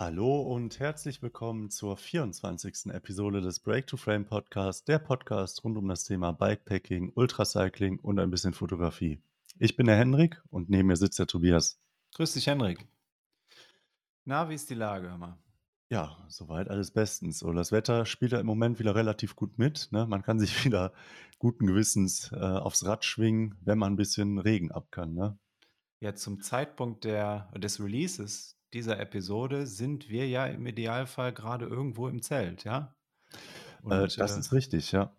Hallo und herzlich willkommen zur 24. Episode des Break to Frame Podcast, der Podcast rund um das Thema Bikepacking, Ultracycling und ein bisschen Fotografie. Ich bin der Henrik und neben mir sitzt der Tobias. Grüß dich, Henrik. Na, wie ist die Lage, hör mal? Ja, soweit alles bestens. So, das Wetter spielt ja im Moment wieder relativ gut mit. Ne? Man kann sich wieder guten Gewissens äh, aufs Rad schwingen, wenn man ein bisschen Regen ab kann. Ne? Ja, zum Zeitpunkt der, des Releases dieser Episode sind wir ja im Idealfall gerade irgendwo im Zelt, ja? Äh, das äh, ist richtig, ja.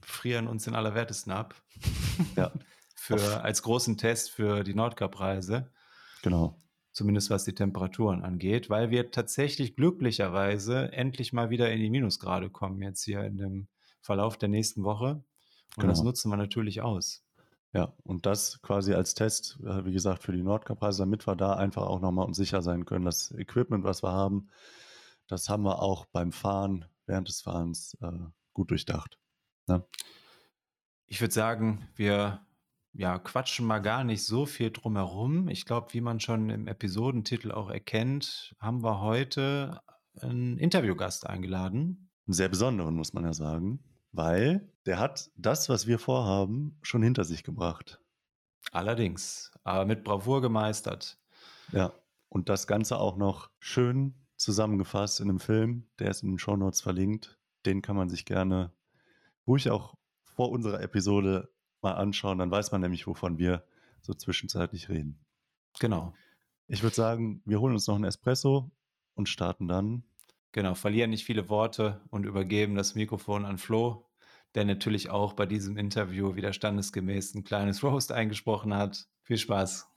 frieren uns den Allerwertesten ab. Ja, für, als großen Test für die Nordcup-Reise. genau. Zumindest was die Temperaturen angeht, weil wir tatsächlich glücklicherweise endlich mal wieder in die Minusgrade kommen, jetzt hier in dem Verlauf der nächsten Woche. Und das Genau. nutzen wir natürlich aus. Ja, und das quasi als Test, äh, wie gesagt, für die Nordcup-Reise, damit wir da einfach auch nochmal uns sicher sein können, das Equipment, was wir haben, das haben wir auch beim Fahren, während des Fahrens äh, gut durchdacht. Ne? Ich würde sagen, wir ja, quatschen mal gar nicht so viel drumherum. Ich glaube, wie man schon im Episodentitel auch erkennt, haben wir heute einen Interviewgast eingeladen. Einen sehr besonderen, muss man ja sagen, weil der hat das, was wir vorhaben, schon hinter sich gebracht. Allerdings, aber mit Bravour gemeistert. Ja, und das Ganze auch noch schön zusammengefasst in einem Film, der ist in den Shownotes verlinkt. Den kann man sich gerne ruhig auch vor unserer Episode mal anschauen, dann weiß man nämlich, wovon wir so zwischenzeitlich reden. Genau, Ich würde sagen, wir holen uns noch einen Espresso und starten dann. Genau. Verlieren nicht viele Worte und übergeben das Mikrofon an Flo, der natürlich auch bei diesem Interview wieder standesgemäß ein kleines Roast eingesprochen hat. Viel Spaß.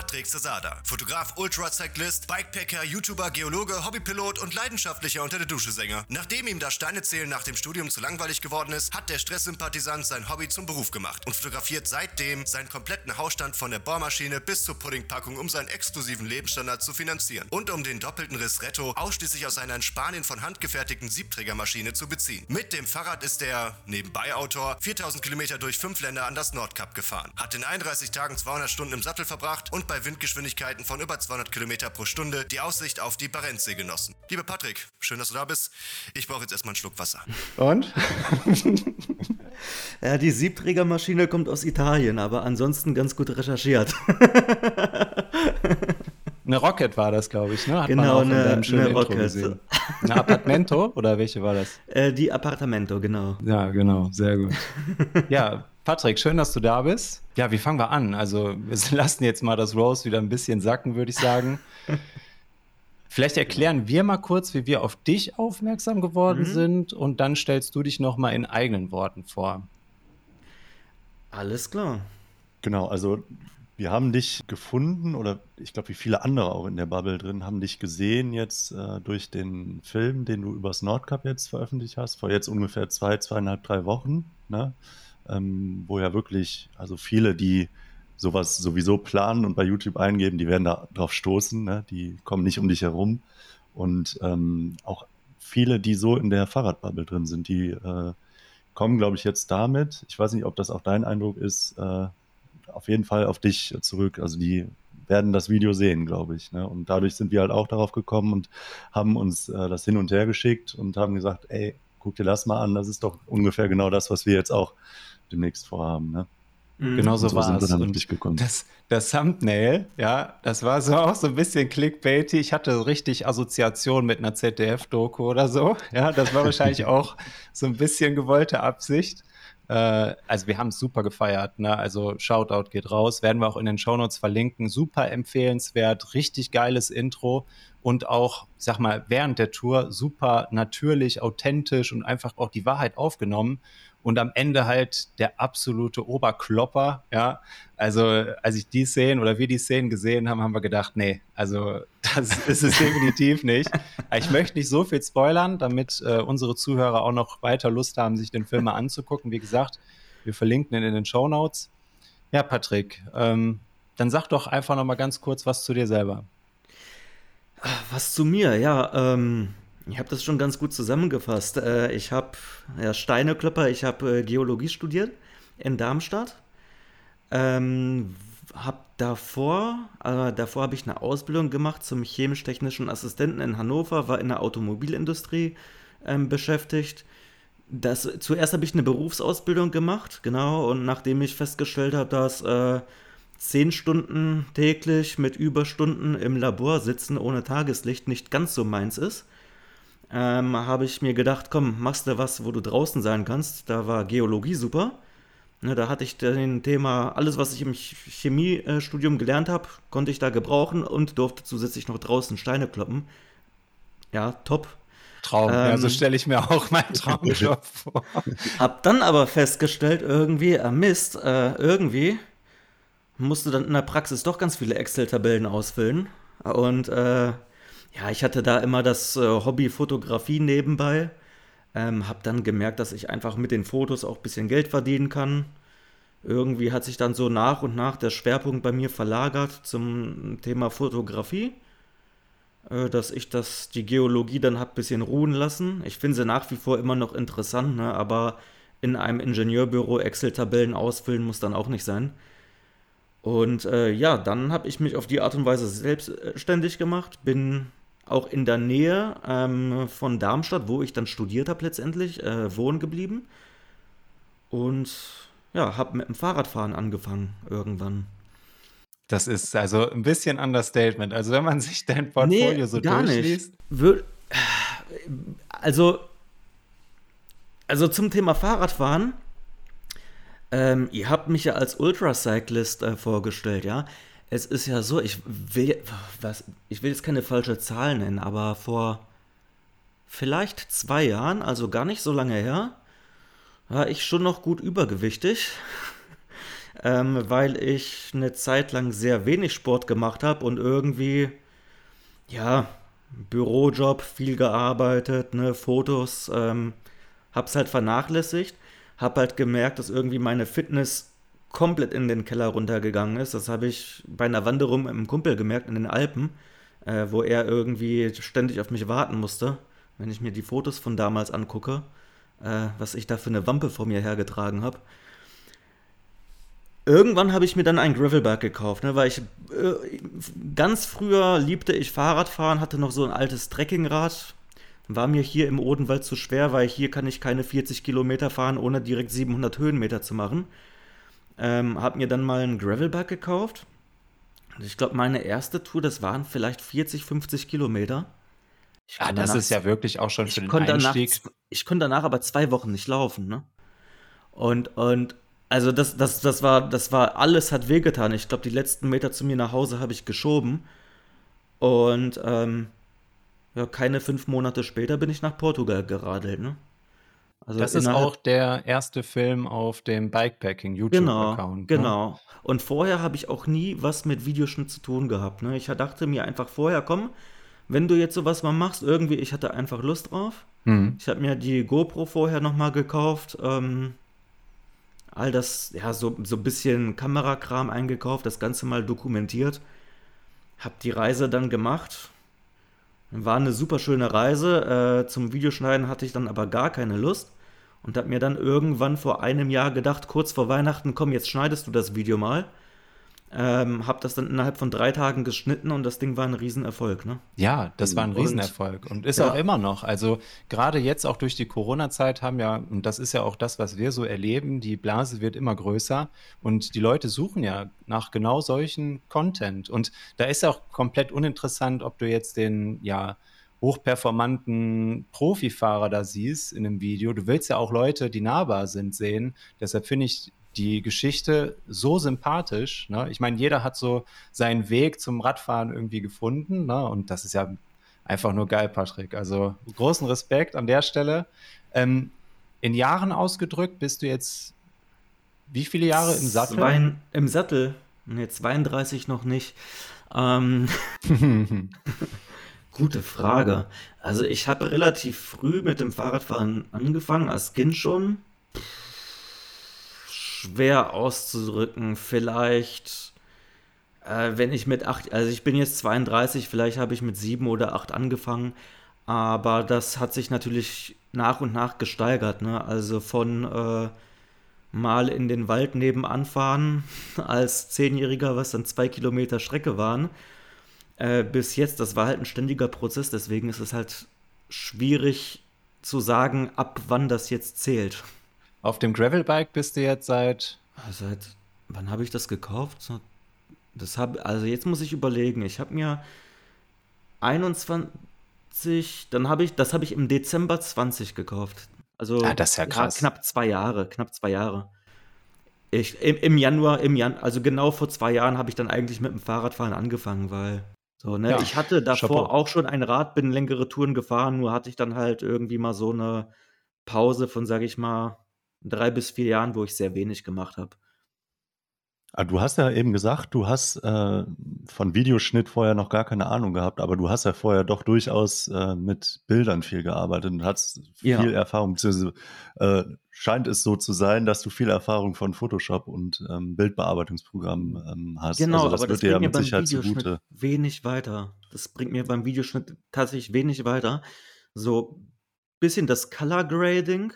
Patrick Sasada, Fotograf, Ultracyclist, Bikepacker, YouTuber, Geologe, Hobbypilot und leidenschaftlicher unter der Dusche Sänger. Nachdem ihm das Steinezählen nach dem Studium zu langweilig geworden ist, hat der Stresssympathisant sein Hobby zum Beruf gemacht und fotografiert seitdem seinen kompletten Hausstand von der Bohrmaschine bis zur Puddingpackung, um seinen exklusiven Lebensstandard zu finanzieren und um den doppelten Ristretto ausschließlich aus einer in Spanien von Hand gefertigten Siebträgermaschine zu beziehen. Mit dem Fahrrad ist er, nebenbei Autor, 4000 Kilometer durch fünf Länder an das Nordkap gefahren, hat in 31 Tagen 200 Stunden im Sattel verbracht und bei Windgeschwindigkeiten von über 200 Kilometer pro Stunde die Aussicht auf die Barentssee genossen. Lieber Patrick, schön, dass du da bist. Ich brauche jetzt erstmal einen Schluck Wasser. Und? Ja, die Siebträgermaschine kommt aus Italien, aber ansonsten ganz gut recherchiert. Eine Rocket war das, glaube ich, ne? Hat Genau, eine- eine Rocket. gesehen. Eine Appartamento oder welche war das? Äh, die Appartamento, genau. Ja, genau, sehr gut. ja, Patrick, schön, dass du da bist. Ja, wie fangen wir an? Also, wir lassen jetzt mal das Rose wieder ein bisschen sacken, würde ich sagen. Vielleicht erklären wir mal kurz, wie wir auf dich aufmerksam geworden Mhm. sind und dann stellst du dich noch mal in eigenen Worten vor. Alles klar. Genau, also wir haben dich gefunden oder ich glaube, wie viele andere auch in der Bubble drin, haben dich gesehen jetzt äh, durch den Film, den du übers Nordcup jetzt veröffentlicht hast, vor jetzt ungefähr zwei, zweieinhalb, drei Wochen, ne? Ähm, wo ja wirklich, also viele, die sowas sowieso planen und bei YouTube eingeben, die werden da drauf stoßen, ne? die kommen nicht um dich herum und ähm, auch viele, die so in der Fahrradbubble drin sind, die äh, kommen, glaube ich, jetzt damit. Ich weiß nicht, ob das auch dein Eindruck ist, äh, auf jeden Fall auf dich zurück. Also die werden das Video sehen, glaube ich. Ne? Und dadurch sind wir halt auch darauf gekommen und haben uns äh, das hin und her geschickt und haben gesagt, ey, guck dir das mal an, das ist doch ungefähr genau das, was wir jetzt auch demnächst vorhaben. Ne? Mhm. Genau so Und war es. Das, das Thumbnail, ja, das war so auch so ein bisschen clickbaity. Ich hatte so richtig Assoziation mit einer ZDF-Doku oder so. Ja, das war wahrscheinlich auch so ein bisschen gewollte Absicht. Äh, also wir haben es super gefeiert. Ne? Also Shoutout geht raus. Werden wir auch in den Shownotes verlinken. Super empfehlenswert, richtig geiles Intro und auch, sag mal, während der Tour super natürlich, authentisch und einfach auch die Wahrheit aufgenommen. Und am Ende halt der absolute Oberklopper, ja. Also, als ich die Szenen oder wir die Szenen gesehen haben, haben wir gedacht, nee, also das ist es definitiv nicht. Ich möchte nicht so viel spoilern, damit äh, unsere Zuhörer auch noch weiter Lust haben, sich den Film mal anzugucken. Wie gesagt, wir verlinken ihn in den Show Notes. Ja, Patrick, ähm, dann sag doch einfach noch mal ganz kurz was zu dir selber. Was zu mir? Ja, ähm, ich habe das schon ganz gut zusammengefasst. Äh, ich habe ja, Steineklopper, ich habe äh, Geologie studiert in Darmstadt. Ähm, habe davor, äh, davor habe ich eine Ausbildung gemacht zum chemisch-technischen Assistenten in Hannover, war in der Automobilindustrie ähm, beschäftigt. Das, zuerst habe ich eine Berufsausbildung gemacht, genau, und nachdem ich festgestellt habe, dass äh, zehn Stunden täglich mit Überstunden im Labor sitzen ohne Tageslicht nicht ganz so meins ist, ähm, habe ich mir gedacht, komm, machst du was, wo du draußen sein kannst. Da war Geologie super. Ne, da hatte ich den Thema, alles, was ich im Chemiestudium gelernt habe, konnte ich da gebrauchen und durfte zusätzlich noch draußen Steine kloppen. Ja, top. Traum, ähm, ja, so ähm, stelle ich mir auch meinen Traumjob vor. Hab dann aber festgestellt, irgendwie, äh, Mist, äh, irgendwie musste dann in der Praxis doch ganz viele Excel-Tabellen ausfüllen. Und äh, ja, ich hatte da immer das äh, Hobby Fotografie nebenbei. Ähm, hab dann gemerkt, dass ich einfach mit den Fotos auch ein bisschen Geld verdienen kann. Irgendwie hat sich dann so nach und nach der Schwerpunkt bei mir verlagert zum Thema Fotografie. Äh, dass ich das, die Geologie dann hab ein bisschen ruhen lassen. Ich finde sie nach wie vor immer noch interessant, ne? aber in einem Ingenieurbüro Excel-Tabellen ausfüllen muss dann auch nicht sein. Und äh, ja, dann habe ich mich auf die Art und Weise selbstständig gemacht, bin auch in der Nähe ähm, von Darmstadt, wo ich dann studiert habe letztendlich, äh, wohnen geblieben. Und ja, habe mit dem Fahrradfahren angefangen irgendwann. Das ist also ein bisschen Understatement. Also wenn man sich dein Portfolio nee, so gar durchliest. Nicht. Also, also zum Thema Fahrradfahren. Ähm, ihr habt mich ja als Ultracyclist äh, vorgestellt, ja. Es ist ja so, ich will, was, ich will jetzt keine falsche Zahl nennen, aber vor vielleicht zwei Jahren, also gar nicht so lange her, war ich schon noch gut übergewichtig, ähm, weil ich eine Zeit lang sehr wenig Sport gemacht habe und irgendwie, ja, Bürojob, viel gearbeitet, ne, Fotos, ähm, hab's halt vernachlässigt, hab halt gemerkt, dass irgendwie meine Fitness komplett in den Keller runtergegangen ist. Das habe ich bei einer Wanderung mit einem Kumpel gemerkt in den Alpen, äh, wo er irgendwie ständig auf mich warten musste, wenn ich mir die Fotos von damals angucke, äh, was ich da für eine Wampe vor mir hergetragen habe. Irgendwann habe ich mir dann ein Gravelbike gekauft, ne, weil ich äh, ganz früher liebte ich Fahrradfahren, hatte noch so ein altes Trekkingrad, war mir hier im Odenwald zu schwer, weil hier kann ich keine 40 Kilometer fahren, ohne direkt 700 Höhenmeter zu machen. Ähm, hab mir dann mal einen Gravelbike gekauft. Ich glaube, meine erste Tour, das waren vielleicht 40, 50 Kilometer. Ja, ah, das danach, ist ja wirklich auch schon für den Einstieg. Danach, ich konnte danach aber zwei Wochen nicht laufen, ne? Und, und also das, das, das war, das war, alles hat wehgetan. Ich glaube, die letzten Meter zu mir nach Hause habe ich geschoben. Und ähm, ja, keine fünf Monate später bin ich nach Portugal geradelt, ne? Also das ist auch der erste Film auf dem Bikepacking YouTube-Account. Genau, ne? genau. Und vorher habe ich auch nie was mit Videoschnitt zu tun gehabt. Ne? Ich dachte mir einfach vorher, komm, wenn du jetzt sowas mal machst, irgendwie, ich hatte einfach Lust drauf. Mhm. Ich habe mir die GoPro vorher nochmal gekauft. Ähm, all das, ja, so, so ein bisschen Kamerakram eingekauft, das Ganze mal dokumentiert. Hab die Reise dann gemacht. War eine super schöne Reise. Äh, zum Videoschneiden hatte ich dann aber gar keine Lust und habe mir dann irgendwann vor einem Jahr gedacht, kurz vor Weihnachten, komm, jetzt schneidest du das Video mal. Ähm, hab das dann innerhalb von drei Tagen geschnitten und das Ding war ein Riesenerfolg, ne? Ja, das war ein Riesenerfolg und ist ja. auch immer noch. Also gerade jetzt auch durch die Corona-Zeit haben ja, und das ist ja auch das, was wir so erleben, die Blase wird immer größer und die Leute suchen ja nach genau solchen Content. Und da ist ja auch komplett uninteressant, ob du jetzt den, ja, hochperformanten Profifahrer da siehst in einem Video. Du willst ja auch Leute, die nahbar sind, sehen. Deshalb finde ich die Geschichte so sympathisch. Ne? Ich meine, jeder hat so seinen Weg zum Radfahren irgendwie gefunden. Ne? Und das ist ja einfach nur geil, Patrick. Also großen Respekt an der Stelle. Ähm, in Jahren ausgedrückt bist du jetzt wie viele Jahre im Sattel? Zwei, Im Sattel. Ne, 32 noch nicht. Ähm, gute Frage. Also ich habe relativ früh mit dem Fahrradfahren angefangen, als Kind schon schwer auszudrücken. Vielleicht, äh, wenn ich mit acht, also ich bin jetzt 32, vielleicht habe ich mit sieben oder acht angefangen, aber das hat sich natürlich nach und nach gesteigert. Ne? Also von, äh, mal in den Wald nebenan fahren als Zehnjähriger, was dann zwei Kilometer Strecke waren, äh, bis jetzt, das war halt ein ständiger Prozess, deswegen ist es halt schwierig zu sagen, ab wann das jetzt zählt. Auf dem Gravelbike bist du jetzt seit. Seit wann habe ich das gekauft? Das hab, also jetzt muss ich überlegen. Ich habe mir 21, dann habe ich, das habe ich im Dezember 20 gekauft. Also ah, das ist ja krass. knapp zwei Jahre, knapp zwei Jahre. Ich, im, Im Januar, im Jan, also genau vor zwei Jahren habe ich dann eigentlich mit dem Fahrradfahren angefangen, weil so, ne, ja, ich hatte davor Chapeau. auch schon ein Rad, bin längere Touren gefahren, nur hatte ich dann halt irgendwie mal so eine Pause von, sage ich mal, drei bis vier Jahren, wo ich sehr wenig gemacht habe. Ah, du hast ja eben gesagt, du hast äh, von Videoschnitt vorher noch gar keine Ahnung gehabt, aber du hast ja vorher doch durchaus äh, mit Bildern viel gearbeitet und hast viel ja. Erfahrung, beziehungsweise äh, scheint es so zu sein, dass du viel Erfahrung von Photoshop und ähm, Bildbearbeitungsprogrammen ähm, hast. Genau, also das aber das bringt ja mir beim Videoschnitt zugute. wenig weiter. Das bringt mir beim Videoschnitt tatsächlich wenig weiter. So ein bisschen das Color Grading,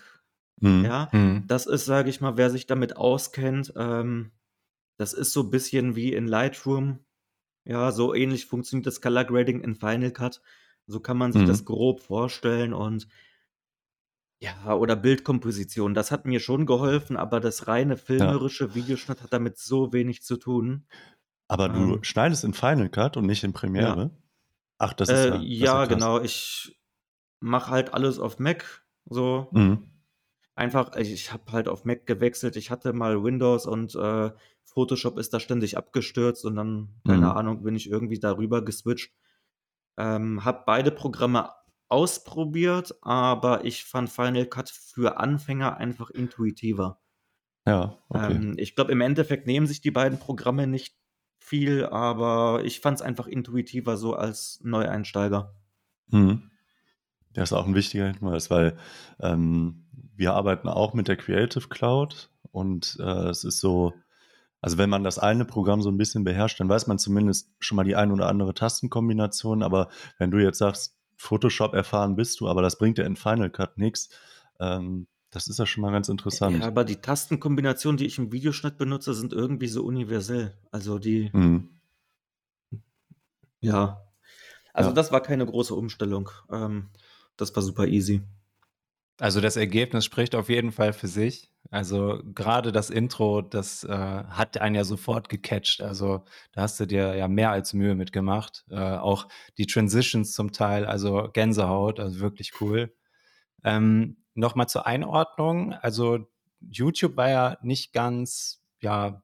mhm. ja, mhm. das ist, sage ich mal, wer sich damit auskennt, ähm, das ist so ein bisschen wie in Lightroom. Ja, so ähnlich funktioniert das Color Grading in Final Cut. So kann man sich mhm. das grob vorstellen und ja, oder Bildkomposition. Das hat mir schon geholfen, aber das reine filmerische ja. Videoschnitt hat damit so wenig zu tun. Aber du ähm, schneidest in Final Cut und nicht in Premiere? Ja. Ach, das ist äh, ja. Das ja, ist genau. Ich mache halt alles auf Mac. So. Mhm. Einfach, ich habe halt auf Mac gewechselt. Ich hatte mal Windows und äh, Photoshop ist da ständig abgestürzt und dann, keine mhm. Ahnung, bin ich irgendwie darüber geswitcht. Ähm, habe beide Programme ausprobiert, aber ich fand Final Cut für Anfänger einfach intuitiver. Ja, okay. Ähm, ich glaube, im Endeffekt nehmen sich die beiden Programme nicht viel, aber ich fand es einfach intuitiver so als Neueinsteiger. Mhm. Das ist auch ein wichtiger Hinweis, weil ähm, wir arbeiten auch mit der Creative Cloud und äh, es ist so, also wenn man das eine Programm so ein bisschen beherrscht, dann weiß man zumindest schon mal die ein oder andere Tastenkombination. Aber wenn du jetzt sagst, Photoshop erfahren bist du, aber das bringt ja in Final Cut nichts, ähm, das ist ja schon mal ganz interessant. Ja, aber die Tastenkombinationen, die ich im Videoschnitt benutze, sind irgendwie so universell. Also die. Mhm. Ja. Also ja. das war keine große Umstellung. Ähm, das war super easy. Also das Ergebnis spricht auf jeden Fall für sich. Also gerade das Intro, das äh, hat einen ja sofort gecatcht. Also da hast du dir ja mehr als Mühe mitgemacht. Äh, auch die Transitions zum Teil, also Gänsehaut, also wirklich cool. Ähm, Nochmal zur Einordnung. Also YouTube war ja nicht ganz, ja,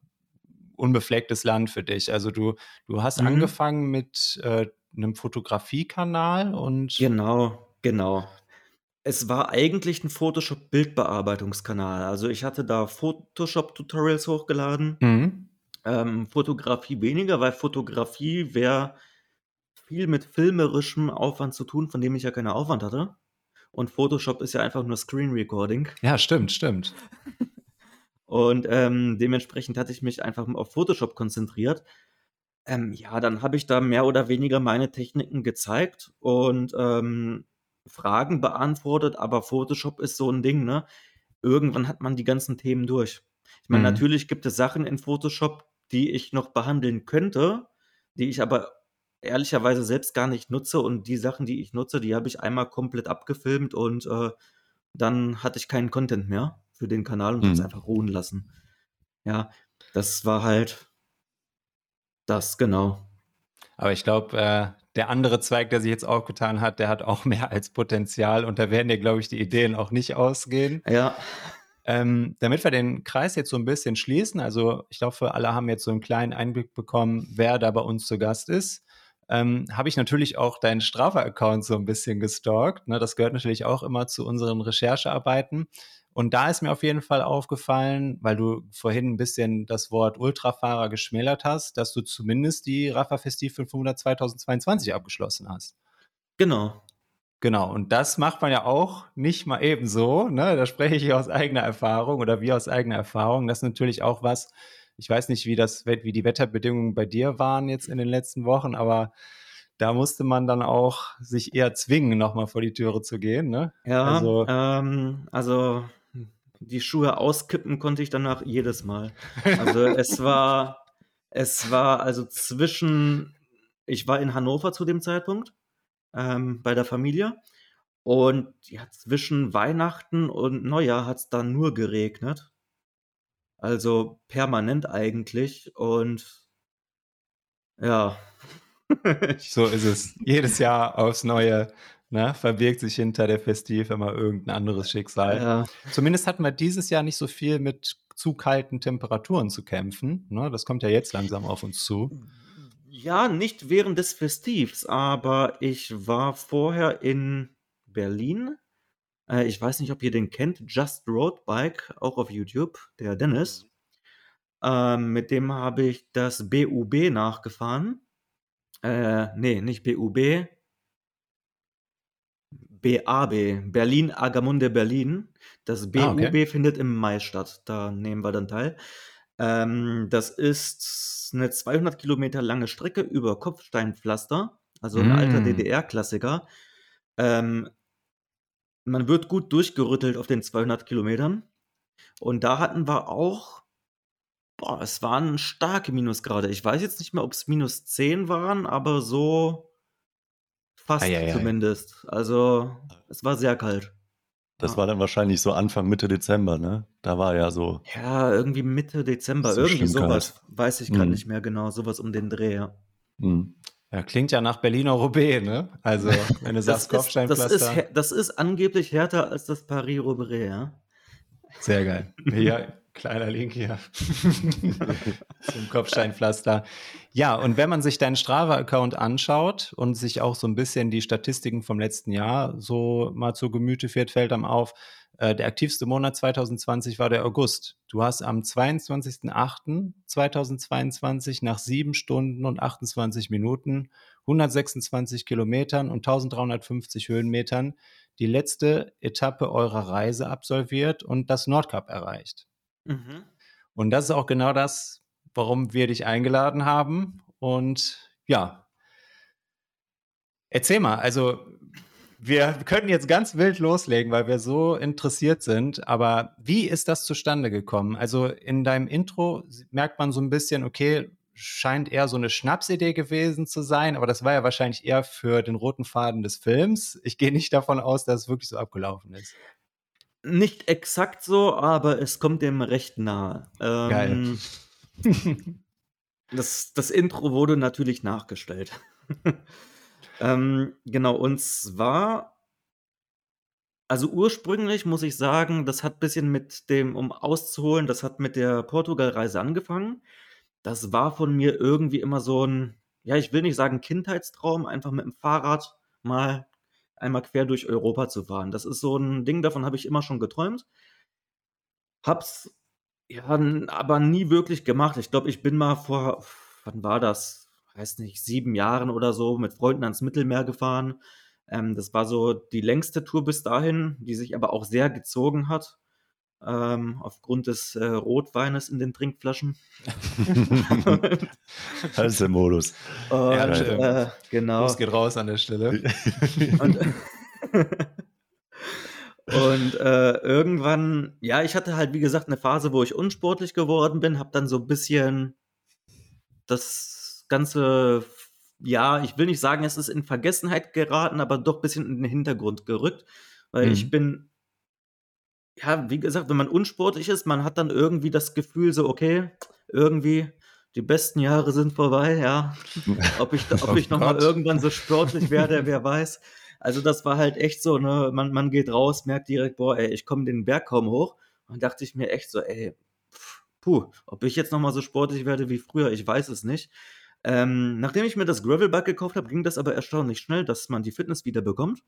unbeflecktes Land für dich. Also du, du hast mhm. angefangen mit äh, einem Fotografiekanal und. Genau, genau. Es war eigentlich ein Photoshop-Bildbearbeitungskanal. Also, ich hatte da Photoshop-Tutorials hochgeladen. Mhm. Ähm, Fotografie weniger, weil Fotografie wäre viel mit filmerischem Aufwand zu tun, von dem ich ja keinen Aufwand hatte. Und Photoshop ist ja einfach nur Screen Recording. Ja, stimmt, stimmt. Und ähm, dementsprechend hatte ich mich einfach auf Photoshop konzentriert. Ähm, ja, dann habe ich da mehr oder weniger meine Techniken gezeigt und ähm, Fragen beantwortet, aber Photoshop ist so ein Ding, ne? Irgendwann hat man die ganzen Themen durch. Ich meine, mhm. natürlich gibt es Sachen in Photoshop, die ich noch behandeln könnte, die ich aber ehrlicherweise selbst gar nicht nutze und die Sachen, die ich nutze, die habe ich einmal komplett abgefilmt und äh, dann hatte ich keinen Content mehr für den Kanal und mhm. habe es einfach ruhen lassen. Ja, das war halt das, genau. Aber ich glaube, äh, der andere Zweig, der sich jetzt aufgetan hat, der hat auch mehr als Potenzial und da werden dir, glaube ich, die Ideen auch nicht ausgehen. Ja. Ähm, damit wir den Kreis jetzt so ein bisschen schließen, also ich glaube, alle haben jetzt so einen kleinen Einblick bekommen, wer da bei uns zu Gast ist. Ähm, habe ich natürlich auch deinen Strava-Account so ein bisschen gestalkt. Ne? Das gehört natürlich auch immer zu unseren Recherchearbeiten. Und da ist mir auf jeden Fall aufgefallen, weil du vorhin ein bisschen das Wort Ultrafahrer geschmälert hast, dass du zumindest die Rafa Festiv 500 2022 abgeschlossen hast. Genau. Genau, und das macht man ja auch nicht mal ebenso. Ne? Da spreche ich aus eigener Erfahrung oder wir aus eigener Erfahrung. Das ist natürlich auch was, ich weiß nicht, wie, das, wie die Wetterbedingungen bei dir waren jetzt in den letzten Wochen, aber da musste man dann auch sich eher zwingen, nochmal vor die Türe zu gehen. Ne? Ja, also, ähm, also die Schuhe auskippen konnte ich danach jedes Mal. Also es war, es war also zwischen, ich war in Hannover zu dem Zeitpunkt ähm, bei der Familie und ja, zwischen Weihnachten und Neujahr hat es dann nur geregnet. Also permanent eigentlich und ja. so ist es. Jedes Jahr aufs Neue ne, verbirgt sich hinter der Festiv immer irgendein anderes Schicksal. Ja. Zumindest hatten wir dieses Jahr nicht so viel mit zu kalten Temperaturen zu kämpfen. Ne? Das kommt ja jetzt langsam auf uns zu. Ja, nicht während des Festivs, aber ich war vorher in Berlin. Äh, ich weiß nicht, ob ihr den kennt. Just Road Bike, auch auf YouTube, der Dennis. Ähm, mit dem habe ich das BUB nachgefahren. Äh, nee, nicht BUB. BAB, Berlin Agermunde Berlin. Das BUB ah, okay. findet im Mai statt. Da nehmen wir dann teil. Ähm, das ist eine 200 Kilometer lange Strecke über Kopfsteinpflaster, also ein mm. alter DDR-Klassiker. Ähm, man wird gut durchgerüttelt auf den 200 Kilometern. Und da hatten wir auch, boah, es waren starke Minusgrade. Ich weiß jetzt nicht mehr, ob es minus 10 waren, aber so Fast Eieiei. zumindest. Also, es war sehr kalt. Das ja. war dann wahrscheinlich so Anfang, Mitte Dezember, ne? Da war ja so. Ja, irgendwie Mitte Dezember, so irgendwie sowas. Weiß ich gerade mhm. nicht mehr genau. Sowas um den Dreh, ja. Mhm. Ja, klingt ja nach Berliner Roubaix, ne? Also, wenn du sagst Kopfsteinpflaster. Das ist, das ist angeblich härter als das Paris-Roubaix, ja? Sehr geil. Ja, Kleiner Link hier zum Kopfsteinpflaster. Ja, und wenn man sich deinen Strava-Account anschaut und sich auch so ein bisschen die Statistiken vom letzten Jahr so mal zu Gemüte führt, fällt einem auf, äh, der aktivste Monat 2020 war der August. Du hast am 22.08.2022 nach sieben Stunden und 28 Minuten, 126 Kilometern und 1350 Höhenmetern die letzte Etappe eurer Reise absolviert und das Nordkap erreicht. Mhm. Und das ist auch genau das, warum wir dich eingeladen haben. Und ja, erzähl mal, also wir können jetzt ganz wild loslegen, weil wir so interessiert sind. Aber wie ist das zustande gekommen? Also in deinem Intro merkt man so ein bisschen, okay, scheint eher so eine Schnapsidee gewesen zu sein, aber das war ja wahrscheinlich eher für den roten Faden des Films. Ich gehe nicht davon aus, dass es wirklich so abgelaufen ist. Nicht exakt so, aber es kommt dem recht nahe. Ähm, Geil. das, das Intro wurde natürlich nachgestellt. ähm, genau, und zwar, also ursprünglich muss ich sagen, das hat ein bisschen mit dem, um auszuholen, das hat mit der Portugal-Reise angefangen. Das war von mir irgendwie immer so ein, ja, ich will nicht sagen Kindheitstraum, einfach mit dem Fahrrad mal einmal quer durch Europa zu fahren. Das ist so ein Ding, davon habe ich immer schon geträumt. Hab's ja, aber nie wirklich gemacht. Ich glaube, ich bin mal vor, wann war das? Weiß nicht, sieben Jahren oder so mit Freunden ans Mittelmeer gefahren. Ähm, das war so die längste Tour bis dahin, die sich aber auch sehr gezogen hat. Ähm, aufgrund des äh, Rotweines in den Trinkflaschen. das ist der Modus. Und, ja, äh, genau. Das geht raus an der Stelle. Und, und äh, irgendwann, ja, ich hatte halt, wie gesagt, eine Phase, wo ich unsportlich geworden bin, habe dann so ein bisschen das Ganze, ja, ich will nicht sagen, es ist in Vergessenheit geraten, aber doch ein bisschen in den Hintergrund gerückt, weil mhm. ich bin ja, wie gesagt, wenn man unsportlich ist, man hat dann irgendwie das Gefühl so, okay, irgendwie die besten Jahre sind vorbei, ja. Ob ich, ob oh ich nochmal irgendwann so sportlich werde, wer weiß. Also das war halt echt so, ne, man, man geht raus, merkt direkt, boah, ey, ich komme den Berg kaum hoch. Und dachte ich mir echt so, ey, puh, ob ich jetzt nochmal so sportlich werde wie früher, ich weiß es nicht. Ähm, nachdem ich mir das Gravelbike gekauft habe, ging das aber erstaunlich schnell, dass man die Fitness wieder bekommt.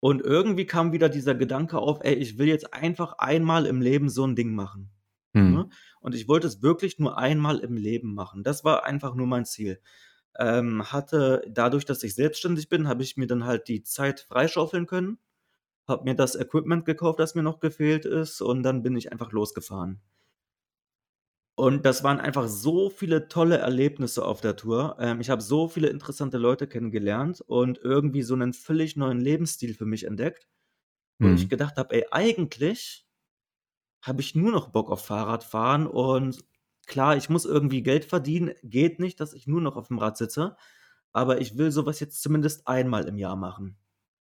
Und irgendwie kam wieder dieser Gedanke auf, ey, ich will jetzt einfach einmal im Leben so ein Ding machen. Mhm. Und ich wollte es wirklich nur einmal im Leben machen. Das war einfach nur mein Ziel. Ähm, hatte dadurch, dass ich selbstständig bin, habe ich mir dann halt die Zeit freischaufeln können, habe mir das Equipment gekauft, das mir noch gefehlt ist, und dann bin ich einfach losgefahren. Und das waren einfach so viele tolle Erlebnisse auf der Tour. Ähm, ich habe so viele interessante Leute kennengelernt und irgendwie so einen völlig neuen Lebensstil für mich entdeckt, ich mhm. gedacht habe, ey, eigentlich habe ich nur noch Bock auf Fahrradfahren und klar, ich muss irgendwie Geld verdienen. Geht nicht, dass ich nur noch auf dem Rad sitze, aber ich will sowas jetzt zumindest einmal im Jahr machen.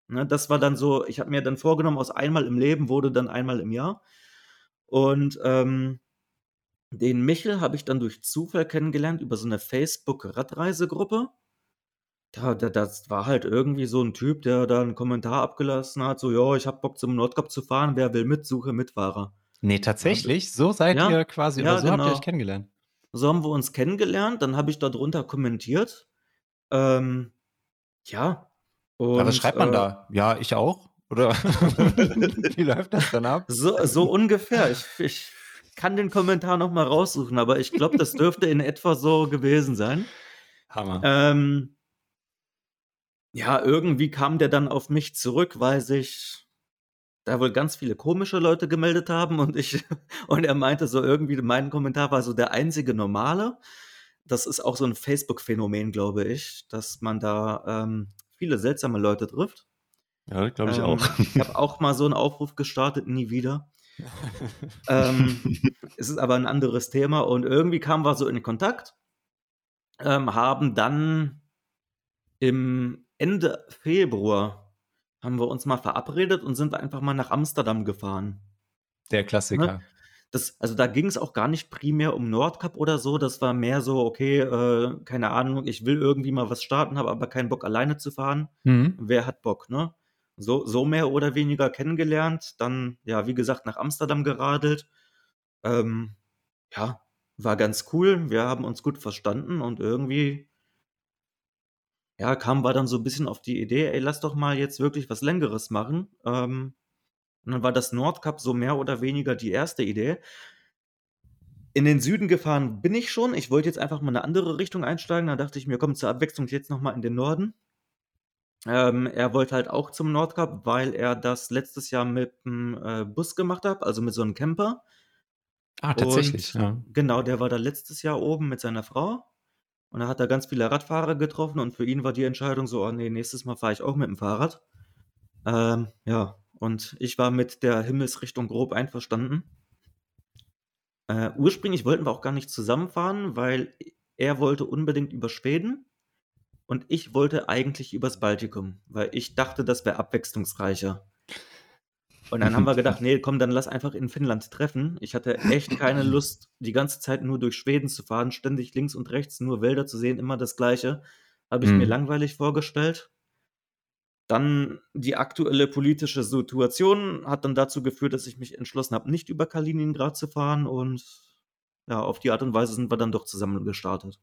Ne, das war dann so, ich habe mir dann vorgenommen, aus einmal im Leben wurde dann einmal im Jahr. Und ähm, den Michel habe ich dann durch Zufall kennengelernt über so eine Facebook-Radreisegruppe. Da, da, das war halt irgendwie so ein Typ, der da einen Kommentar abgelassen hat, so, ja, ich habe Bock zum Nordkap zu fahren, wer will mit, suche Mitfahrer. Nee, tatsächlich? So seid Ja, ihr quasi, ja, oder so habt ihr genau. euch kennengelernt? So haben wir uns kennengelernt, dann habe ich darunter kommentiert. Ähm, ja. Ja, was Und schreibt man äh, da? Ja, ich auch? Oder wie läuft das dann ab? So, so ungefähr. Ich, ich kann den Kommentar noch mal raussuchen, aber ich glaube, das dürfte in etwa so gewesen sein. Hammer. Ähm, ja, irgendwie kam der dann auf mich zurück, weil sich da wohl ganz viele komische Leute gemeldet haben und ich und er meinte so irgendwie, mein Kommentar war so der einzige normale. Das ist auch so ein Facebook-Phänomen, glaube ich, dass man da ähm, viele seltsame Leute trifft. Ja, glaube ich Ähm, auch. Ich habe auch mal so einen Aufruf gestartet, nie wieder. Ähm, es ist aber ein anderes Thema und irgendwie kamen wir so in Kontakt, ähm, haben dann im Ende Februar haben wir uns mal verabredet und sind einfach mal nach Amsterdam gefahren. Der Klassiker. Das, also da ging es auch gar nicht primär um Nordkap oder so. Das war mehr so, okay, äh, keine Ahnung, ich will irgendwie mal was starten, habe aber keinen Bock alleine zu fahren. Mhm. Wer hat Bock, ne? So, so mehr oder weniger kennengelernt. Dann, ja, wie gesagt, nach Amsterdam geradelt. Ähm, ja, war ganz cool. Wir haben uns gut verstanden und irgendwie, ja, kamen wir dann so ein bisschen auf die Idee, ey, lass doch mal jetzt wirklich was Längeres machen. Ähm, und dann war das Nordkap so mehr oder weniger die erste Idee. In den Süden gefahren bin ich schon. Ich wollte jetzt einfach mal eine andere Richtung einsteigen. Da dachte ich mir, komm zur Abwechslung jetzt noch mal in den Norden. Ähm, er wollte halt auch zum Nordkap, weil er das letztes Jahr mit dem äh, Bus gemacht hat, also mit so einem Camper. Ah, tatsächlich. Und Ja. genau, der war da letztes Jahr oben mit seiner Frau. Und da hat er ganz viele Radfahrer getroffen und für ihn war die Entscheidung so, oh nee, nächstes Mal fahre ich auch mit dem Fahrrad. Ähm, ja, und ich war mit der Himmelsrichtung grob einverstanden. Äh, ursprünglich wollten wir auch gar nicht zusammenfahren, weil er wollte unbedingt über Schweden und ich wollte eigentlich übers Baltikum, weil ich dachte, das wäre abwechslungsreicher. Und dann haben wir gedacht, nee, komm, dann lass einfach in Finnland treffen. Ich hatte echt keine Lust, die ganze Zeit nur durch Schweden zu fahren, ständig links und rechts nur Wälder zu sehen, immer das Gleiche. Habe ich mir Mhm. langweilig vorgestellt. Dann die aktuelle politische Situation hat dann dazu geführt, dass ich mich entschlossen habe, nicht über Kaliningrad zu fahren und ja, auf die Art und Weise sind wir dann doch zusammen gestartet.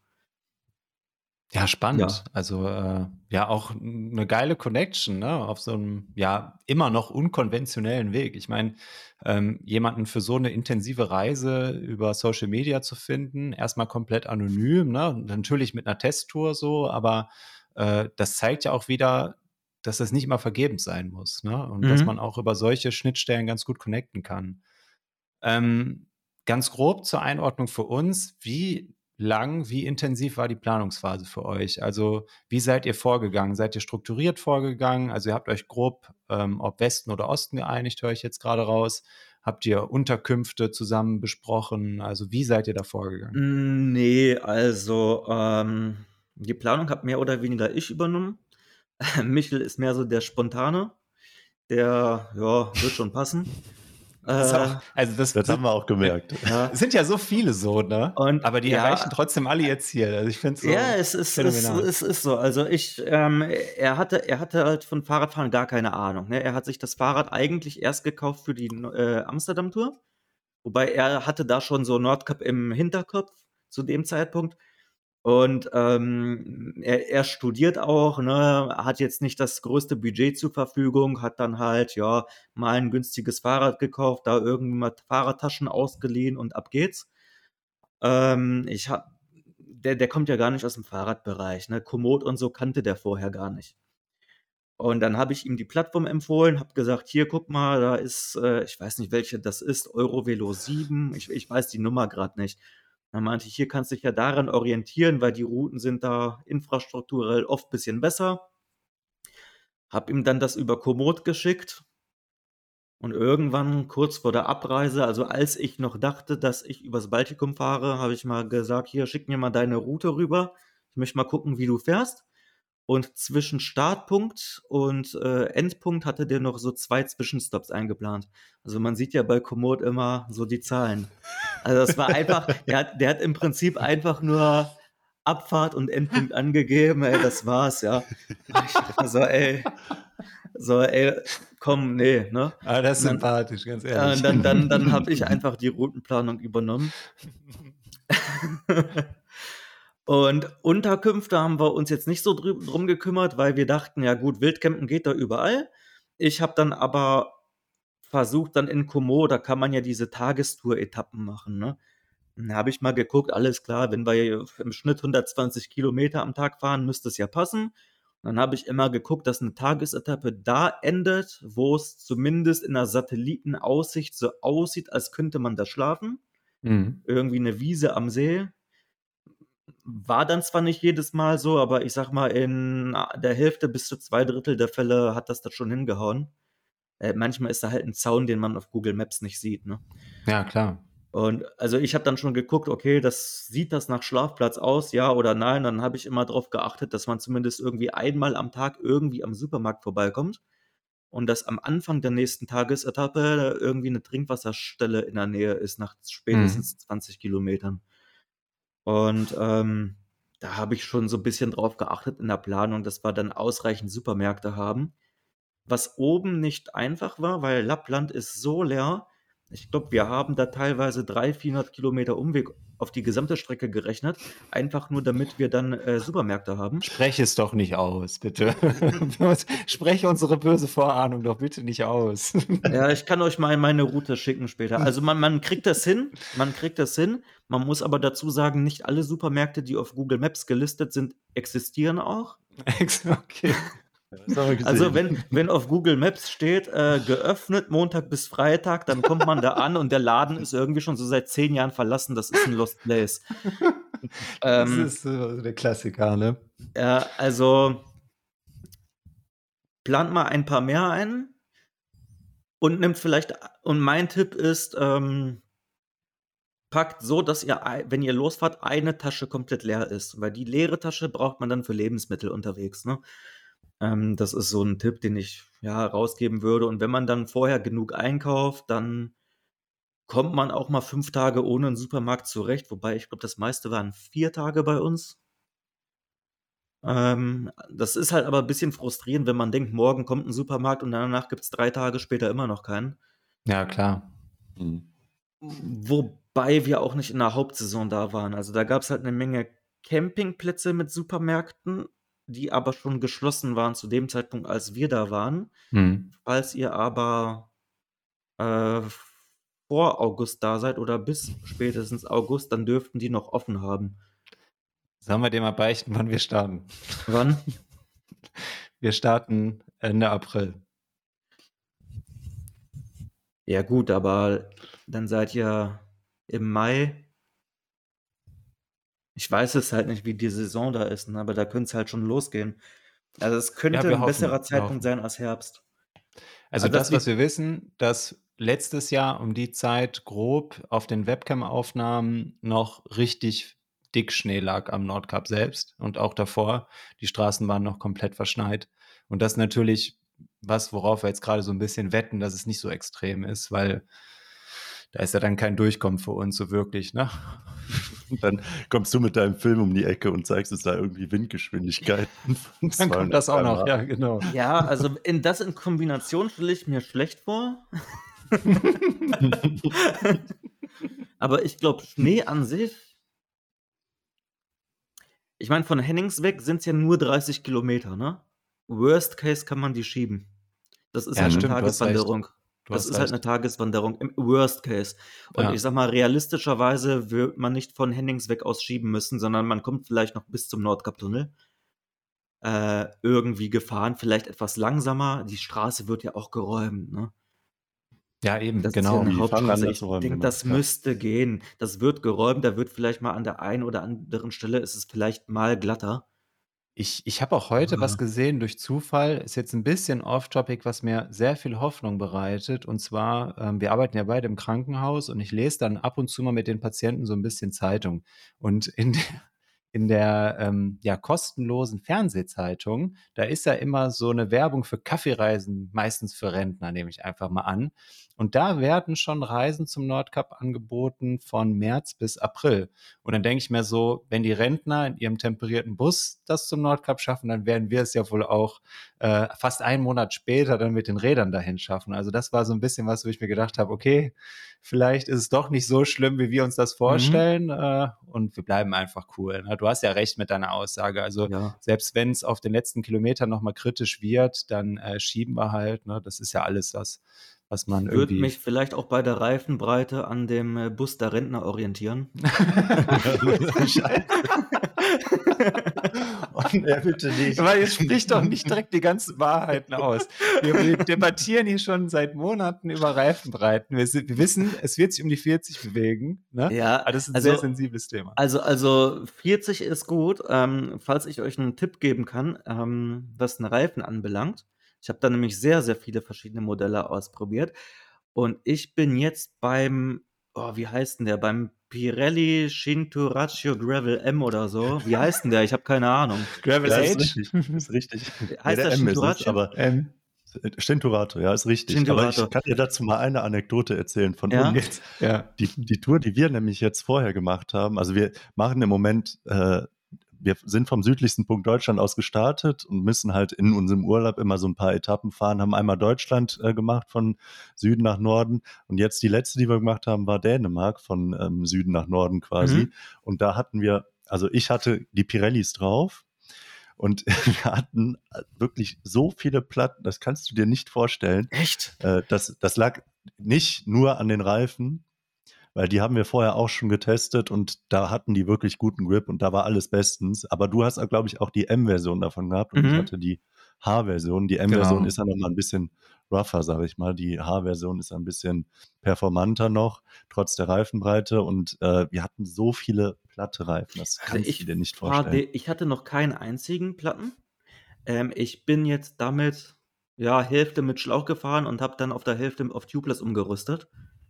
Ja, spannend. Ja. Also äh, ja, auch eine geile Connection, ne? Auf so einem ja immer noch unkonventionellen Weg. Ich meine, ähm, jemanden für so eine intensive Reise über Social Media zu finden, erstmal komplett anonym, ne? Natürlich mit einer Testtour so, aber äh, das zeigt ja auch wieder, dass das nicht immer vergebens sein muss, ne? Und dass Mhm. man auch über solche Schnittstellen ganz gut connecten kann. Ähm, ganz grob zur Einordnung für uns, wie lang, wie intensiv war die Planungsphase für euch? Also wie seid ihr vorgegangen? Seid ihr strukturiert vorgegangen? Also ihr habt euch grob, ähm, ob Westen oder Osten geeinigt, höre ich jetzt gerade raus. Habt ihr Unterkünfte zusammen besprochen? Also wie seid ihr da vorgegangen? Mm, Nee, also ähm, die Planung habe mehr oder weniger ich übernommen. Michel ist mehr so der Spontane. Der, ja, wird schon passen. Das Äh, auch, also das, Das haben wir auch gemerkt. ja. es sind ja so viele so, ne? Und Aber die ja, erreichen trotzdem alle ihr Ziel. Also ich finde es so ja, es ist, es, es ist so. Also ich, ähm, er hatte, er hatte halt von Fahrradfahren gar keine Ahnung. Ne? Er hat sich das Fahrrad eigentlich erst gekauft für die äh, Amsterdam-Tour. Wobei er hatte da schon so Nordkap im Hinterkopf zu dem Zeitpunkt. Und ähm, er, er studiert auch, ne, hat jetzt nicht das größte Budget zur Verfügung, hat dann halt, ja, mal ein günstiges Fahrrad gekauft, da irgendwie mal Fahrradtaschen ausgeliehen und ab geht's. Ähm, ich hab, der, der kommt ja gar nicht aus dem Fahrradbereich, ne? Komoot und so kannte der vorher gar nicht. Und dann habe ich ihm die Plattform empfohlen, habe gesagt, hier, guck mal, da ist, äh, ich weiß nicht, welche das ist, Eurovelo 7, ich, ich weiß die Nummer gerade nicht. Dann meinte ich, hier kannst du dich ja daran orientieren, weil die Routen sind da infrastrukturell oft ein bisschen besser. Hab ihm dann das über Komoot geschickt. Und irgendwann kurz vor der Abreise, also als ich noch dachte, dass ich übers Baltikum fahre, habe ich mal gesagt, hier, schick mir mal deine Route rüber. Ich möchte mal gucken, wie du fährst. Und zwischen Startpunkt und äh, Endpunkt hatte der noch so zwei Zwischenstops eingeplant. Also man sieht ja bei Komoot immer so die Zahlen. Also das war einfach, der hat, der hat im Prinzip einfach nur Abfahrt und Endpunkt angegeben, ey, das war's, ja. So, ey, so, ey, komm, nee, ne? Ah, das ist dann, sympathisch, ganz ehrlich. Äh, dann dann, dann habe ich einfach die Routenplanung übernommen. Und Unterkünfte haben wir uns jetzt nicht so drum gekümmert, weil wir dachten, ja gut, Wildcampen geht da überall. Ich habe dann aber versucht, dann in Komodo, da kann man ja diese Tagestour-Etappen machen. Ne? Dann habe ich mal geguckt, alles klar, wenn wir im Schnitt 120 Kilometer am Tag fahren, müsste es ja passen. Dann habe ich immer geguckt, dass eine Tagesetappe da endet, wo es zumindest in der Satellitenaussicht so aussieht, als könnte man da schlafen. Mhm. Irgendwie eine Wiese am See, war dann zwar nicht jedes Mal so, aber ich sag mal, in der Hälfte bis zu zwei Drittel der Fälle hat das das schon hingehauen. Äh, manchmal ist da halt ein Zaun, den man auf Google Maps nicht sieht, ne? Ja, klar. Und also ich habe dann schon geguckt, okay, das sieht das nach Schlafplatz aus, ja oder nein. Dann habe ich immer darauf geachtet, dass man zumindest irgendwie einmal am Tag irgendwie am Supermarkt vorbeikommt und dass am Anfang der nächsten Tagesetappe irgendwie eine Trinkwasserstelle in der Nähe ist nach spätestens mhm. 20 Kilometern. Und ähm, da habe ich schon so ein bisschen drauf geachtet in der Planung, dass wir dann ausreichend Supermärkte haben. Was oben nicht einfach war, weil Lappland ist so leer, ich glaube, wir haben da teilweise 300, 400 Kilometer Umweg auf die gesamte Strecke gerechnet, einfach nur damit wir dann äh, Supermärkte haben. Spreche es doch nicht aus, bitte. Spreche unsere böse Vorahnung doch bitte nicht aus. ja, ich kann euch mal meine Route schicken später. Also man, man kriegt das hin, man kriegt das hin. Man muss aber dazu sagen, nicht alle Supermärkte, die auf Google Maps gelistet sind, existieren auch. okay. Also wenn, wenn auf Google Maps steht, äh, geöffnet Montag bis Freitag, dann kommt man da an und der Laden ist irgendwie schon so seit zehn Jahren verlassen. Das ist ein Lost Place. das ähm, ist äh, der Klassiker, ne? Ja, also plant mal ein paar mehr ein und nimmt vielleicht, und mein Tipp ist, ähm, packt so, dass ihr, wenn ihr losfahrt, eine Tasche komplett leer ist. Weil die leere Tasche braucht man dann für Lebensmittel unterwegs. Ne? Ähm, das ist so ein Tipp, den ich ja rausgeben würde. Und wenn man dann vorher genug einkauft, dann kommt man auch mal fünf Tage ohne einen Supermarkt zurecht. Wobei ich glaube, das meiste waren vier Tage bei uns. Ähm, das ist halt aber ein bisschen frustrierend, wenn man denkt, morgen kommt ein Supermarkt und danach gibt es drei Tage später immer noch keinen. Ja, klar. Mhm. Wobei wir auch nicht in der Hauptsaison da waren. Also da gab es halt eine Menge Campingplätze mit Supermärkten die aber schon geschlossen waren zu dem Zeitpunkt, als wir da waren. Mhm. Falls ihr aber äh, vor August da seid oder bis spätestens August, dann dürften die noch offen haben. Sollen wir dir mal beichten, wann wir starten? Wann? Wir starten Ende April. Ja gut, aber dann seid ihr im Mai ich weiß es halt nicht, wie die Saison da ist, ne, aber da könnte es halt schon losgehen. Also es könnte ja, ein besserer Zeitpunkt sein als Herbst. Also, also das, was wir wissen, dass letztes Jahr um die Zeit grob auf den Webcam-Aufnahmen noch richtig dick Schnee lag am Nordkap selbst und auch davor. Die Straßen waren noch komplett verschneit. Und das natürlich was, worauf wir jetzt gerade so ein bisschen wetten, dass es nicht so extrem ist, weil da ist ja dann kein Durchkommen für uns so wirklich, ne? dann kommst du mit deinem Film um die Ecke und zeigst uns da irgendwie Windgeschwindigkeiten. Dann kommt das auch noch, ja, genau. Ja, also in das in Kombination stelle ich mir schlecht vor. Aber ich glaube, Schnee an sich. Ich meine, von Hennings weg sind es ja nur 30 Kilometer, ne? Worst Case kann man die schieben. Das ist ja, eine Tageswanderung. Das ist halt recht. halt eine Tageswanderung im Worst Case. Und ja. ich sag mal, realistischerweise wird man nicht von Hennings weg aus schieben müssen, sondern man kommt vielleicht noch bis zum Nordkap-Tunnel. Äh, irgendwie gefahren, vielleicht etwas langsamer. Die Straße wird ja auch geräumt, ne? Ja, eben, das genau. Ist ja eine Hauptstraße. Ich denke, das ja. müsste gehen. Das wird geräumt, da wird vielleicht mal an der einen oder anderen Stelle ist es vielleicht mal glatter. Ich, ich habe auch heute was gesehen durch Zufall. Ist jetzt ein bisschen off-topic, was mir sehr viel Hoffnung bereitet. Und zwar, ähm, wir arbeiten ja beide im Krankenhaus und ich lese dann ab und zu mal mit den Patienten so ein bisschen Zeitung. Und in der, in der ähm, ja, kostenlosen Fernsehzeitung, da ist ja immer so eine Werbung für Kaffeereisen, meistens für Rentner, nehme ich einfach mal an. Und da werden schon Reisen zum Nordkap angeboten von März bis April. Und dann denke ich mir so, wenn die Rentner in ihrem temperierten Bus das zum Nordkap schaffen, dann werden wir es ja wohl auch äh, fast einen Monat später dann mit den Rädern dahin schaffen. Also das war so ein bisschen was, wo ich mir gedacht habe, okay, vielleicht ist es doch nicht so schlimm, wie wir uns das mhm. vorstellen. Mhm. Äh, und wir bleiben einfach cool. Ne? Du hast ja recht mit deiner Aussage. Also ja. selbst wenn es auf den letzten Kilometern nochmal kritisch wird, dann äh, schieben wir halt. Ne? Das ist ja alles was was man irgendwie. Würde mich vielleicht auch bei der Reifenbreite an dem äh, Bus der Rentner orientieren. Und er bitte nicht. Aber jetzt spricht doch nicht direkt die ganzen Wahrheiten aus. Wir, wir, debattieren hier schon seit Monaten über Reifenbreiten. Wir, wir, wissen, es wird sich um die 40 bewegen. Ne? Ja, aber das ist ein also, sehr sensibles Thema. Also, also 40 ist gut. Ähm, falls ich euch einen Tipp geben kann, ähm, was den Reifen anbelangt. Ich habe da nämlich sehr, sehr viele verschiedene Modelle ausprobiert. Und ich bin jetzt beim, oh, wie heißt denn der? Beim Pirelli Shinturaccio Gravel M oder so. Wie heißt denn der? Ich habe keine Ahnung. Gravel ja, Age? Ist richtig. Ist richtig. Heißt ja, der, der Shinturacho? aber M. Shinturato, ja, ist richtig. Aber ich kann dir dazu mal eine Anekdote erzählen von ja? uns. Ja. Die, die Tour, die wir nämlich jetzt vorher gemacht haben, also wir machen im Moment äh, wir sind vom südlichsten Punkt Deutschland aus gestartet und müssen halt in unserem Urlaub immer so ein paar Etappen fahren, haben einmal Deutschland äh, gemacht von Süden nach Norden und jetzt die letzte, die wir gemacht haben, war Dänemark von ähm, Süden nach Norden quasi. Mhm. Und da hatten wir, also ich hatte die Pirellis drauf und wir hatten wirklich so viele Platten, das kannst du dir nicht vorstellen. Echt? Äh, das, das lag nicht nur an den Reifen, weil die haben wir vorher auch schon getestet und da hatten die wirklich guten Grip und da war alles bestens. Aber du hast, glaube ich, auch die M-Version davon gehabt und mhm. ich hatte die H-Version. Die M-Version genau. ist ja nochmal ein bisschen rougher, sage ich mal. Die H-Version ist ein bisschen performanter noch, trotz der Reifenbreite. Und äh, wir hatten so viele platte Reifen, das kannst also du dir nicht vorstellen. ich hatte noch keinen einzigen Platten. Ähm, ich bin jetzt damit ja Hälfte mit Schlauch gefahren und habe dann auf der Hälfte auf Tubeless umgerüstet.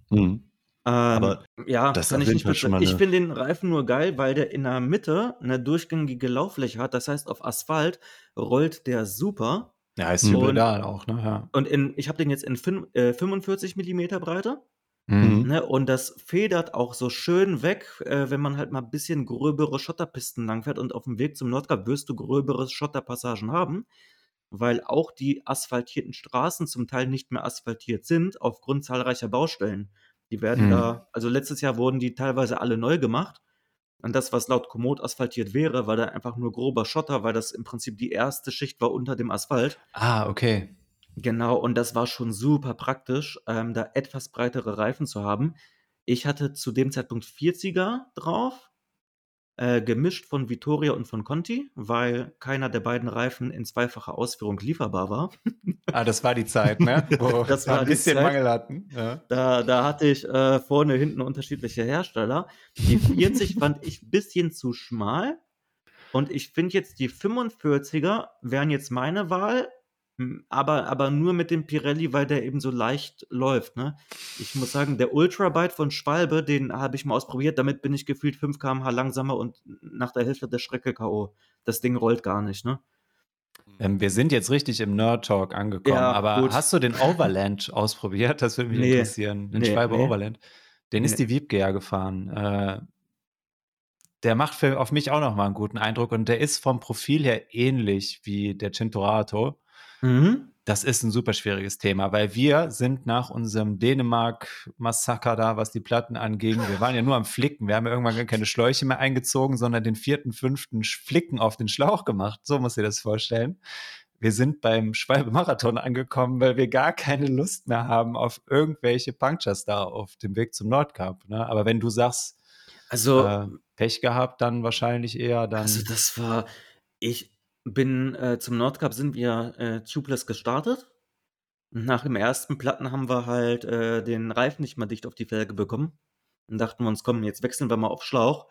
Mhm. Ähm, Aber ja, das kann ich nicht schon Ich finde den Reifen nur geil, weil der in der Mitte eine durchgängige Lauffläche hat. Das heißt, auf Asphalt rollt der super. Ja, ist mhm. pedal auch, ne? Ja. Und in, ich habe den jetzt in fin, äh, 45 mm Breite. Mhm. Ne, und das federt auch so schön weg, äh, wenn man halt mal ein bisschen gröbere Schotterpisten langfährt. Und auf dem Weg zum Nordkap wirst du gröbere Schotterpassagen haben, weil auch die asphaltierten Straßen zum Teil nicht mehr asphaltiert sind, aufgrund zahlreicher Baustellen. Die werden mhm. da, also letztes Jahr wurden die teilweise alle neu gemacht. Und das, was laut Komoot asphaltiert wäre, war da einfach nur grober Schotter, weil das im Prinzip die erste Schicht war unter dem Asphalt. Ah, okay. Genau, und das war schon super praktisch, ähm, da etwas breitere Reifen zu haben. Ich hatte zu dem Zeitpunkt 40er drauf äh, gemischt von Vittoria und von Conti, weil keiner der beiden Reifen in zweifacher Ausführung lieferbar war. Ah, das war die Zeit, ne? Wo das war ein bisschen Zeit. Mangel hatten. Ja. Da, da hatte ich äh, vorne, hinten unterschiedliche Hersteller. Die 40 fand ich ein bisschen zu schmal. Und ich finde jetzt die 45er wären jetzt meine Wahl, aber, aber nur mit dem Pirelli, weil der eben so leicht läuft. Ne? Ich muss sagen, der Ultrabite von Schwalbe, den habe ich mal ausprobiert. Damit bin ich gefühlt 5 km/h langsamer und nach der Hälfte der Strecke K.O. Das Ding rollt gar nicht. Ne? Ähm, wir sind jetzt richtig im Nerd Talk angekommen, ja, aber gut. hast du den Overland ausprobiert? Das würde mich nee. interessieren. Den nee, Schwalbe nee. Overland. Den ist die Wiebke ja gefahren. Äh, der macht für, auf mich auch nochmal einen guten Eindruck und der ist vom Profil her ähnlich wie der Cinturato. Mhm. Das ist ein super schwieriges Thema, weil wir sind nach unserem Dänemark-Massaker da, was die Platten anging, wir waren ja nur am Flicken. Wir haben ja irgendwann gar keine Schläuche mehr eingezogen, sondern den vierten, fünften Flicken auf den Schlauch gemacht. So muss ihr das vorstellen. Wir sind beim Schwalbe-Marathon angekommen, weil wir gar keine Lust mehr haben auf irgendwelche Punctures da auf dem Weg zum Nordkap. Ne? Aber wenn du sagst, also äh, Pech gehabt, dann wahrscheinlich eher dann. Also das war, ich, bin äh, zum Nordcup sind wir äh, tubeless gestartet. Nach dem ersten Platten haben wir halt äh, den Reifen nicht mal dicht auf die Felge bekommen. Und dachten wir uns, komm, jetzt wechseln wir mal auf Schlauch.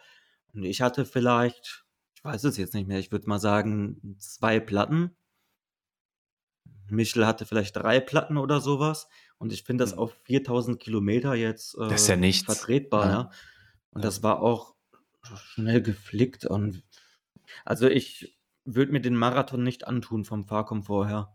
Und ich hatte vielleicht, ich weiß es jetzt nicht mehr, ich würde mal sagen, zwei Platten. Michel hatte vielleicht drei Platten oder sowas. Und ich finde das Mhm. auf 4000 Kilometer jetzt äh, Das ist ja nichts. vertretbar. Ja. Ja. Und das war auch schnell geflickt. Und also ich würde mir den Marathon nicht antun vom Fahrkomfort her.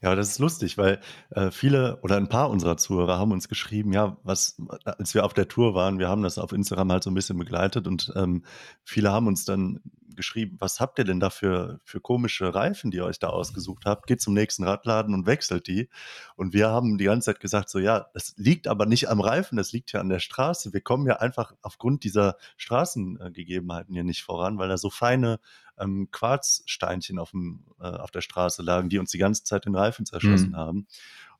Ja, das ist lustig, weil äh, viele oder ein paar unserer Zuhörer haben uns geschrieben, ja, was, als wir auf der Tour waren, wir haben das auf Instagram halt so ein bisschen begleitet und ähm, viele haben uns dann geschrieben, was habt ihr denn da für, für komische Reifen, die ihr euch da ausgesucht habt? Geht zum nächsten Radladen und wechselt die. Und wir haben die ganze Zeit gesagt, so ja, das liegt aber nicht am Reifen, das liegt ja an der Straße. Wir kommen ja einfach aufgrund dieser Straßengegebenheiten hier nicht voran, weil da so feine ähm, Quarzsteinchen auf, dem, äh, auf der Straße lagen, die uns die ganze Zeit den Reifen zerschossen Mhm. haben.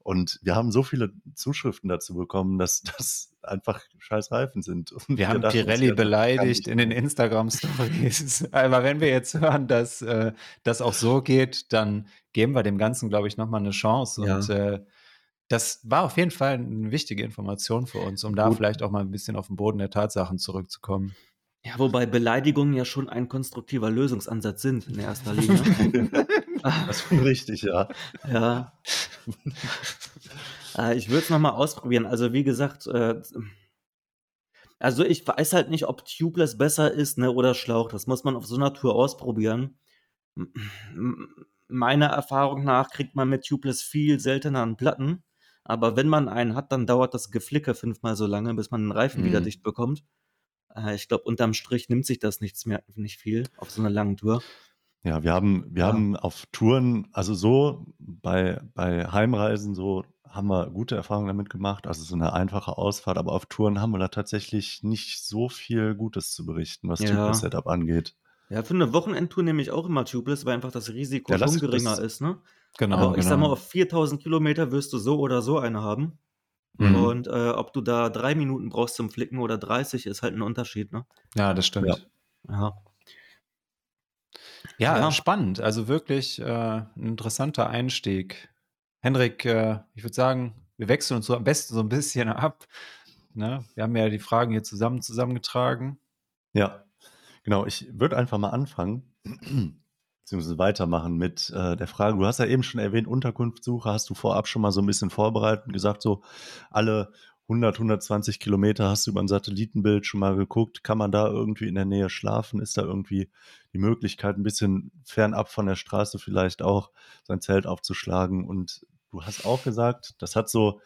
Und wir haben so viele Zuschriften dazu bekommen, dass das einfach scheiß Reifen sind. Und Wir haben Pirelli beleidigt in den. Instagram-Stories. Aber wenn wir jetzt hören, dass äh, das auch so geht, dann geben wir dem Ganzen, glaube ich, nochmal eine Chance. Ja. Und äh, das war auf jeden Fall eine wichtige Information für uns, um da Gut. vielleicht auch mal ein bisschen auf den Boden der Tatsachen zurückzukommen. Ja, wobei Beleidigungen ja schon ein konstruktiver Lösungsansatz sind in erster Linie. Das ist richtig, ja. Ja. äh, ich würde es nochmal ausprobieren. Also, wie gesagt, äh, also ich weiß halt nicht, ob Tubeless besser ist ne, oder Schlauch. Das muss man auf so einer Tour ausprobieren. Meiner Erfahrung nach kriegt man mit Tubeless viel seltener einen Platten. Aber wenn man einen hat, dann dauert das Geflicke fünfmal so lange, bis man den Reifen wieder Mhm. dicht bekommt. Äh, ich glaube, unterm Strich nimmt sich das nichts mehr, nicht viel auf so einer langen Tour. Ja, wir haben, wir Ja. haben auf Touren, also so bei, bei Heimreisen, so haben wir gute Erfahrungen damit gemacht. Also so eine einfache Ausfahrt, aber auf Touren haben wir da tatsächlich nicht so viel Gutes zu berichten, was Ja. Tubeless Setup angeht. Ja, für eine Wochenendtour nehme ich auch immer Tubeless, weil einfach das Risiko Ja, schon geringer das- ist, ne? Genau. Aber ich sag genau. mal, auf 4000 Kilometer wirst du so oder so eine haben. Mhm. Und äh, ob du da drei Minuten brauchst zum Flicken oder 30, ist halt ein Unterschied, ne? Ja, das stimmt. Ja. Ja, Ja. Ja. spannend. Also wirklich äh, ein interessanter Einstieg. Henrik, äh, ich würde sagen, wir wechseln uns so am besten so ein bisschen ab. Ne? Wir haben ja die Fragen hier zusammen zusammengetragen. Ja, genau. Ich würde einfach mal anfangen, beziehungsweise weitermachen mit äh, der Frage. Du hast ja eben schon erwähnt, Unterkunftssuche. Hast du vorab schon mal so ein bisschen vorbereitet und gesagt, so alle 100, 120 Kilometer hast du über ein Satellitenbild schon mal geguckt. Kann man da irgendwie in der Nähe schlafen? Ist da irgendwie die Möglichkeit, ein bisschen fernab von der Straße vielleicht auch sein Zelt aufzuschlagen? Und du hast auch gesagt, das hat so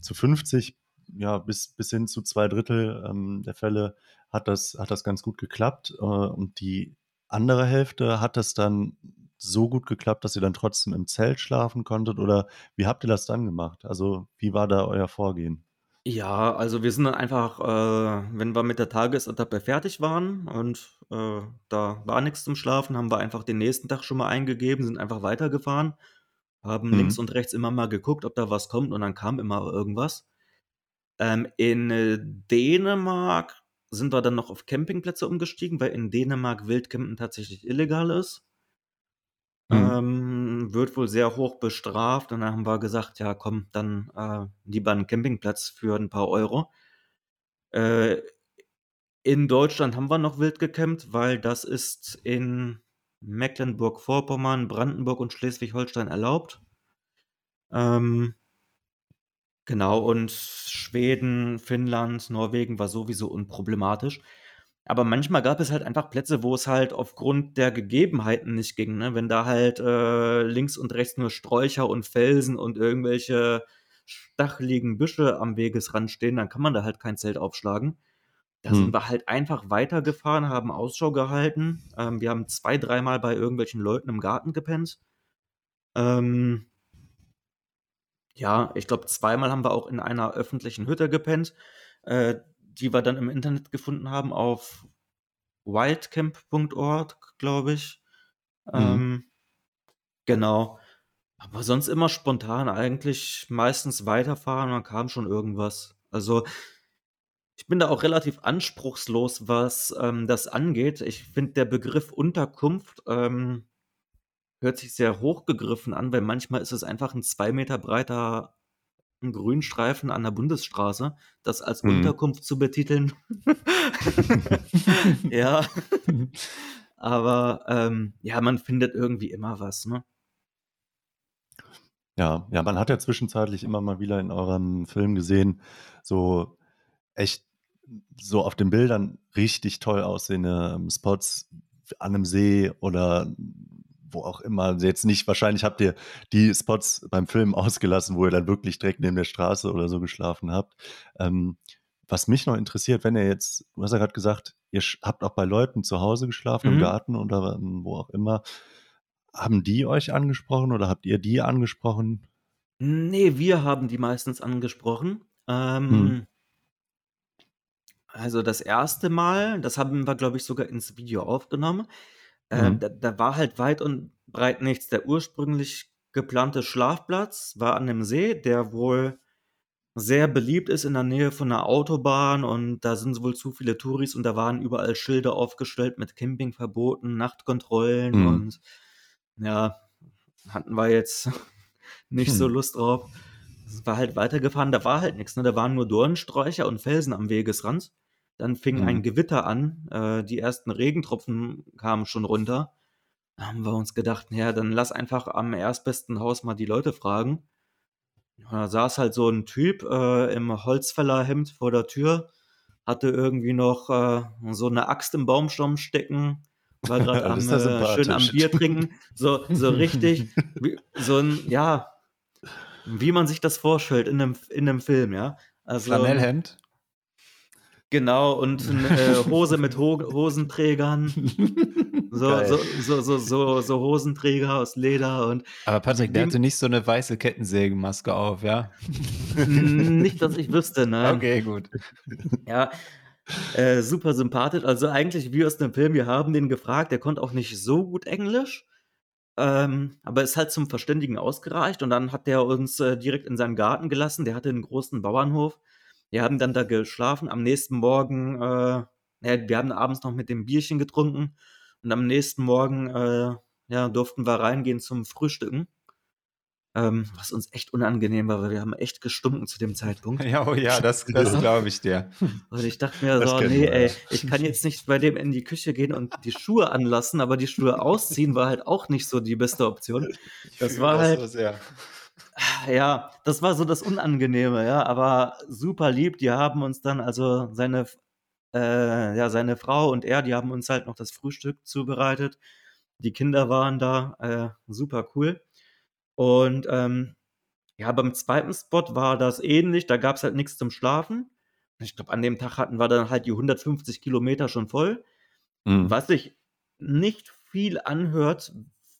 zu 50, ja, bis, bis hin zu zwei Drittel ähm, der Fälle hat das, hat das ganz gut geklappt. Äh, und die andere Hälfte hat das dann so gut geklappt, dass ihr dann trotzdem im Zelt schlafen konntet? Oder wie habt ihr das dann gemacht? Also, wie war da euer Vorgehen? Ja, also wir sind dann einfach, äh, wenn wir mit der Tagesetappe fertig waren und äh, da war nichts zum Schlafen, haben wir einfach den nächsten Tag schon mal eingegeben, sind einfach weitergefahren, haben Mhm. links und rechts immer mal geguckt, ob da was kommt und dann kam immer irgendwas. Ähm, in äh, Dänemark sind wir dann noch auf Campingplätze umgestiegen, weil in Dänemark Wildcampen tatsächlich illegal ist. Mhm. Ähm, wird wohl sehr hoch bestraft und dann haben wir gesagt, ja komm, dann äh, lieber einen Campingplatz für ein paar Euro. Äh, in Deutschland haben wir noch wild gecampt, weil das ist in Mecklenburg-Vorpommern, Brandenburg und Schleswig-Holstein erlaubt. Ähm, genau, und Schweden, Finnland, Norwegen war sowieso unproblematisch. Aber manchmal gab es halt einfach Plätze, wo es halt aufgrund der Gegebenheiten nicht ging. Ne? Wenn da halt äh, links und rechts nur Sträucher und Felsen und irgendwelche stacheligen Büsche am Wegesrand stehen, dann kann man da halt kein Zelt aufschlagen. Da Hm. sind wir halt einfach weitergefahren, haben Ausschau gehalten. Ähm, wir haben zwei, dreimal bei irgendwelchen Leuten im Garten gepennt. Ähm, ja, ich glaube, zweimal haben wir auch in einer öffentlichen Hütte gepennt, äh, die wir dann im Internet gefunden haben auf wildcamp.org, glaube ich. Ähm, genau. Aber sonst immer spontan, eigentlich meistens weiterfahren, dann kam schon irgendwas. Also, ich bin da auch relativ anspruchslos, was ähm, das angeht. Ich finde, der Begriff Unterkunft ähm, hört sich sehr hochgegriffen an, weil manchmal ist es einfach ein zwei Meter breiter ein Grünstreifen an der Bundesstraße. Das als Mhm. Unterkunft zu betiteln. ja. Aber ähm, ja, man findet irgendwie immer was, ne? Ja, ja, man hat ja zwischenzeitlich immer mal wieder in eurem Film gesehen, so echt so auf den Bildern richtig toll aussehende ähm, Spots an einem See oder wo auch immer. Jetzt nicht, wahrscheinlich habt ihr die Spots beim Film ausgelassen, wo ihr dann wirklich direkt neben der Straße oder so geschlafen habt. Ähm, was mich noch interessiert, wenn ihr jetzt, du hast ja gerade gesagt, ihr habt auch bei Leuten zu Hause geschlafen, mhm. im Garten oder wo auch immer. Haben die euch angesprochen oder habt ihr die angesprochen? Nee, wir haben die meistens angesprochen. Ähm, hm. Also das erste Mal, das haben wir, glaube ich, sogar ins Video aufgenommen. Ähm, mhm. da, da, war halt weit und breit nichts. Der ursprünglich geplante Schlafplatz war an einem See, der wohl sehr beliebt ist in der Nähe von einer Autobahn und da sind wohl zu viele Touris und da waren überall Schilder aufgestellt mit Campingverboten, Nachtkontrollen mhm. und ja, hatten wir jetzt nicht hm. so Lust drauf. Es war halt weitergefahren, da war halt nichts, ne? Da waren nur Dornsträucher und Felsen am Wegesrand. Dann fing hm. ein Gewitter an, äh, die ersten Regentropfen kamen schon runter. Da haben wir uns gedacht, ja, dann lass einfach am erstbesten Haus mal die Leute fragen. Da saß halt so ein Typ äh, im Holzfällerhemd vor der Tür, hatte irgendwie noch äh, so eine Axt im Baumstamm stecken, war gerade am, äh, schön am Bier trinken. So, so richtig, wie, so ein, ja, wie man sich das vorstellt in einem, in einem Film, ja. Also, Flanellhemd? Genau, und eine äh, Hose mit Ho Hosenträgern. So, so, so, so, so, so, Hosenträger aus Leder und. Aber Patrick, der hatte nicht so eine weiße Kettensägenmaske auf, ja? nicht, dass ich wüsste, ne? Okay, gut. Ja, äh, super sympathisch. Also eigentlich wie aus dem Film, wir haben den gefragt, der konnte auch nicht so gut Englisch. Ähm, aber ist halt zum Verständigen ausgereicht und dann hat der uns äh, direkt in seinen Garten gelassen. Der hatte einen großen Bauernhof. Wir haben dann da geschlafen. Am nächsten Morgen, äh, ja, wir haben abends noch mit dem Bierchen getrunken und am nächsten Morgen äh, ja, durften wir reingehen zum Frühstücken. Ähm, was uns echt unangenehm war, weil wir haben echt gestunken zu dem Zeitpunkt. Ja, oh ja, das, das glaube ich dir. Und ich dachte mir das so, nee, ey, ich kann jetzt nicht bei dem in die Küche gehen und die Schuhe anlassen, aber die Schuhe ausziehen war halt auch nicht so die beste Option. Das war das halt. So ja, das war so das Unangenehme, ja, aber super lieb. Die haben uns dann, also seine, äh, ja, seine Frau und er, die haben uns halt noch das Frühstück zubereitet. Die Kinder waren da, äh, super cool. Und ähm, ja, beim zweiten Spot war das ähnlich. Da gab es halt nichts zum Schlafen. Ich glaube, an dem Tag hatten wir dann halt die 150 Kilometer schon voll. Mhm. Was sich nicht viel anhört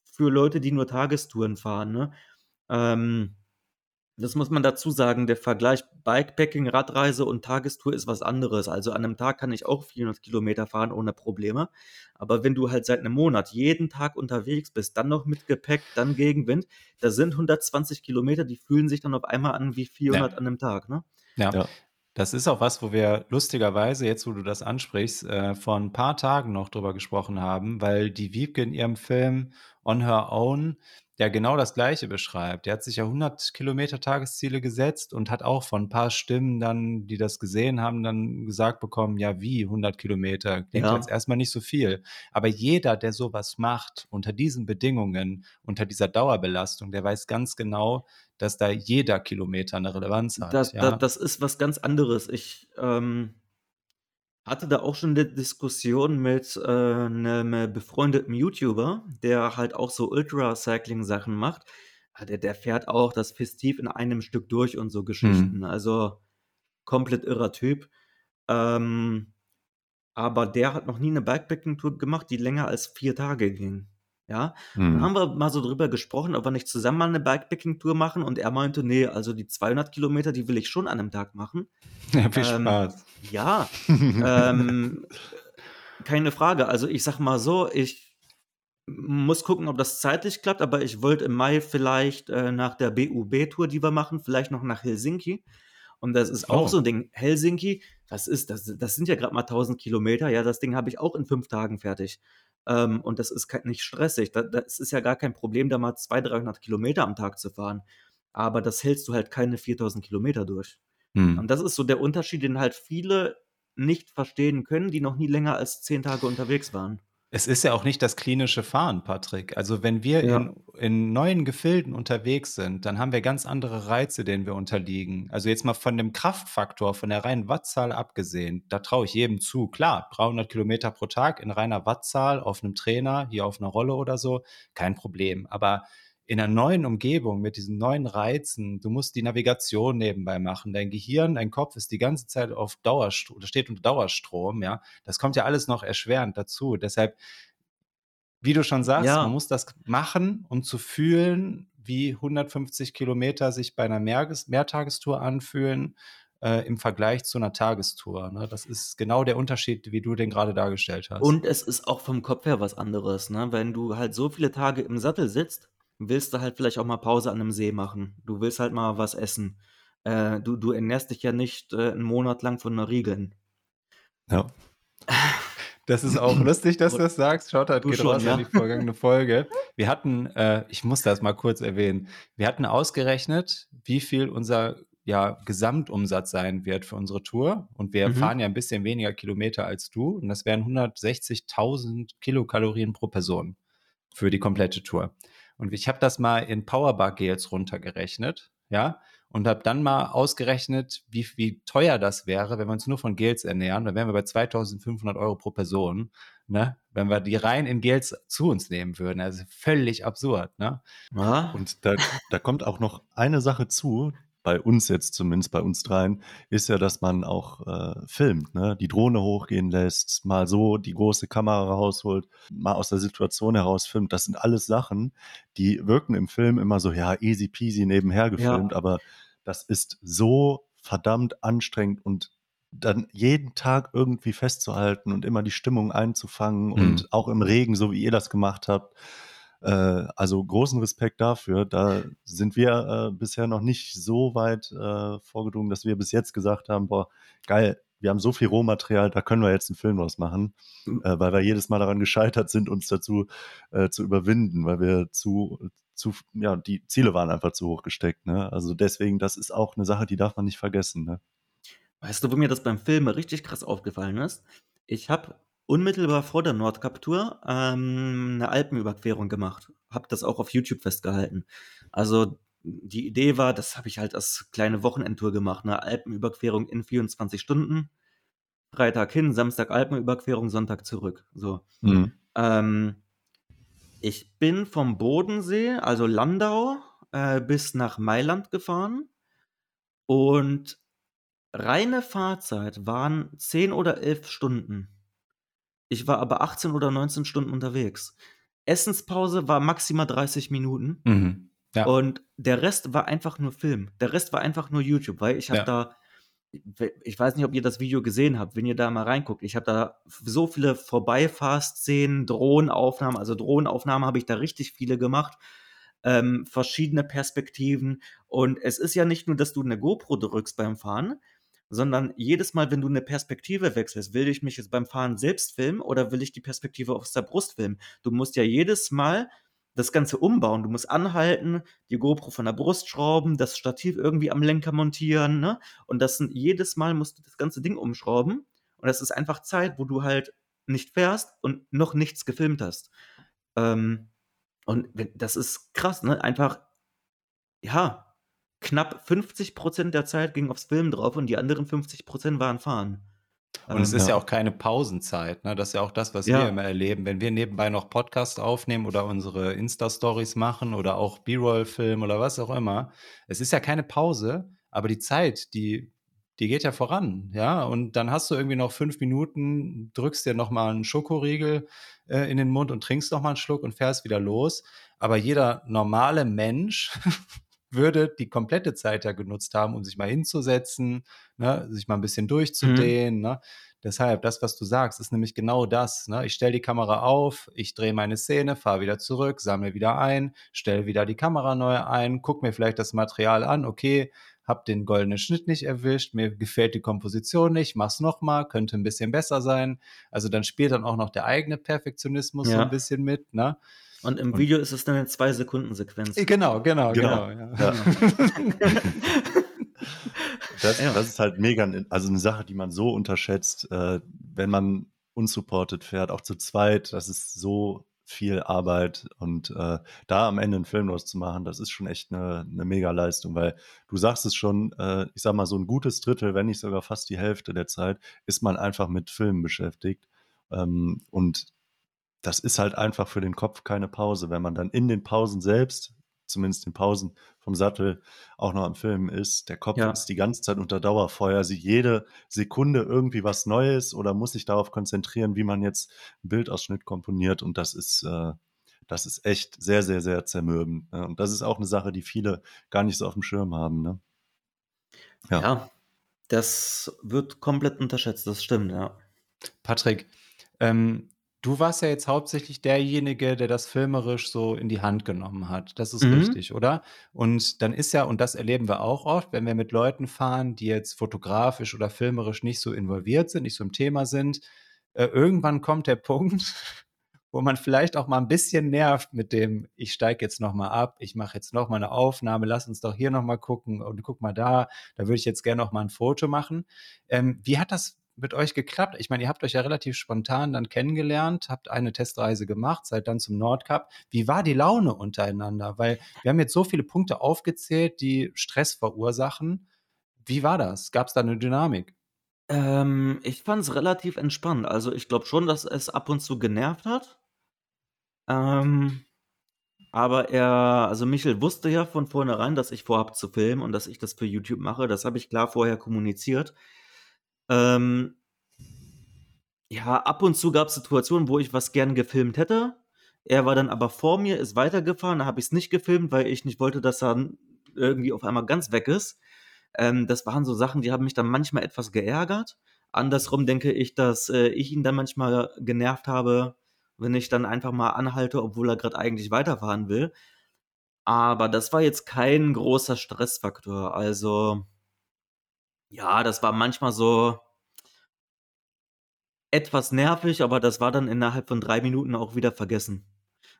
für Leute, die nur Tagestouren fahren. Ne? Ähm, das muss man dazu sagen, der Vergleich Bikepacking, Radreise und Tagestour ist was anderes. Also an einem Tag kann ich auch 400 Kilometer fahren ohne Probleme. Aber wenn du halt seit einem Monat jeden Tag unterwegs bist, dann noch mit Gepäck, dann Gegenwind, da sind 120 Kilometer, die fühlen sich dann auf einmal an wie 400 ja. an einem Tag. Ne? Ja. ja. Das ist auch was, wo wir lustigerweise, jetzt wo du das ansprichst, äh, vor ein paar Tagen noch drüber gesprochen haben, weil die Wiebke in ihrem Film On Her Own ja genau das Gleiche beschreibt. Der hat sich ja 100 Kilometer Tagesziele gesetzt und hat auch von ein paar Stimmen dann, die das gesehen haben, dann gesagt bekommen, ja wie 100 Kilometer, klingt ja. jetzt erstmal nicht so viel. Aber jeder, der sowas macht, unter diesen Bedingungen, unter dieser Dauerbelastung, der weiß ganz genau, dass da jeder Kilometer eine Relevanz hat. Das, ja? das, das ist was ganz anderes. Ich ähm, hatte da auch schon eine Diskussion mit äh, einem befreundeten YouTuber, der halt auch so Ultra-Cycling-Sachen macht. Ah, der, der fährt auch das Festiv in einem Stück durch und so Geschichten. Mhm. Also komplett irrer Typ. Ähm, aber der hat noch nie eine Bikepacking-Tour gemacht, die länger als vier Tage ging. Ja, dann mhm. haben wir mal so drüber gesprochen, ob wir nicht zusammen mal eine Bikepacking-Tour machen und er meinte, nee, also die 200 Kilometer, die will ich schon an einem Tag machen. Ja, viel ähm, Spaß. Ja, ähm, keine Frage. Also ich sag mal so, ich muss gucken, ob das zeitlich klappt, aber ich wollte im Mai vielleicht äh, nach der BUB-Tour, die wir machen, vielleicht noch nach Helsinki. Und das ist auch oh. so ein Ding. Helsinki, was ist das? Das sind ja gerade mal 1000 Kilometer. Ja, das Ding habe ich auch in fünf Tagen fertig. Ähm, und das ist nicht stressig. Da, das ist ja gar kein Problem, da mal 200, 300 Kilometer am Tag zu fahren. Aber das hältst du halt keine 4000 Kilometer durch. Hm. Und das ist so der Unterschied, den halt viele nicht verstehen können, die noch nie länger als zehn Tage unterwegs waren. Es ist ja auch nicht das klinische Fahren, Patrick. Also wenn wir Ja. in, in neuen Gefilden unterwegs sind, dann haben wir ganz andere Reize, denen wir unterliegen. Also jetzt mal von dem Kraftfaktor, von der reinen Wattzahl abgesehen, da traue ich jedem zu. Klar, 300 Kilometer pro Tag in reiner Wattzahl auf einem Trainer, hier auf einer Rolle oder so, kein Problem. Aber in einer neuen Umgebung mit diesen neuen Reizen, du musst die Navigation nebenbei machen. Dein Gehirn, dein Kopf ist die ganze Zeit auf Dauerstrom, oder steht unter Dauerstrom, ja. Das kommt ja alles noch erschwerend dazu. Deshalb, wie du schon sagst, Ja. man muss das machen, um zu fühlen, wie 150 Kilometer sich bei einer Mehrges Mehrtagestour anfühlen äh, im Vergleich zu einer Tagestour. Ne? Das ist genau der Unterschied, wie du den gerade dargestellt hast. Und es ist auch vom Kopf her was anderes, ne? Wenn du halt so viele Tage im Sattel sitzt, willst du halt vielleicht auch mal Pause an einem See machen. Du willst halt mal was essen. Äh, du, du ernährst dich ja nicht äh, einen Monat lang von Riegeln. Ja. Das ist auch lustig, dass du das sagst. Schaut halt Du geht schon, raus ja. an die vergangene Folge. Wir hatten, äh, ich muss das mal kurz erwähnen, wir hatten ausgerechnet, wie viel unser ja, Gesamtumsatz sein wird für unsere Tour. Und wir Mhm. fahren ja ein bisschen weniger Kilometer als du. Und das wären 160.000 Kilokalorien pro Person für die komplette Tour. Und ich habe das mal in Powerbar-Gels runtergerechnet, ja, und habe dann mal ausgerechnet, wie, wie teuer das wäre, wenn wir uns nur von Gels ernähren. Dann wären wir bei 2500 Euro pro Person, ne? wenn wir die rein in Gels zu uns nehmen würden. Also völlig absurd. Ne? Ja? Und da, da kommt auch noch eine Sache zu, bei uns jetzt zumindest, bei uns dreien, ist ja, dass man auch äh, filmt, ne? die Drohne hochgehen lässt, mal so die große Kamera rausholt, mal aus der Situation heraus filmt. Das sind alles Sachen, die wirken im Film immer so, ja, easy peasy nebenher gefilmt, aber das ist so verdammt anstrengend und dann jeden Tag irgendwie festzuhalten und immer die Stimmung einzufangen und auch im Regen, so wie ihr das gemacht habt. Äh, also großen Respekt dafür. Da sind wir äh, bisher noch nicht so weit äh, vorgedrungen, dass wir bis jetzt gesagt haben, boah, geil, wir haben so viel Rohmaterial, da können wir jetzt einen Film draus machen, Mhm. äh, weil wir jedes Mal daran gescheitert sind, uns dazu äh, zu überwinden, weil wir zu, zu, ja, die Ziele waren einfach zu hoch gesteckt. Ne? Also deswegen, das ist auch eine Sache, die darf man nicht vergessen. Ne? Weißt du, wo mir das beim Filmen richtig krass aufgefallen ist? Ich habe unmittelbar vor der Nordkap-Tour ähm, eine Alpenüberquerung gemacht. Habe das auch auf YouTube festgehalten. Also die Idee war, das habe ich halt als kleine Wochenendtour gemacht, eine Alpenüberquerung in 24 Stunden. Freitag hin, Samstag Alpenüberquerung, Sonntag zurück. So. Mhm. Ähm, ich bin vom Bodensee, also Landau, äh, bis nach Mailand gefahren und reine Fahrzeit waren 10 oder 11 Stunden. Ich war aber 18 oder 19 Stunden unterwegs. Essenspause war maximal 30 Minuten Mhm. Ja. und der Rest war einfach nur Film. Der Rest war einfach nur YouTube, weil ich habe Ja. da ich weiß nicht, ob ihr das Video gesehen habt, wenn ihr da mal reinguckt. Ich habe da so viele Vorbeifahrszenen, Drohnenaufnahmen, also Drohnenaufnahmen habe ich da richtig viele gemacht. Ähm, verschiedene Perspektiven. Und es ist ja nicht nur, dass du eine GoPro drückst beim Fahren, sondern jedes Mal, wenn du eine Perspektive wechselst, will ich mich jetzt beim Fahren selbst filmen oder will ich die Perspektive aus der Brust filmen? Du musst ja jedes Mal das Ganze umbauen. Du musst anhalten, die GoPro von der Brust schrauben, das Stativ irgendwie am Lenker montieren, ne? Und das sind, jedes Mal musst du das ganze Ding umschrauben. Und das ist einfach Zeit, wo du halt nicht fährst und noch nichts gefilmt hast. Ähm, und das ist krass, ne? Einfach, ja, knapp 50% der Zeit ging aufs Filmen drauf und die anderen 50% waren Fahren. Und es Ähm, ist ja ja. auch keine Pausenzeit. Ne? Das ist ja auch das, was Ja. wir immer erleben. Wenn wir nebenbei noch Podcasts aufnehmen oder unsere Insta-Stories machen oder auch B-Roll-Film oder was auch immer, es ist ja keine Pause, aber die Zeit, die, die geht ja voran. Ja, und dann hast du irgendwie noch fünf Minuten, drückst dir nochmal einen Schokoriegel äh, in den Mund und trinkst nochmal einen Schluck und fährst wieder los. Aber jeder normale Mensch würde die komplette Zeit ja genutzt haben, um sich mal hinzusetzen, ne, sich mal ein bisschen durchzudehnen. Ne? Deshalb, das, was du sagst, ist nämlich genau das. Ne? Ich stelle die Kamera auf, ich drehe meine Szene, fahre wieder zurück, sammle wieder ein, stelle wieder die Kamera neu ein, gucke mir vielleicht das Material an, okay, hab den goldenen Schnitt nicht erwischt, mir gefällt die Komposition nicht, mach's nochmal, könnte ein bisschen besser sein. Also dann spielt dann auch noch der eigene Perfektionismus so Ja. ein bisschen mit. Ne? Und im Und- Video ist es dann eine 2-Sekunden-Sequenz. Genau, genau, genau. Genau. ja. Das, Ja. das ist halt mega, also eine Sache, die man so unterschätzt, äh, wenn man unsupported fährt, auch zu zweit, das ist so viel Arbeit und äh, da am Ende einen Film draus zu machen, das ist schon echt eine, eine Mega-Leistung, weil du sagst es schon, äh, ich sag mal, so ein gutes Drittel, wenn nicht sogar fast die Hälfte der Zeit, ist man einfach mit Filmen beschäftigt. Ähm, und das ist halt einfach für den Kopf keine Pause. Wenn man dann in den Pausen selbst, zumindest in Pausen vom Sattel, auch noch am Filmen ist, der Kopf ja. ist die ganze Zeit unter Dauerfeuer, sieht jede Sekunde irgendwie was Neues oder muss sich darauf konzentrieren, wie man jetzt einen Bildausschnitt komponiert. Und das ist, äh, das ist echt sehr, sehr, sehr zermürbend. Ne? Und das ist auch eine Sache, die viele gar nicht so auf dem Schirm haben. Ne? Ja. ja, das wird komplett unterschätzt, das stimmt, ja. Patrick, ähm, Du warst ja jetzt hauptsächlich derjenige, der das filmerisch so in die Hand genommen hat. Das ist Mhm. richtig, oder? Und dann ist ja und das erleben wir auch oft, wenn wir mit Leuten fahren, die jetzt fotografisch oder filmerisch nicht so involviert sind, nicht so im Thema sind, äh, irgendwann kommt der Punkt, wo man vielleicht auch mal ein bisschen nervt mit dem: „Ich steige jetzt noch mal ab, ich mache jetzt noch mal 'ne Aufnahme, lass uns doch hier noch mal gucken und guck mal da, da würde ich jetzt gerne noch mal ein Foto machen.“ Ähm, wie hat das mit euch geklappt? Ich meine, ihr habt euch ja relativ spontan dann kennengelernt, habt eine Testreise gemacht, seid dann zum Nordcup. Wie war die Laune untereinander? Weil wir haben jetzt so viele Punkte aufgezählt, die Stress verursachen. Wie war das? Gab es da eine Dynamik? Ähm, ich fand es relativ entspannt. Also ich glaube schon, dass es ab und zu genervt hat. Ähm, aber er, also Michel wusste ja von vornherein, dass ich vorhabe zu filmen und dass ich das für YouTube mache. Das habe ich klar vorher kommuniziert. Ähm, ja, ab und zu gab es Situationen, wo ich was gern gefilmt hätte. Er war dann aber vor mir, ist weitergefahren, da habe ich es nicht gefilmt, weil ich nicht wollte, dass er irgendwie auf einmal ganz weg ist. Ähm, das waren so Sachen, die haben mich dann manchmal etwas geärgert. Andersrum denke ich, dass äh, ich ihn dann manchmal genervt habe, wenn ich dann einfach mal anhalte, obwohl er gerade eigentlich weiterfahren will. Aber das war jetzt kein großer Stressfaktor. Also ja, das war manchmal so etwas nervig, aber das war dann innerhalb von drei Minuten auch wieder vergessen.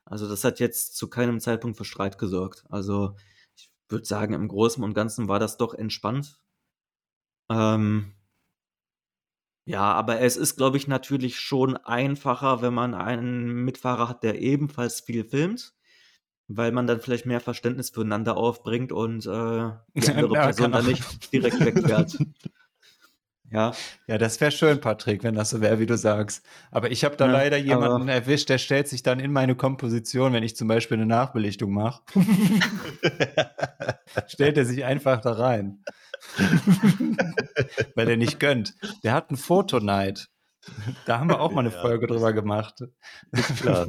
Also das hat jetzt zu keinem Zeitpunkt für Streit gesorgt. Also ich würde sagen, im Großen und Ganzen war das doch entspannt. Ähm, ja, aber es ist, glaube ich, natürlich schon einfacher, wenn man einen Mitfahrer hat, der ebenfalls viel filmt weil man dann vielleicht mehr Verständnis füreinander aufbringt und äh, die andere ja, Person dann nicht direkt wegfährt. Ja. Ja, das wäre schön, Patrick, wenn das so wäre, wie du sagst. Aber ich habe da ja, leider jemanden erwischt, der stellt sich dann in meine Komposition, wenn ich zum Beispiel eine Nachbelichtung mache. stellt er sich einfach da rein. Weil er nicht gönnt. Der hat einen Fotoneid. Da haben wir auch mal eine ja, Folge drüber gemacht. Ist klar.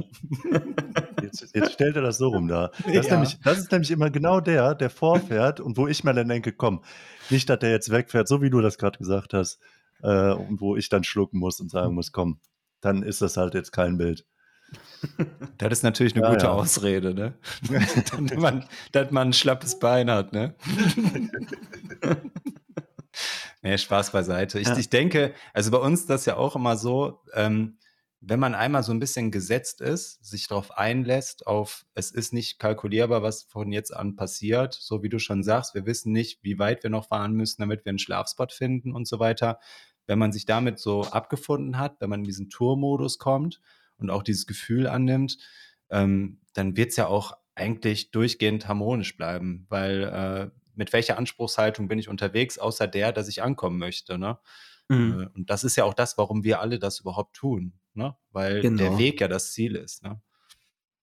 Jetzt, jetzt, stellt er das so rum da. Das, ja. ist nämlich, das, ist nämlich, immer genau der, der vorfährt und wo ich mir dann denke, komm, nicht, dass der jetzt wegfährt, so wie du das gerade gesagt hast, äh, und wo ich dann schlucken muss und sagen muss, komm, dann ist das halt jetzt kein Bild. Das ist natürlich eine ja, gute Ausrede, ne? dass, man, dass man ein schlappes Bein hat, ne? Nee, Spaß beiseite. Ich, ja. ich denke, also bei uns das ja auch immer so, ähm, wenn man einmal so ein bisschen gesetzt ist, sich darauf einlässt, auf es ist nicht kalkulierbar, was von jetzt an passiert, so wie du schon sagst, wir wissen nicht, wie weit wir noch fahren müssen, damit wir einen Schlafspot finden und so weiter. Wenn man sich damit so abgefunden hat, wenn man in diesen Tourmodus kommt und auch dieses Gefühl annimmt, ähm, dann wird es ja auch eigentlich durchgehend harmonisch bleiben, weil äh, mit welcher Anspruchshaltung bin ich unterwegs, außer der, dass ich ankommen möchte. Ne? Mhm. Äh, und das ist ja auch das, warum wir alle das überhaupt tun, ne? weil genau. der Weg ja das Ziel ist. Ne?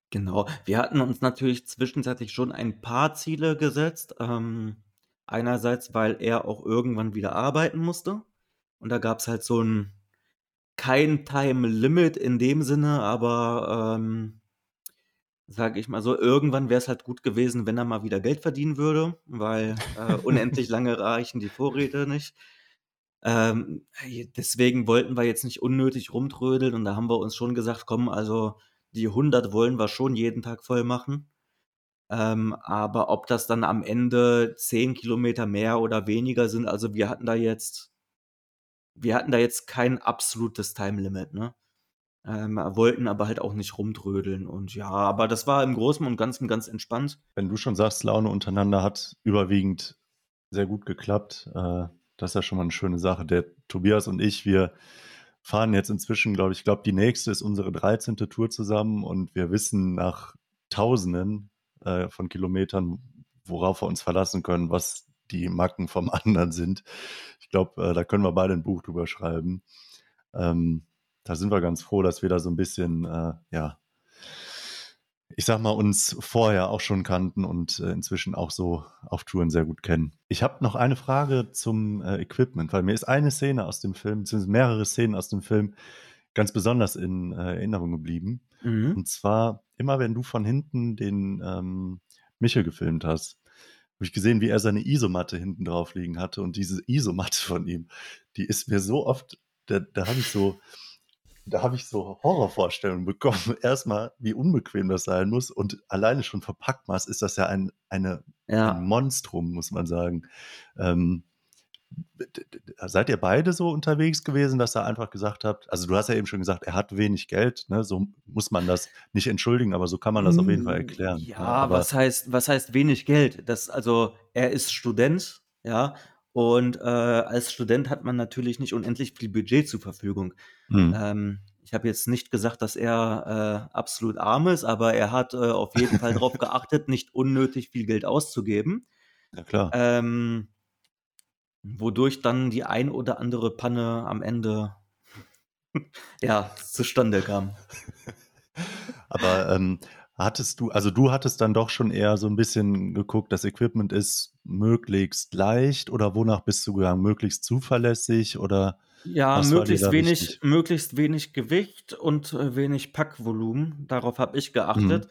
Genau. Wir hatten uns natürlich zwischenzeitlich schon ein paar Ziele gesetzt. Ähm, einerseits, weil er auch irgendwann wieder arbeiten musste. Und da gab es halt so ein kein Time Limit in dem Sinne, aber ähm, sage ich mal so, irgendwann wäre es halt gut gewesen, wenn er mal wieder Geld verdienen würde, weil äh, unendlich lange reichen die Vorräte nicht. Ähm, deswegen wollten wir jetzt nicht unnötig rumtrödeln und da haben wir uns schon gesagt, komm, also die 100 wollen wir schon jeden Tag voll machen. Ähm, aber ob das dann am Ende 10 Kilometer mehr oder weniger sind, also wir hatten da jetzt, wir hatten da jetzt kein absolutes Time Limit, ne? Ähm, wollten aber halt auch nicht rumtrödeln und ja, aber das war im Großen und Ganzen ganz entspannt. Wenn du schon sagst, Laune untereinander hat überwiegend sehr gut geklappt, äh, das ist ja schon mal eine schöne Sache. Der Tobias und ich, wir fahren jetzt inzwischen, glaube ich, glaube, die nächste ist unsere 13. Tour zusammen und wir wissen nach Tausenden äh, von Kilometern, worauf wir uns verlassen können, was die Macken vom anderen sind. Ich glaube, äh, da können wir beide ein Buch drüber schreiben. Ähm, da sind wir ganz froh, dass wir da so ein bisschen, äh, ja, ich sag mal, uns vorher auch schon kannten und äh, inzwischen auch so auf Touren sehr gut kennen. Ich habe noch eine Frage zum äh, Equipment, weil mir ist eine Szene aus dem Film, beziehungsweise mehrere Szenen aus dem Film ganz besonders in äh, Erinnerung geblieben. Mhm. Und zwar immer, wenn du von hinten den ähm, Michel gefilmt hast, habe ich gesehen, wie er seine Isomatte hinten drauf liegen hatte. Und diese Isomatte von ihm, die ist mir so oft, da, da habe ich so, da habe ich so Horrorvorstellungen bekommen. Erstmal, wie unbequem das sein muss. Und alleine schon verpackt Maß ist das ja ein, eine, ja. ein Monstrum, muss man sagen. Ähm, seid ihr beide so unterwegs gewesen, dass ihr einfach gesagt habt, also du hast ja eben schon gesagt, er hat wenig Geld, ne? so muss man das nicht entschuldigen, aber so kann man das auf jeden Fall hm, erklären. Ja, ne? aber was heißt, was heißt wenig Geld? Das, also er ist Student, ja, und äh, als Student hat man natürlich nicht unendlich viel Budget zur Verfügung. Mhm. Ähm, ich habe jetzt nicht gesagt, dass er äh, absolut arm ist, aber er hat äh, auf jeden Fall darauf geachtet, nicht unnötig viel Geld auszugeben. Ja, klar. Ähm, wodurch dann die ein oder andere Panne am Ende ja, zustande kam. aber ähm, Hattest du, also du hattest dann doch schon eher so ein bisschen geguckt, das Equipment ist möglichst leicht oder wonach bist du gegangen? Möglichst zuverlässig oder? Ja, möglichst wenig, wichtig? möglichst wenig Gewicht und äh, wenig Packvolumen. Darauf habe ich geachtet. Mhm.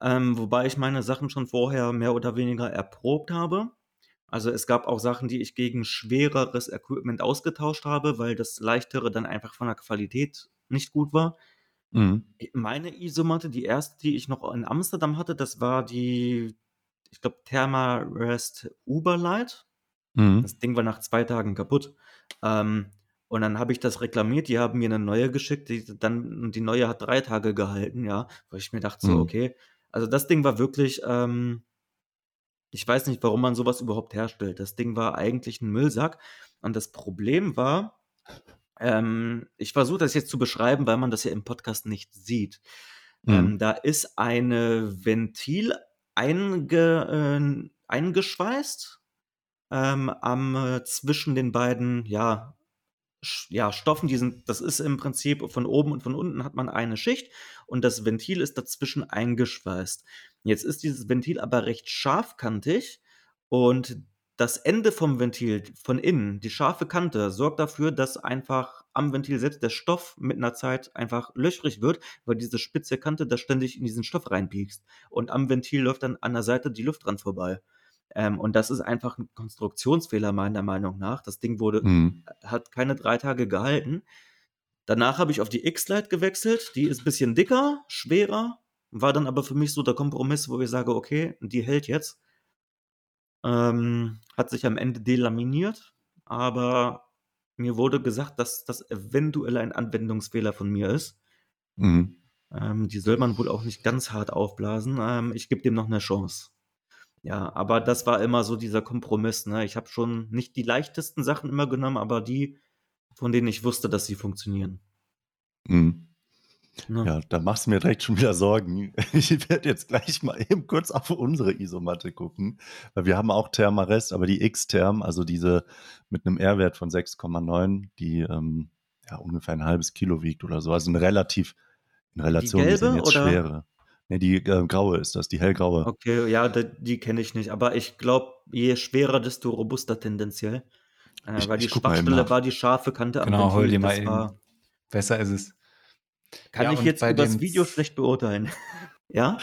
Ähm, wobei ich meine Sachen schon vorher mehr oder weniger erprobt habe. Also es gab auch Sachen, die ich gegen schwereres Equipment ausgetauscht habe, weil das leichtere dann einfach von der Qualität nicht gut war. Mhm. Meine Isomatte, die erste, die ich noch in Amsterdam hatte, das war die, ich glaube, Thermarest Uberlight. Mhm. Das Ding war nach zwei Tagen kaputt. Ähm, und dann habe ich das reklamiert, die haben mir eine neue geschickt, die, dann, die neue hat drei Tage gehalten, ja, weil ich mir dachte so, mhm. okay, also das Ding war wirklich, ähm, ich weiß nicht, warum man sowas überhaupt herstellt. Das Ding war eigentlich ein Müllsack. Und das Problem war, ähm, ich versuche das jetzt zu beschreiben, weil man das ja im Podcast nicht sieht. Mhm. Ähm, da ist eine Ventil einge, äh, eingeschweißt ähm, am, äh, zwischen den beiden, ja, ja, Stoffen, die sind, das ist im Prinzip von oben und von unten hat man eine Schicht und das Ventil ist dazwischen eingeschweißt. Jetzt ist dieses Ventil aber recht scharfkantig und das Ende vom Ventil von innen, die scharfe Kante, sorgt dafür, dass einfach am Ventil selbst der Stoff mit einer Zeit einfach löchrig wird, weil diese spitze Kante da ständig in diesen Stoff reinpiekst. Und am Ventil läuft dann an der Seite die Luft dran vorbei. Ähm, und das ist einfach ein Konstruktionsfehler meiner Meinung nach. Das Ding wurde, mhm. hat keine drei Tage gehalten. Danach habe ich auf die X-Lite gewechselt. Die ist ein bisschen dicker, schwerer, war dann aber für mich so der Kompromiss, wo ich sage, okay, die hält jetzt. Ähm, hat sich am Ende delaminiert, aber mir wurde gesagt, dass das eventuell ein Anwendungsfehler von mir ist. Mhm. Ähm, die soll man wohl auch nicht ganz hart aufblasen. Ähm, ich gebe dem noch eine Chance. Ja, aber das war immer so dieser Kompromiss. Ne? Ich habe schon nicht die leichtesten Sachen immer genommen, aber die, von denen ich wusste, dass sie funktionieren. Mhm. Ne? Ja, da machst du mir direkt schon wieder Sorgen. Ich werde jetzt gleich mal eben kurz auf unsere Isomatte gucken, weil wir haben auch Thermarest, aber die X-Therm, also diese mit einem R-Wert von 6,9, die ähm, ja ungefähr ein halbes Kilo wiegt oder so. Also eine relativ, in Relation die gelbe, jetzt oder? schwere. Ne, die äh, graue ist das, die hellgraue. Okay, ja, die, die kenne ich nicht. Aber ich glaube, je schwerer, desto robuster tendenziell. Äh, ich, weil die Schwachstelle war die scharfe Kante genau, am Genau, hol die mal eben. Besser ist es. Kann ja, ich jetzt über das Video schlecht beurteilen. ja?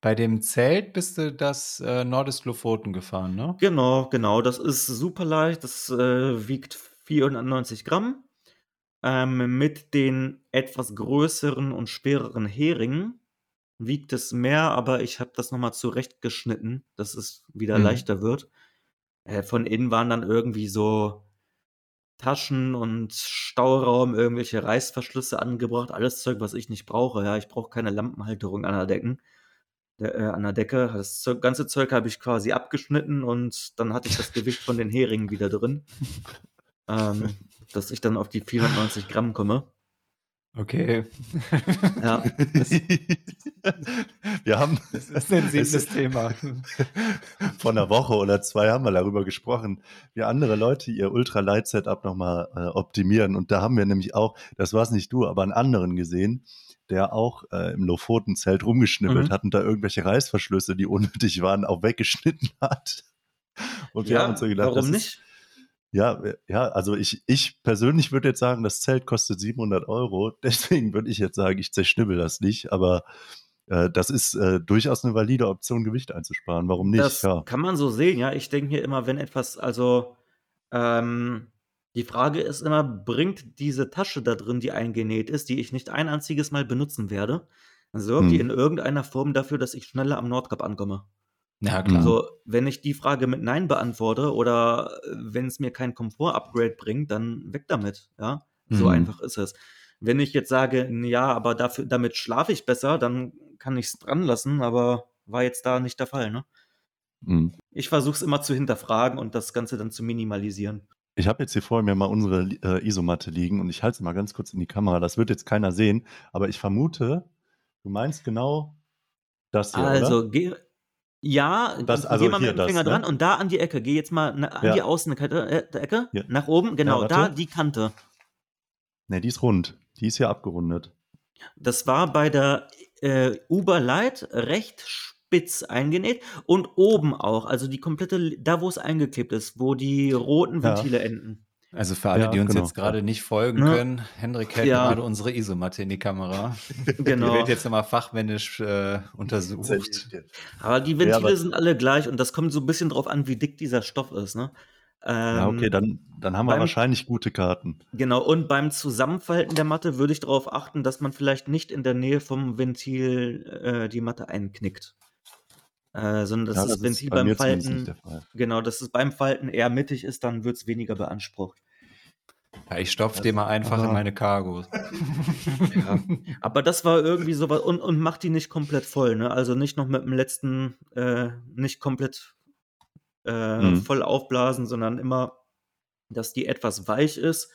Bei dem Zelt bist du das äh, Nordestlofoten gefahren, ne? Genau, genau. Das ist super leicht. Das äh, wiegt 490 Gramm. Ähm, mit den etwas größeren und schwereren Heringen wiegt es mehr, aber ich habe das nochmal zurechtgeschnitten, dass es wieder mhm. leichter wird. Äh, von innen waren dann irgendwie so Taschen und Stauraum, irgendwelche Reißverschlüsse angebracht, alles Zeug, was ich nicht brauche. Ja, ich brauche keine Lampenhalterung an der Decken. Äh, an der Decke. Das Zeug, ganze Zeug habe ich quasi abgeschnitten und dann hatte ich das Gewicht von den Heringen wieder drin. ähm, dass ich dann auf die 490 Gramm komme. Okay. Ja, wir haben Das ist ein sensibles Thema. vor einer Woche oder zwei haben wir darüber gesprochen, wie andere Leute ihr Ultra-Light-Setup nochmal äh, optimieren. Und da haben wir nämlich auch, das war es nicht du, aber einen anderen gesehen, der auch äh, im Lofoten-Zelt rumgeschnippelt Mhm. hat und da irgendwelche Reißverschlüsse, die unnötig waren, auch weggeschnitten hat. Und wir ja haben uns so gedacht, warum das ist, nicht? Ja, äh, ja, also ich, ich persönlich würde jetzt sagen, das Zelt kostet 700 Euro. Deswegen würde ich jetzt sagen, ich zerschnibbel das nicht. Aber äh, das ist äh, durchaus eine valide Option, Gewicht einzusparen. Warum nicht? Das ja. kann man so sehen, ja. Ich denke mir immer, wenn etwas, also ähm, die Frage ist immer, bringt diese Tasche da drin, die eingenäht ist, die ich nicht ein einziges Mal benutzen werde, sorgt die Hm. in irgendeiner Form dafür, dass ich schneller am Nordkap ankomme? Ja, klar. Also, wenn ich die Frage mit Nein beantworte oder äh, wenn es mir kein Komfort-Upgrade bringt, dann weg damit, ja. So Mhm. einfach ist es. Wenn ich jetzt sage, "N ja, aber dafür, damit schlafe ich besser, dann kann ich es dran lassen, aber war jetzt da nicht der Fall, ne? Hm. Ich versuche es immer zu hinterfragen und das Ganze dann zu minimalisieren. Ich habe jetzt hier vor mir mal unsere äh, Isomatte liegen und ich halte sie mal ganz kurz in die Kamera. Das wird jetzt keiner sehen, aber ich vermute, du meinst genau das hier, oder? Also, geh, ja, Das- geh also mal hier mit dem das, Finger ne? dran und da an die Ecke. Geh jetzt mal an Ja. die Außenkante, äh, der Ecke, Hier. nach oben, genau, warte. da die Kante. Ne, die ist rund. Die ist hier abgerundet. Das war bei der äh, Uber Light recht spitz eingenäht und oben auch, also die komplette, da wo es eingeklebt ist, wo die roten Ja. Ventile enden. Also für alle, Ja, die uns genau. jetzt gerade nicht folgen Ne? können, Hendrik hält Ja. gerade unsere Isomatte in die Kamera. Die Genau. wird jetzt nochmal fachmännisch äh, untersucht. Aber die Ventile aber- sind alle gleich und das kommt so ein bisschen drauf an, wie dick dieser Stoff ist, ne? Ja, okay, Ähm, dann, dann haben wir beim- wahrscheinlich gute Karten. Genau, und beim Zusammenfalten der Matte würde ich darauf achten, dass man vielleicht nicht in der Nähe vom Ventil äh, die Matte einknickt. Äh, sondern dass ja, das, das ist Ventil bei beim Falten, Fall. genau, dass es beim Falten eher mittig ist, dann wird es weniger beansprucht. Ja, ich stopfe den mal einfach in aber- meine Cargo. Ja. Aber das war irgendwie sowas und, und macht die nicht komplett voll, ne? Also nicht noch mit dem letzten, äh, nicht komplett äh, Mhm. voll aufblasen, sondern immer, dass die etwas weich ist,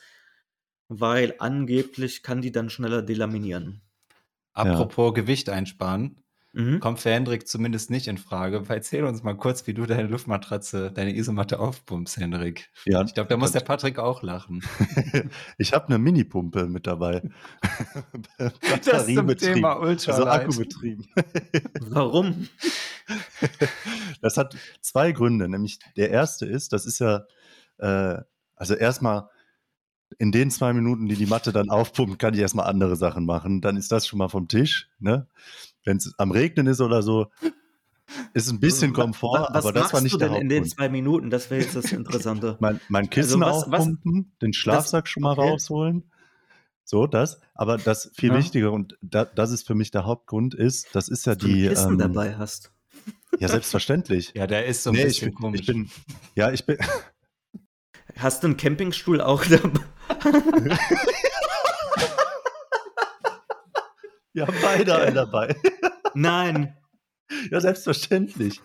weil angeblich kann die dann schneller delaminieren. Apropos Gewicht einsparen, Mhm. kommt für Hendrik zumindest nicht in Frage. Erzähl uns mal kurz, wie du deine Luftmatratze, deine Isomatte aufpumpst, Hendrik. Ja, Ich glaube, da muss der Patrick auch lachen. Ich habe eine Mini-Pumpe mit dabei. Das zum. Thema Ultralight. Also Akkubetrieben. Warum? Das hat zwei Gründe. Nämlich der erste ist, das ist ja, äh, also erstmal in den zwei Minuten, die die Matte dann aufpumpt, kann ich erstmal andere Sachen machen. Dann ist das schon mal vom Tisch. Ne? Wenn es am Regnen ist oder so, ist ein bisschen Komfort, wa- was aber das machst war nicht du der denn in den zwei Minuten? Das wäre jetzt das Interessante. Mein, mein Kissen Also was- was- aufpumpen, den Schlafsack schon mal okay. rausholen. So, das. Aber das viel Ja. wichtiger und da, das ist für mich der Hauptgrund ist, das ist ja Dass du ein die. Kissen ähm, dabei hast. Ja, selbstverständlich. Ja, der ist so ein Nee, ich bisschen bin, komisch. ich bin, ja, ich bin, Hast du einen Campingstuhl auch dabei? wir haben beide einen dabei. Nein. Ja, selbstverständlich.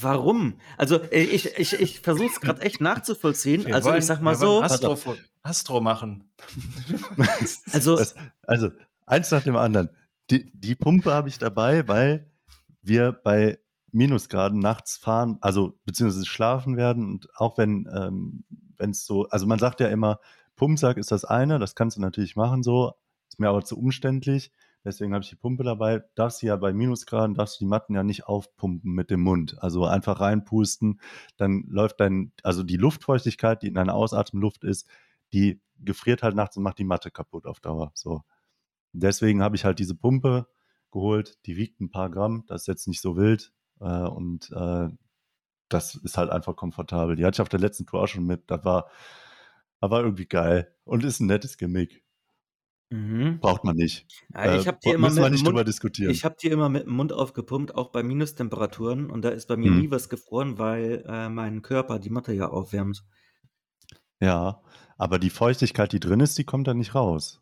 Warum? Also äh, ich, ich, ich versuche es gerade echt nachzuvollziehen. Wir also wollen- ich sag mal so, Astro, Astro machen. also Das, also, eins nach dem anderen. Die, die Pumpe habe ich dabei, weil wir bei Minusgraden nachts fahren, also beziehungsweise schlafen werden und auch wenn ähm, es so, also man sagt ja immer, Pumpsack ist das eine, das kannst du natürlich machen so, ist mir aber zu umständlich, deswegen habe ich die Pumpe dabei. Darfst du ja bei Minusgraden, darfst du die Matten ja nicht aufpumpen mit dem Mund, also einfach reinpusten, dann läuft dein, also die Luftfeuchtigkeit, die in deiner Ausatemluft ist, die gefriert halt nachts und macht die Matte kaputt auf Dauer. So. Deswegen habe ich halt diese Pumpe geholt, die wiegt ein paar Gramm, das ist jetzt nicht so wild äh, und äh, das ist halt einfach komfortabel. Die hatte ich auf der letzten Tour auch schon mit, das war, das war irgendwie geil und ist ein nettes Gimmick. Mhm. Braucht man nicht. ja, ich Äh, habe die immer müssen wir nicht drüber Mund, diskutieren. ich habe die immer mit dem Mund aufgepumpt, auch bei Minustemperaturen und da ist bei mir Hm. nie was gefroren, weil äh, mein Körper die Matte ja aufwärmt. Ja, aber die Feuchtigkeit, die drin ist, die kommt dann nicht raus.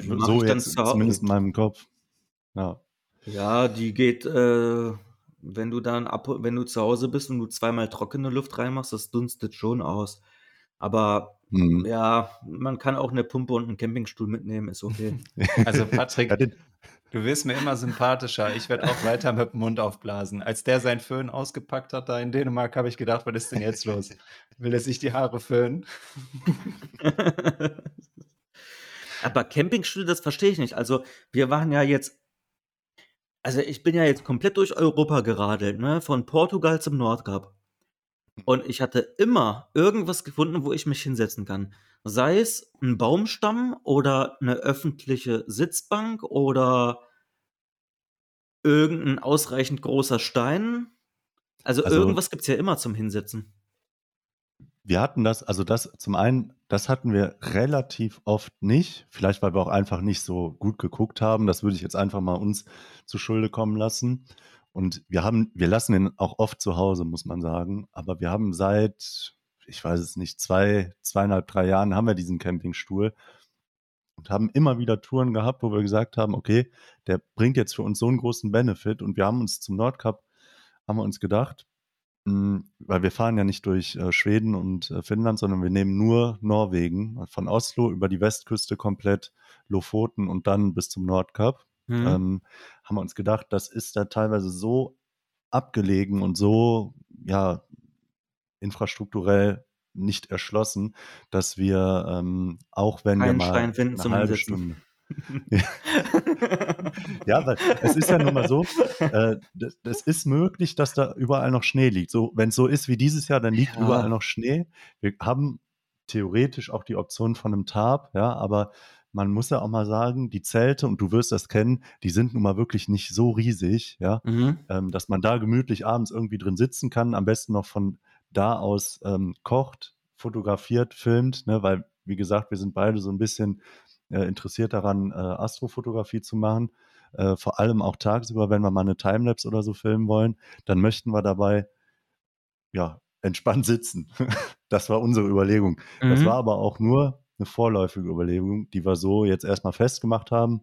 Die mach So jetzt, zumindest in meinem Kopf. Ja. Ja, die geht, äh, wenn du dann ab, wenn du zu Hause bist und du zweimal trockene Luft reinmachst, das dunstet schon aus. Aber mhm. ja, man kann auch eine Pumpe und einen Campingstuhl mitnehmen, ist okay. Also Patrick, du wirst mir immer sympathischer. Ich werde auch weiter mit dem Mund aufblasen. Als der seinen Föhn ausgepackt hat da in Dänemark, habe ich gedacht, was ist denn jetzt los? Will er sich die Haare föhnen? Aber Campingstühle, das verstehe ich nicht. Also wir waren ja jetzt also ich bin ja jetzt komplett durch Europa geradelt, ne? Von Portugal zum Nordkap. Und ich hatte immer irgendwas gefunden, wo ich mich hinsetzen kann. Sei es ein Baumstamm oder eine öffentliche Sitzbank oder irgendein ausreichend großer Stein. Also, Also irgendwas gibt es ja immer zum Hinsetzen. Wir hatten das, also das zum einen, das hatten wir relativ oft nicht. Vielleicht, weil wir auch einfach nicht so gut geguckt haben. Das würde ich jetzt einfach mal uns zu Schulde kommen lassen. Und wir haben, wir lassen ihn auch oft zu Hause, muss man sagen. Aber wir haben seit, ich weiß es nicht, zwei, zweieinhalb, drei Jahren haben wir diesen Campingstuhl und haben immer wieder Touren gehabt, wo wir gesagt haben, okay, der bringt jetzt für uns so einen großen Benefit. Und wir haben uns zum Nordcup, haben wir uns gedacht, hm, weil wir fahren ja nicht durch äh, Schweden und äh, Finnland, sondern wir nehmen nur Norwegen, von Oslo über die Westküste komplett, Lofoten und dann bis zum Nordkap. Mhm. Ähm, haben wir uns gedacht, das ist da teilweise so abgelegen und so, ja, infrastrukturell nicht erschlossen, dass wir ähm, auch wenn Kein wir mal eine halbe Stunde ja, weil es ist ja nun mal so, äh, das, das, ist möglich, dass da überall noch Schnee liegt. So, wenn es so ist wie dieses Jahr, dann liegt ja. überall noch Schnee. Wir haben theoretisch auch die Option von einem Tarp, ja, aber man muss ja auch mal sagen, die Zelte, und du wirst das kennen, die sind nun mal wirklich nicht so riesig, ja, mhm. ähm, dass man da gemütlich abends irgendwie drin sitzen kann, am besten noch von da aus ähm, kocht, fotografiert, filmt, ne, weil, wie gesagt, wir sind beide so ein bisschen äh, interessiert daran, äh, Astrofotografie zu machen. Äh, vor allem auch tagsüber, wenn wir mal eine Timelapse oder so filmen wollen, dann möchten wir dabei ja entspannt sitzen. das war unsere Überlegung. Mhm. Das war aber auch nur eine vorläufige Überlegung, die wir so jetzt erstmal festgemacht haben.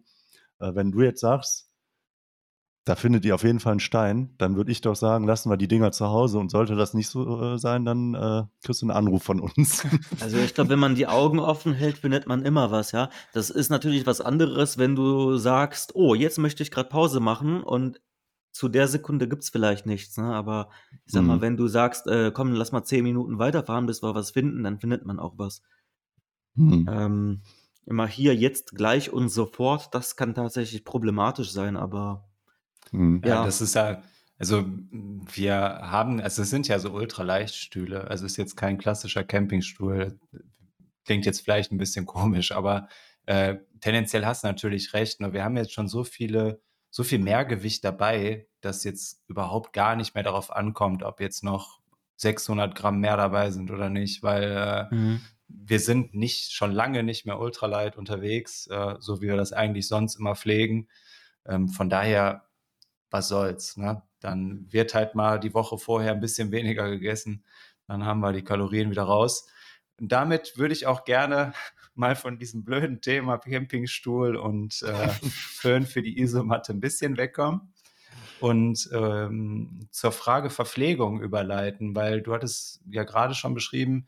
Äh, wenn du jetzt sagst, da findet ihr auf jeden Fall einen Stein, dann würde ich doch sagen, lassen wir die Dinger zu Hause und sollte das nicht so äh, sein, dann äh, kriegst du einen Anruf von uns. Also ich glaube, wenn man die Augen offen hält, findet man immer was, ja. Das ist natürlich was anderes, wenn du sagst, oh, jetzt möchte ich gerade Pause machen und zu der Sekunde gibt es vielleicht nichts, ne? Aber ich sag mal, mhm. wenn du sagst, äh, komm, lass mal zehn Minuten weiterfahren, bis wir was finden, dann findet man auch was. Mhm. Ähm, immer hier, jetzt, gleich und sofort, das kann tatsächlich problematisch sein, aber Mhm. Ja, das ist ja, also wir haben, also es sind ja so Ultraleichtstühle, also ist jetzt kein klassischer Campingstuhl. Klingt jetzt vielleicht ein bisschen komisch, aber äh, tendenziell hast du natürlich recht. Nur wir haben jetzt schon so viele, so viel Mehrgewicht dabei, dass jetzt überhaupt gar nicht mehr darauf ankommt, ob jetzt noch 600 Gramm mehr dabei sind oder nicht, weil äh, mhm. Wir sind nicht schon lange nicht mehr ultralight unterwegs, äh, so wie wir das eigentlich sonst immer pflegen. Ähm, von daher was soll's. Ne? Dann wird halt mal die Woche vorher ein bisschen weniger gegessen. Dann haben wir die Kalorien wieder raus. Und damit würde ich auch gerne mal von diesem blöden Thema Campingstuhl und äh, Föhn für die Isomatte ein bisschen wegkommen und ähm, zur Frage Verpflegung überleiten, weil du hattest ja gerade schon beschrieben,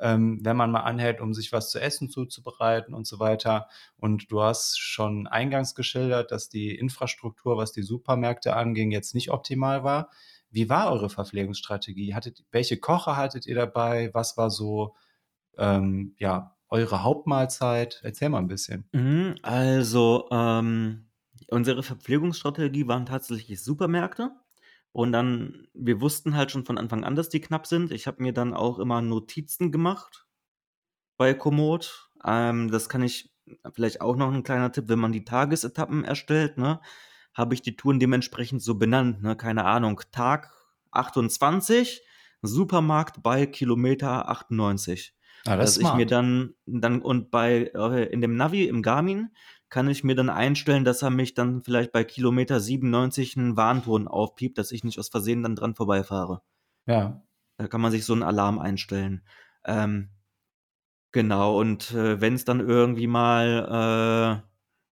ähm, wenn man mal anhält, um sich was zu essen zuzubereiten und so weiter. Und du hast schon eingangs geschildert, dass die Infrastruktur, was die Supermärkte anging, jetzt nicht optimal war. Wie war eure Verpflegungsstrategie? Hattet, welche Kocher hattet ihr dabei? Was war so, ähm, ja, eure Hauptmahlzeit? Erzähl mal ein bisschen. Mhm, also, ähm, unsere Verpflegungsstrategie waren tatsächlich Supermärkte. Und dann wir wussten halt schon von Anfang an, dass die knapp sind. Ich habe mir dann auch immer Notizen gemacht bei Komoot. Ähm, das kann ich vielleicht auch noch ein kleiner Tipp, wenn man die Tagesetappen erstellt, ne, habe ich die Touren dementsprechend so benannt, ne? Keine Ahnung, Tag 28, Supermarkt bei Kilometer 98. Ah, das dass ich mir dann dann und bei äh, in dem Navi im Garmin kann ich mir dann einstellen, dass er mich dann vielleicht bei Kilometer 97 einen Warnton aufpiept, dass ich nicht aus Versehen dann dran vorbeifahre. Ja. Da kann man sich so einen Alarm einstellen. Ähm, genau, und äh, wenn es dann irgendwie mal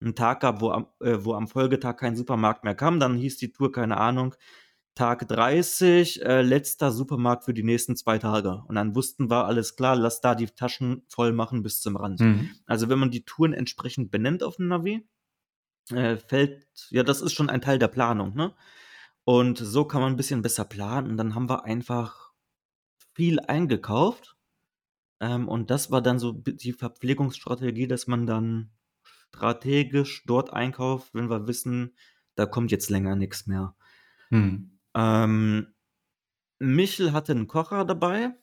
äh, einen Tag gab, wo am, äh, wo am Folgetag kein Supermarkt mehr kam, dann hieß die Tour, keine Ahnung, Tag 30, äh, letzter Supermarkt für die nächsten zwei Tage. Und dann wussten wir, alles klar, lass da die Taschen voll machen bis zum Rand. Mhm. Also wenn man die Touren entsprechend benennt auf dem Navi, äh, fällt, ja, das ist schon ein Teil der Planung, ne? Und so kann man ein bisschen besser planen. Und dann haben wir einfach viel eingekauft. Ähm, und das war dann so die Verpflegungsstrategie, dass man dann strategisch dort einkauft, wenn wir wissen, da kommt jetzt länger nichts mehr. Mhm. Ähm, Michel hatte einen Kocher dabei,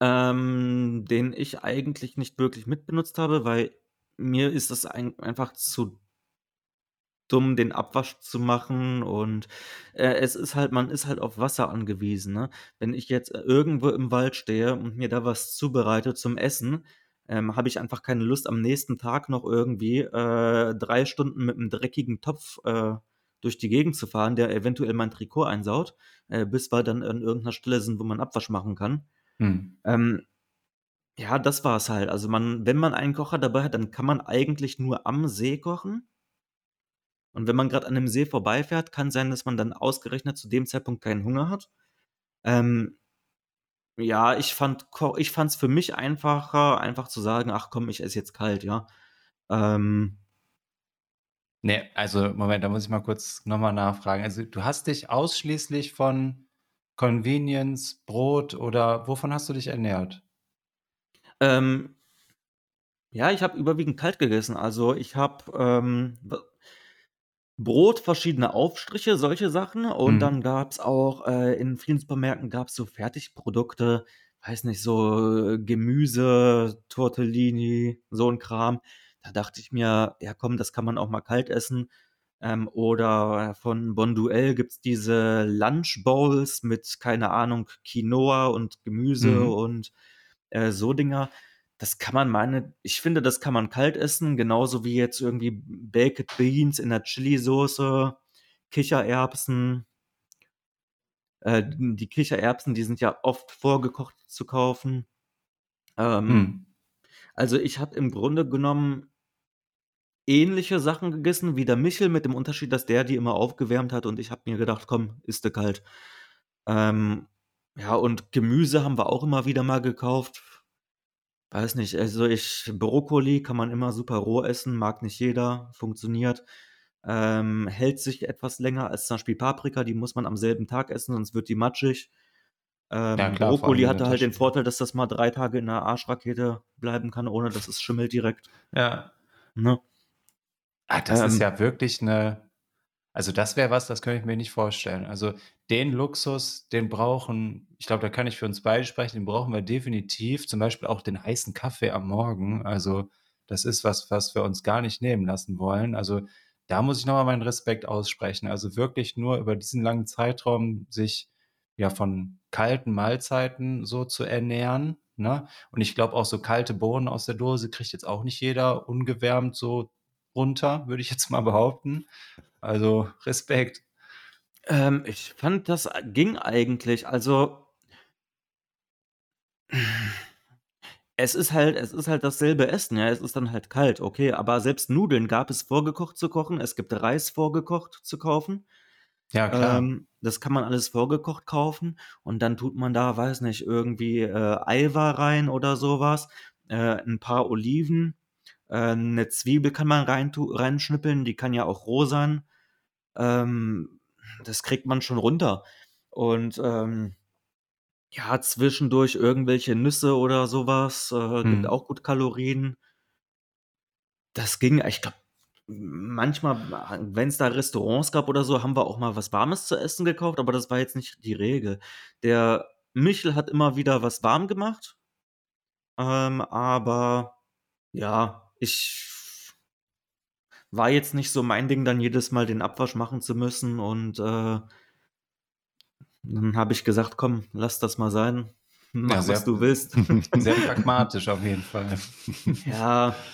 ähm, den ich eigentlich nicht wirklich mitbenutzt habe, weil mir ist es ein, einfach zu dumm, den Abwasch zu machen und äh, es ist halt, man ist halt auf Wasser angewiesen. Ne? Wenn ich jetzt irgendwo im Wald stehe und mir da was zubereite zum Essen, ähm, habe ich einfach keine Lust, am nächsten Tag noch irgendwie äh, drei Stunden mit einem dreckigen Topf äh, durch die Gegend zu fahren, der eventuell mein Trikot einsaut, äh, bis wir dann an irgendeiner Stelle sind, wo man Abwasch machen kann. Mhm. Ähm, ja, das war es halt. Also man, wenn man einen Kocher dabei hat, dann kann man eigentlich nur am See kochen. Und wenn man gerade an einem See vorbeifährt, kann sein, dass man dann ausgerechnet zu dem Zeitpunkt keinen Hunger hat. Ähm, ja, ich fand ich fand es für mich einfacher, einfach zu sagen: „Ach komm, ich esse jetzt kalt“, ja. Ähm Ne, also Moment, da muss ich mal kurz nochmal nachfragen. Also, du hast dich ausschließlich von Convenience, Brot oder wovon hast du dich ernährt? Ähm, ja, ich habe überwiegend kalt gegessen. Also, ich habe, ähm, Brot, verschiedene Aufstriche, solche Sachen und Mhm. dann gab's auch, äh in vielen Supermärkten gab's so Fertigprodukte, weiß nicht, so Gemüse, Tortellini, so 'n Kram. Da dachte ich mir: „Ja komm, das kann man auch mal kalt essen.“ Ähm, oder von Bonduelle gibt's diese Lunch Bowls mit, keine Ahnung, Quinoa und Gemüse Mhm. und, äh, so Dinger. Das kann man meine ich finde, das kann man kalt essen, genauso wie jetzt irgendwie Baked Beans in der Chilisoße, Kichererbsen. Äh, die Kichererbsen, die sind ja oft vorgekocht zu kaufen. Ähm, Mhm. also ich habe im Grunde genommen ähnliche Sachen gegessen wie der Michel, mit dem Unterschied, dass der die immer aufgewärmt hat und ich habe mir gedacht: „Komm, isst du kalt.“ Ähm, ja, und Gemüse haben wir auch immer wieder mal gekauft. Weiß nicht, also ich Brokkoli kann man immer super roh essen, mag nicht jeder, funktioniert. Ähm, hält sich etwas länger als zum Beispiel Paprika, die muss man am selben Tag essen, sonst wird die matschig. Ja Ähm, klar, vor allem Brokkoli hatte halt den. Vorteil, dass das mal 3 Tage in der Arschrakete bleiben kann, ohne dass es schimmelt direkt, Ja. ne? Ah, das ist Ähm ja wirklich 'ne also das wäre was, das könnte ich mir nicht vorstellen. Also, den Luxus, den brauchen ich glaube, da kann ich für uns beide sprechen, den brauchen wir definitiv, zum Beispiel auch den heißen Kaffee am Morgen. Also, das ist was, was wir uns gar nicht nehmen lassen wollen. Also, da muss ich noch mal meinen Respekt aussprechen. Also, wirklich nur über diesen langen Zeitraum sich, ja, von kalten Mahlzeiten so zu ernähren, ne? Und ich glaube auch so kalte Bohnen aus der Dose kriegt jetzt auch nicht jeder ungewärmt so runter, würde ich jetzt mal behaupten. Also, Respekt. Ähm, ich fand, das ging eigentlich. Also es ist halt es ist halt dasselbe Essen, ja. Es ist dann halt kalt, okay, aber selbst Nudeln gab es vorgekocht zu kochen. Es gibt Reis vorgekocht zu kaufen. Ja, klar. Ähm, das kann man alles vorgekocht kaufen und dann tut man da, weiß nicht, irgendwie, äh, Eiweiß rein oder so was, äh, 'n paar Oliven, äh, 'ne Zwiebel kann man reintu reinschnippeln, die kann ja auch roh sein. Ähm, das kriegt man schon runter. Und, ähm, ja, zwischendurch irgendwelche Nüsse oder so was, äh, gibt Mhm. auch gut Kalorien. Das ging. Ich glaube, manchmal, wenn's da Restaurants gab oder so, haben wir auch mal was Warmes zu essen gekauft, aber das war jetzt nicht die Regel. Der Michel hat immer wieder was warm gemacht. Ähm, aber ja, ich war jetzt nicht so mein Ding, dann jedes Mal den Abwasch machen zu müssen und, äh dann habe ich gesagt: „Komm, lass das mal sein. Ja, Mach, was sehr du willst.“ sehr pragmatisch auf jeden Fall. Ja,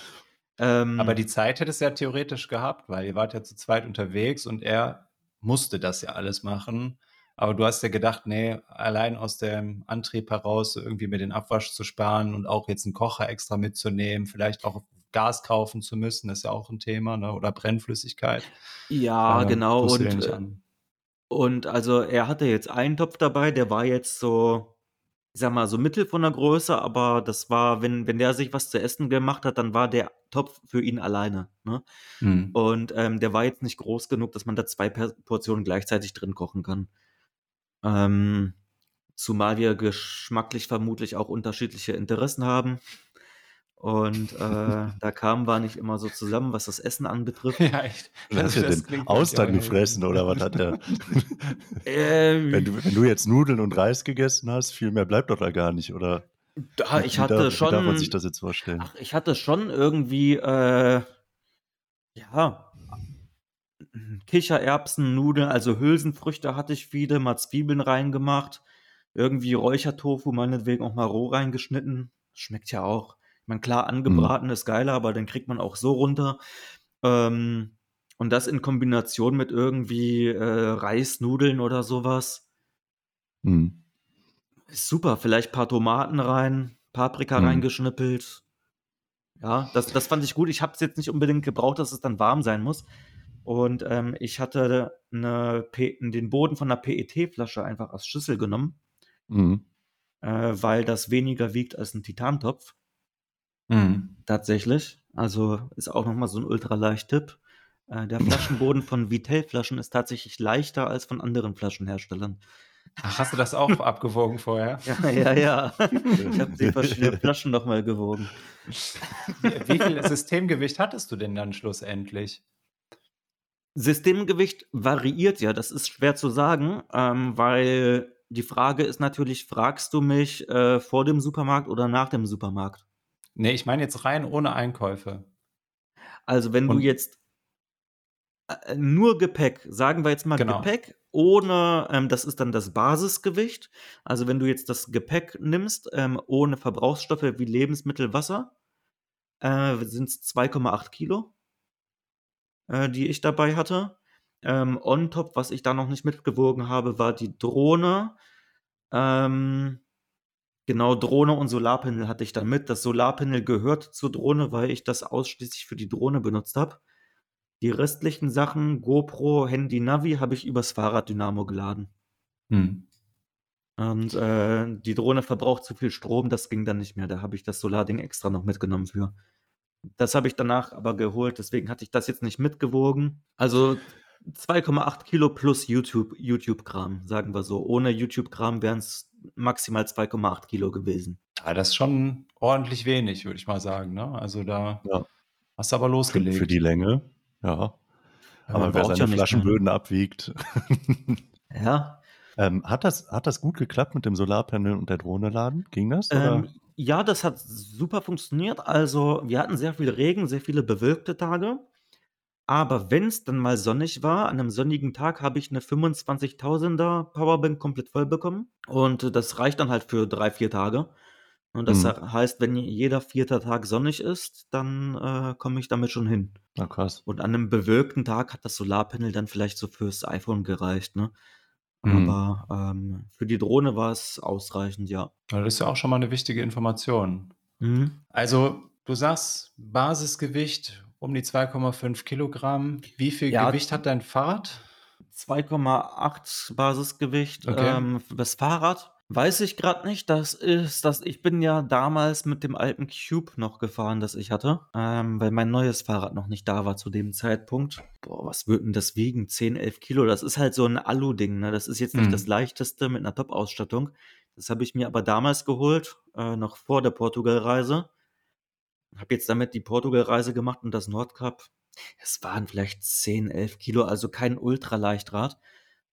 Aber ähm die Zeit hättest du ja theoretisch gehabt, weil ihr wart ja zu zweit unterwegs und er musste das ja alles machen. Aber du hast ja gedacht: „Ne, allein aus dem Antrieb heraus, irgendwie mir den Abwasch zu sparen und auch jetzt 'n Kocher extra mitzunehmen, vielleicht auch Gas kaufen zu müssen“, ist ja auch 'n Thema, ne, oder Brennflüssigkeit. Ja, Äh, genau du dir und, äh. Und also er hatte jetzt einen Topf dabei, der war jetzt so, ich sag mal, so mittel von der Größe, aber das war, wenn, wenn der sich was zu essen gemacht hat, dann war der Topf für ihn alleine. Ne? Mhm. Und ähm, der war jetzt nicht groß genug, dass man da zwei Portionen gleichzeitig drin kochen kann. Ähm, zumal wir geschmacklich vermutlich auch unterschiedliche Interessen haben. Und äh, da kamen wir nicht immer so zusammen, was das Essen anbetrifft. Ja, echt. Was hat er denn? Austern gefressen oder was hat er? Ähm, wenn, du, wenn du jetzt Nudeln und Reis gegessen hast, viel mehr bleibt doch da gar nicht, oder? da, ich Wie hatte darf, schon. Wie darf man sich das jetzt vorstellen? Ach, ich hatte schon irgendwie, äh, ja, Kichererbsen, Nudeln, also Hülsenfrüchte hatte ich viele, mal Zwiebeln reingemacht, irgendwie Räuchertofu, meinetwegen auch mal roh reingeschnitten. Schmeckt ja auch. Ich meine, klar, angebraten ist geiler, aber dann kriegt man auch so runter. Ähm, und das in Kombination mit irgendwie äh, Reisnudeln oder sowas. Hm. Ist super. Vielleicht ein paar Tomaten rein, Paprika Mhm. reingeschnippelt. Ja, das, das fand ich gut. Ich habe es jetzt nicht unbedingt gebraucht, dass es dann warm sein muss. Und ähm, ich hatte eine P den Boden von einer PET-Flasche einfach als Schüssel genommen, Hm. äh, weil das weniger wiegt als ein Titantopf. Mhm. Tatsächlich. Also ist auch nochmal so ein ultraleicht-Tipp. Äh, der Flaschenboden von Vitell-Flaschen ist tatsächlich leichter als von anderen Flaschenherstellern. Ach, hast du das auch abgewogen vorher? Ja, ja, ja. Ich habe die verschiedenen Flaschen nochmal gewogen. Wie, wie viel Systemgewicht hattest du denn dann schlussendlich? Systemgewicht variiert ja, das ist schwer zu sagen, ähm, weil die Frage ist natürlich, fragst du mich äh, vor dem Supermarkt oder nach dem Supermarkt? Nee, ich meine jetzt rein ohne Einkäufe. Also wenn Und- du jetzt äh, nur Gepäck, sagen wir jetzt mal Genau. Gepäck, ohne, ähm, das ist dann das Basisgewicht. Also wenn du jetzt das Gepäck nimmst, ähm, ohne Verbrauchsstoffe wie Lebensmittel, Wasser, äh, sind es 2,8 Kilo, äh, die ich dabei hatte. Ähm, on top, was ich da noch nicht mitgewogen habe, war die Drohne. Ähm, genau, Drohne und Solarpanel hatte ich da mit. Das Solarpanel gehört zur Drohne, weil ich das ausschließlich für die Drohne benutzt habe. Die restlichen Sachen, GoPro, Handy, Navi, habe ich übers Fahrraddynamo geladen. Hm. Und äh, die Drohne verbraucht zu viel Strom, das ging dann nicht mehr. Da habe ich das Solarding extra noch mitgenommen für. Das habe ich danach aber geholt, deswegen hatte ich das jetzt nicht mitgewogen. Also 2,8 Kilo plus YouTube, YouTube-Kram, sagen wir so. Ohne YouTube-Kram wären es maximal 2,8 Kilo gewesen. Ja, das ist schon ordentlich wenig, würde ich mal sagen. Ne? Also da Ja. hast du aber Für, losgelegt. für die Länge, ja. Ja, Aber man wer seine Flaschenböden abwiegt. Ja, ähm, hat, das, hat das gut geklappt mit dem Solarpanel und der Drohne laden? Ging das? Ähm, ja, das hat super funktioniert. Also, wir hatten sehr viel Regen, sehr viele bewölkte Tage. Aber wenn es dann mal sonnig war, an einem sonnigen Tag habe ich eine 25.000er Powerbank komplett voll bekommen. Und das reicht dann halt für drei, vier Tage. Und das Mhm. heißt, wenn jeder vierte Tag sonnig ist, dann äh, komme ich damit schon hin. Na krass. Und an einem bewölkten Tag hat das Solarpanel dann vielleicht so fürs iPhone gereicht, ne? Mhm. Aber ähm, für die Drohne war es ausreichend, ja. Das ist ja auch schon mal eine wichtige information. Mhm. Also, du sagst Basisgewicht um die 2,5 Kilogramm. Wie viel Ja. Gewicht hat dein Fahrrad? 2,8 Basisgewicht. Okay. Ähm, das Fahrrad weiß ich gerade nicht. Das ist das. Ich bin ja damals mit dem alten Cube noch gefahren, das ich hatte, ähm, weil mein neues Fahrrad noch nicht da war zu dem Zeitpunkt. Boah, was würde denn das wiegen? 10, 11 Kilo. Das ist halt so ein Alu-Ding. Ne? Das ist jetzt nicht Mhm. das leichteste mit einer Top-Ausstattung. Das habe ich mir aber damals geholt, äh, noch vor der Portugal-Reise. Habe jetzt damit die Portugal-Reise gemacht und das Nordkap. Es waren vielleicht 10, 11 Kilo, also kein Ultraleichtrad.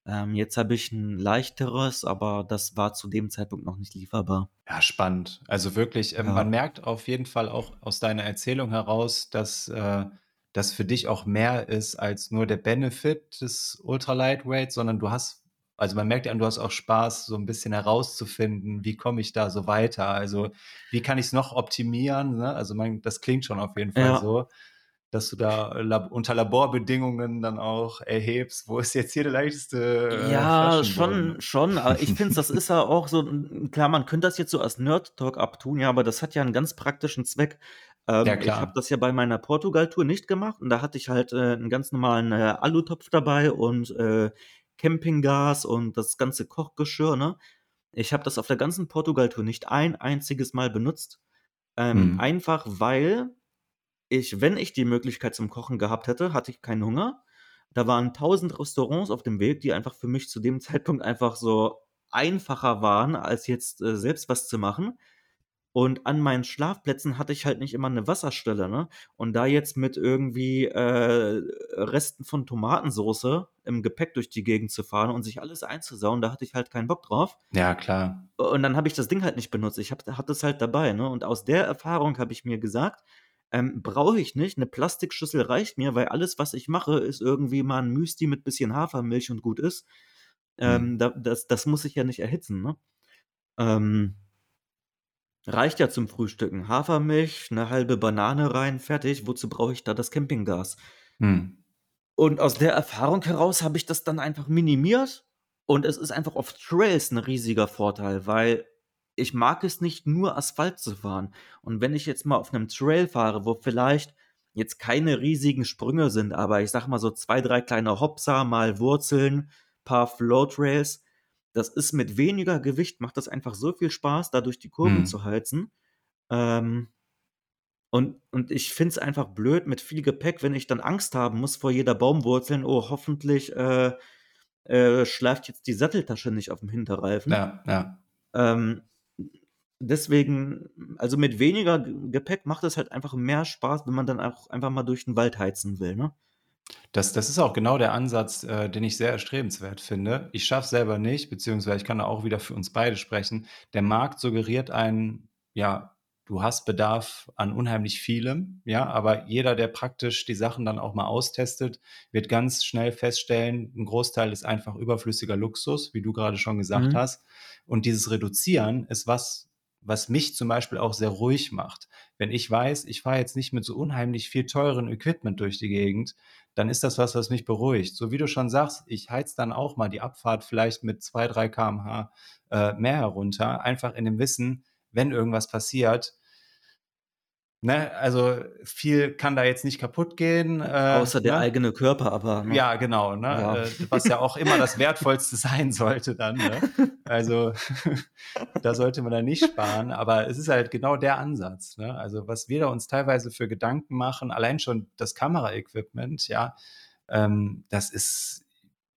Ähm, jetzt habe ich ein leichteres, aber das war zu dem Zeitpunkt noch nicht lieferbar. Ja, spannend. Also wirklich, ähm, Ja. man merkt auf jeden Fall auch aus deiner Erzählung heraus, dass äh, das für dich auch mehr ist als nur der Benefit des Ultra Lightweight, sondern du hast, also man merkt ja, du hast auch Spaß, so ein bisschen herauszufinden, wie komme ich da so weiter? Also wie kann ich es noch optimieren? Ne? Also man, das klingt schon auf jeden Fall Ja. so, dass du da lab unter Laborbedingungen dann auch erhebst, wo ist jetzt hier der leichteste äh, Ja, schon, schon. Aber ich finde, das ist ja auch so, klar, man könnte das jetzt so als Nerd-Talk abtun, ja, aber das hat ja einen ganz praktischen Zweck. Ähm, Ja, ich habe das ja bei meiner Portugal-Tour nicht gemacht und da hatte ich halt äh, einen ganz normalen äh, Alutopf dabei und äh, Campinggas und das ganze Kochgeschirr, ne? Ich habe das auf der ganzen Portugal-Tour nicht ein einziges Mal benutzt. Ähm, Mhm. Einfach weil ich, wenn ich die Möglichkeit zum Kochen gehabt hätte, hatte ich keinen Hunger. Da waren tausend Restaurants auf dem Weg, die einfach für mich zu dem Zeitpunkt einfach so einfacher waren, als jetzt äh, selbst was zu machen. Und an meinen Schlafplätzen hatte ich halt nicht immer eine Wasserstelle, ne? Und da jetzt mit irgendwie äh, Resten von Tomatensoße im Gepäck durch die Gegend zu fahren und sich alles einzusauen, da hatte ich halt keinen Bock drauf. Ja, klar. Und dann habe ich das Ding halt nicht benutzt. Ich hab das halt dabei, ne? Und aus der Erfahrung habe ich mir gesagt, ähm, brauche ich nicht. Eine Plastikschüssel reicht mir, weil alles, was ich mache, ist irgendwie mal ein Müsli mit bisschen Hafermilch und gut ist. Ähm, da, das, das muss ich ja nicht erhitzen, ne? Ähm, reicht ja zum Frühstücken. Hafermilch, eine halbe Banane rein, fertig. Wozu brauche ich da das Campinggas? Hm. Und aus der Erfahrung heraus habe ich das dann einfach minimiert. Und es ist einfach auf Trails ein riesiger Vorteil, weil ich mag es nicht nur Asphalt zu fahren. Und wenn ich jetzt mal auf einem Trail fahre, wo vielleicht jetzt keine riesigen Sprünge sind, aber ich sag mal so zwei, drei kleine Hopser, mal Wurzeln, paar Flow-Trails, das ist mit weniger Gewicht, macht das einfach so viel Spaß, da durch die Kurven Hm. zu heizen. Ähm, und, und ich finde es einfach blöd mit viel Gepäck, wenn ich dann Angst haben muss vor jeder Baumwurzeln, oh, hoffentlich äh, äh, schleift jetzt die Satteltasche nicht auf dem Hinterreifen. Ja, ja. Ähm, deswegen, also mit weniger Gepäck macht es halt einfach mehr Spaß, wenn man dann auch einfach mal durch den Wald heizen will, ne? Das, das ist auch genau der Ansatz, äh, den ich sehr erstrebenswert finde. Ich schaffe es selber nicht, beziehungsweise ich kann da auch wieder für uns beide sprechen. Der Markt suggeriert einen, ja, du hast Bedarf an unheimlich vielem, ja, aber jeder, der praktisch die Sachen dann auch mal austestet, wird ganz schnell feststellen, ein Großteil ist einfach überflüssiger Luxus, wie du gerade schon gesagt Mhm. hast. Und dieses Reduzieren ist was, was mich zum Beispiel auch sehr ruhig macht. Wenn ich weiß, ich fahre jetzt nicht mit so unheimlich viel teuren Equipment durch die Gegend, dann ist das was, was mich beruhigt. So wie du schon sagst, ich heiz dann auch mal die Abfahrt vielleicht mit 2, 3 km/h äh, mehr herunter, einfach in dem Wissen, wenn irgendwas passiert, ne, also viel kann da jetzt nicht kaputt gehen. Äh, Außer der ne? eigene Körper, aber. Ne? Ja, genau, ne? Ja. Äh, was ja auch immer das Wertvollste sein sollte dann. Ne? Also da sollte man dann nicht sparen, aber es ist halt genau der Ansatz. Ne? Also was wir da uns teilweise für Gedanken machen, allein schon das Kameraequipment, ja, ähm, das ist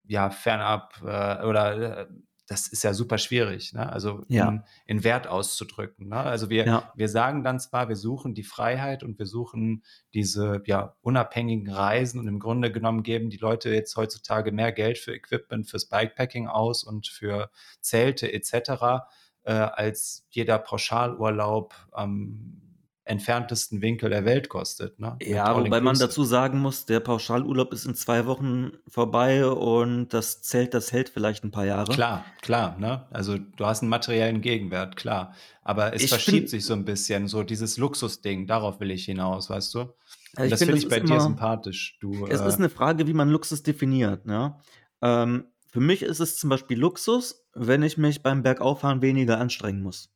ja fernab äh, oder äh, das ist ja super schwierig, ne? also Ja. in, in Wert auszudrücken. Ne? Also wir, Ja. wir sagen dann zwar, wir suchen die Freiheit und wir suchen diese ja, unabhängigen Reisen und im Grunde genommen geben die Leute jetzt heutzutage mehr Geld für Equipment, fürs Bikepacking aus und für Zelte etc., äh, als jeder Pauschalurlaub am entferntesten Winkel der Welt kostet. Ne? Ja, wobei man dazu sagen muss, der Pauschalurlaub ist in zwei Wochen vorbei und das Zelt, das hält vielleicht ein paar Jahre. Klar, klar, ne? Also du hast einen materiellen Gegenwert, klar. Aber es Ich verschiebt find- sich so ein bisschen, so dieses Luxusding, darauf will ich hinaus, weißt du? Also ich das find, finde das ich bei ist dir immer- sympathisch. Du, Es äh, ist eine Frage, wie man Luxus definiert. Ne? Ähm, für mich ist es zum Beispiel Luxus, wenn ich mich beim Bergauffahren weniger anstrengen muss.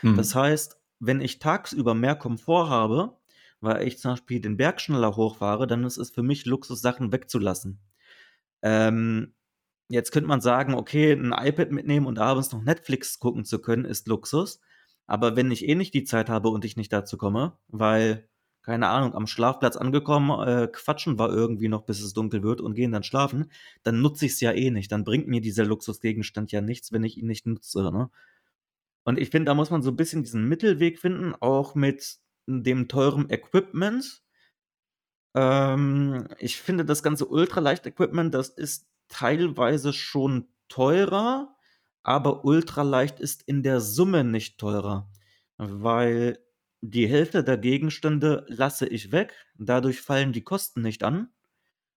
hm, Das heißt, wenn ich tagsüber mehr Komfort habe, weil ich zum Beispiel den Berg schneller hochfahre, dann ist es für mich Luxus, Sachen wegzulassen. Ähm, jetzt könnte man sagen, okay, ein iPad mitnehmen und abends noch Netflix gucken zu können, ist Luxus. Aber wenn ich eh nicht die Zeit habe und ich nicht dazu komme, weil, keine Ahnung, am Schlafplatz angekommen, äh, quatschen wir irgendwie noch, bis es dunkel wird und gehen dann schlafen, dann nutze ich es ja eh nicht. Dann bringt mir dieser Luxusgegenstand ja nichts, wenn ich ihn nicht nutze. Ne? Und ich finde, da muss man so ein bisschen diesen Mittelweg finden, auch mit dem teuren Equipment. Ähm, ich finde, das ganze Ultraleicht-Equipment, das ist teilweise schon teurer, aber Ultraleicht ist in der Summe nicht teurer, weil die Hälfte der Gegenstände lasse ich weg, dadurch fallen die Kosten nicht an.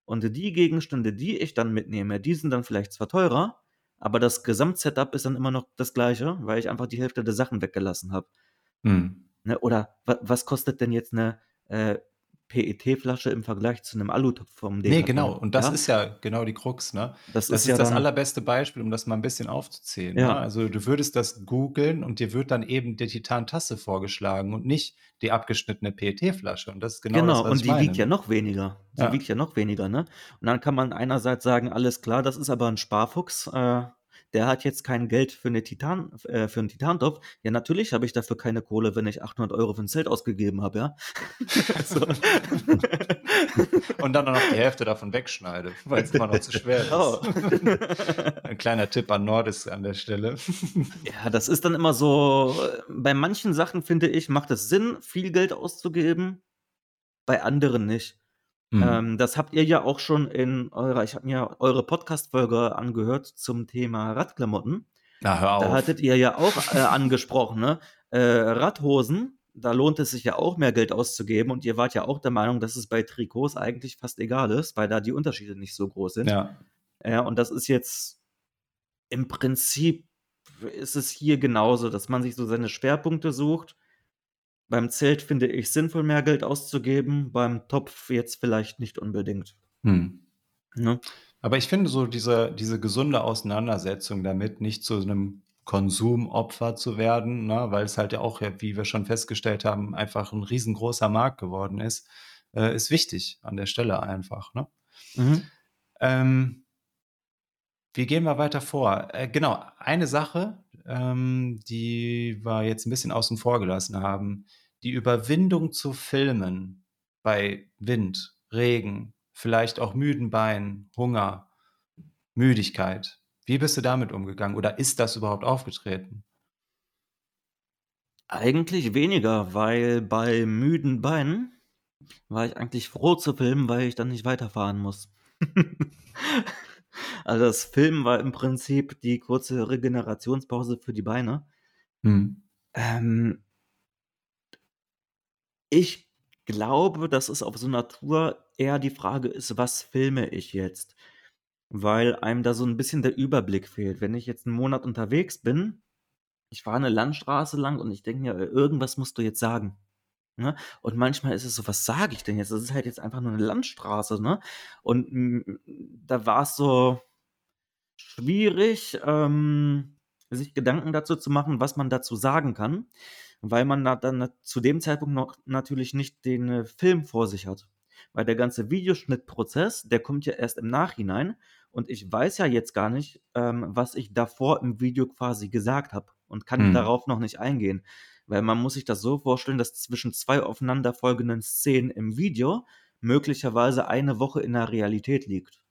Und die Gegenstände, die ich dann mitnehme, die sind dann vielleicht zwar teurer, aber das Gesamtsetup ist dann immer noch das gleiche, weil ich einfach die Hälfte der Sachen weggelassen habe. hm. Ne? Oder wa was kostet denn jetzt eine äh, PET-Flasche im Vergleich zu einem Alutopf vom Nee, genau. Und das ja? ist ja genau die Krux, ne? Das, das ist, ja das allerbeste Beispiel, um das mal ein bisschen aufzuzählen. Ja. Ne? Also du würdest das googeln und dir wird dann eben die Titan-Tasse vorgeschlagen und nicht die abgeschnittene PET-Flasche. Und das ist genau, Genau, das, was und ich die meine. wiegt ja noch weniger. Die Ja. wiegt ja noch weniger, ne? Und dann kann man einerseits sagen, alles klar, das ist aber ein Sparfuchs, äh, der hat jetzt kein Geld für, eine Titan, äh, für einen Titantopf. Ja, natürlich habe ich dafür keine Kohle, wenn ich 800 Euro für ein Zelt ausgegeben habe, ja? Und dann noch die Hälfte davon wegschneide, weil es immer noch zu schwer ist. Oh. Ein kleiner Tipp an Nordis an der Stelle. Ja, das ist dann immer so, bei manchen Sachen finde ich, macht es Sinn, viel Geld auszugeben, bei anderen nicht. Hm. Ähm, das habt ihr ja auch schon in eurer, ich habe mir eure Podcast-Folge angehört zum Thema Radklamotten. Na, hör auf. Da hattet ihr ja auch äh, angesprochen, ne? Äh, Radhosen, da lohnt es sich ja auch mehr Geld auszugeben und ihr wart ja auch der Meinung, dass es bei Trikots eigentlich fast egal ist, weil da die Unterschiede nicht so groß sind. ja. Ja, und das ist jetzt im Prinzip ist es hier genauso, dass man sich so seine Schwerpunkte sucht. Beim Zelt finde ich sinnvoll, mehr Geld auszugeben, beim Topf jetzt vielleicht nicht unbedingt. Hm. Ne? Aber ich finde so diese, diese gesunde Auseinandersetzung damit, nicht zu einem Konsumopfer zu werden, ne, weil es halt ja auch, wie wir schon festgestellt haben, einfach ein riesengroßer Markt geworden ist, äh, ist wichtig an der Stelle einfach. Ne? Mhm. Ähm, wie gehen wir weiter vor? Äh, genau, eine Sache, ähm, die wir jetzt ein bisschen außen vor gelassen haben, die Überwindung zu filmen bei Wind, Regen, vielleicht auch müden Beinen, Hunger, Müdigkeit. Wie bist du damit umgegangen oder ist das überhaupt aufgetreten? Eigentlich weniger, weil bei müden Beinen war ich eigentlich froh zu filmen, weil ich dann nicht weiterfahren muss. also das Filmen war im Prinzip die kurze Regenerationspause für die Beine. Hm. Ähm, ich glaube, dass es auf so einer Tour eher die Frage ist, was filme ich jetzt? Weil einem da so ein bisschen der Überblick fehlt. Wenn ich jetzt einen Monat unterwegs bin, ich fahre eine Landstraße lang und ich denke mir, irgendwas musst du jetzt sagen. Ne? Und manchmal ist es so, was sage ich denn jetzt? Das ist halt jetzt einfach nur eine Landstraße, ne? Und mm, da war es so schwierig, ähm, sich Gedanken dazu zu machen, was man dazu sagen kann, weil man da dann zu dem Zeitpunkt noch natürlich nicht den äh, Film vor sich hat. Weil der ganze Videoschnittprozess, der kommt ja erst im Nachhinein und ich weiß ja jetzt gar nicht, ähm, was ich davor im Video quasi gesagt habe und kann Hm. darauf noch nicht eingehen. Weil man muss sich das so vorstellen, dass zwischen zwei aufeinanderfolgenden Szenen im Video möglicherweise eine Woche in der Realität liegt.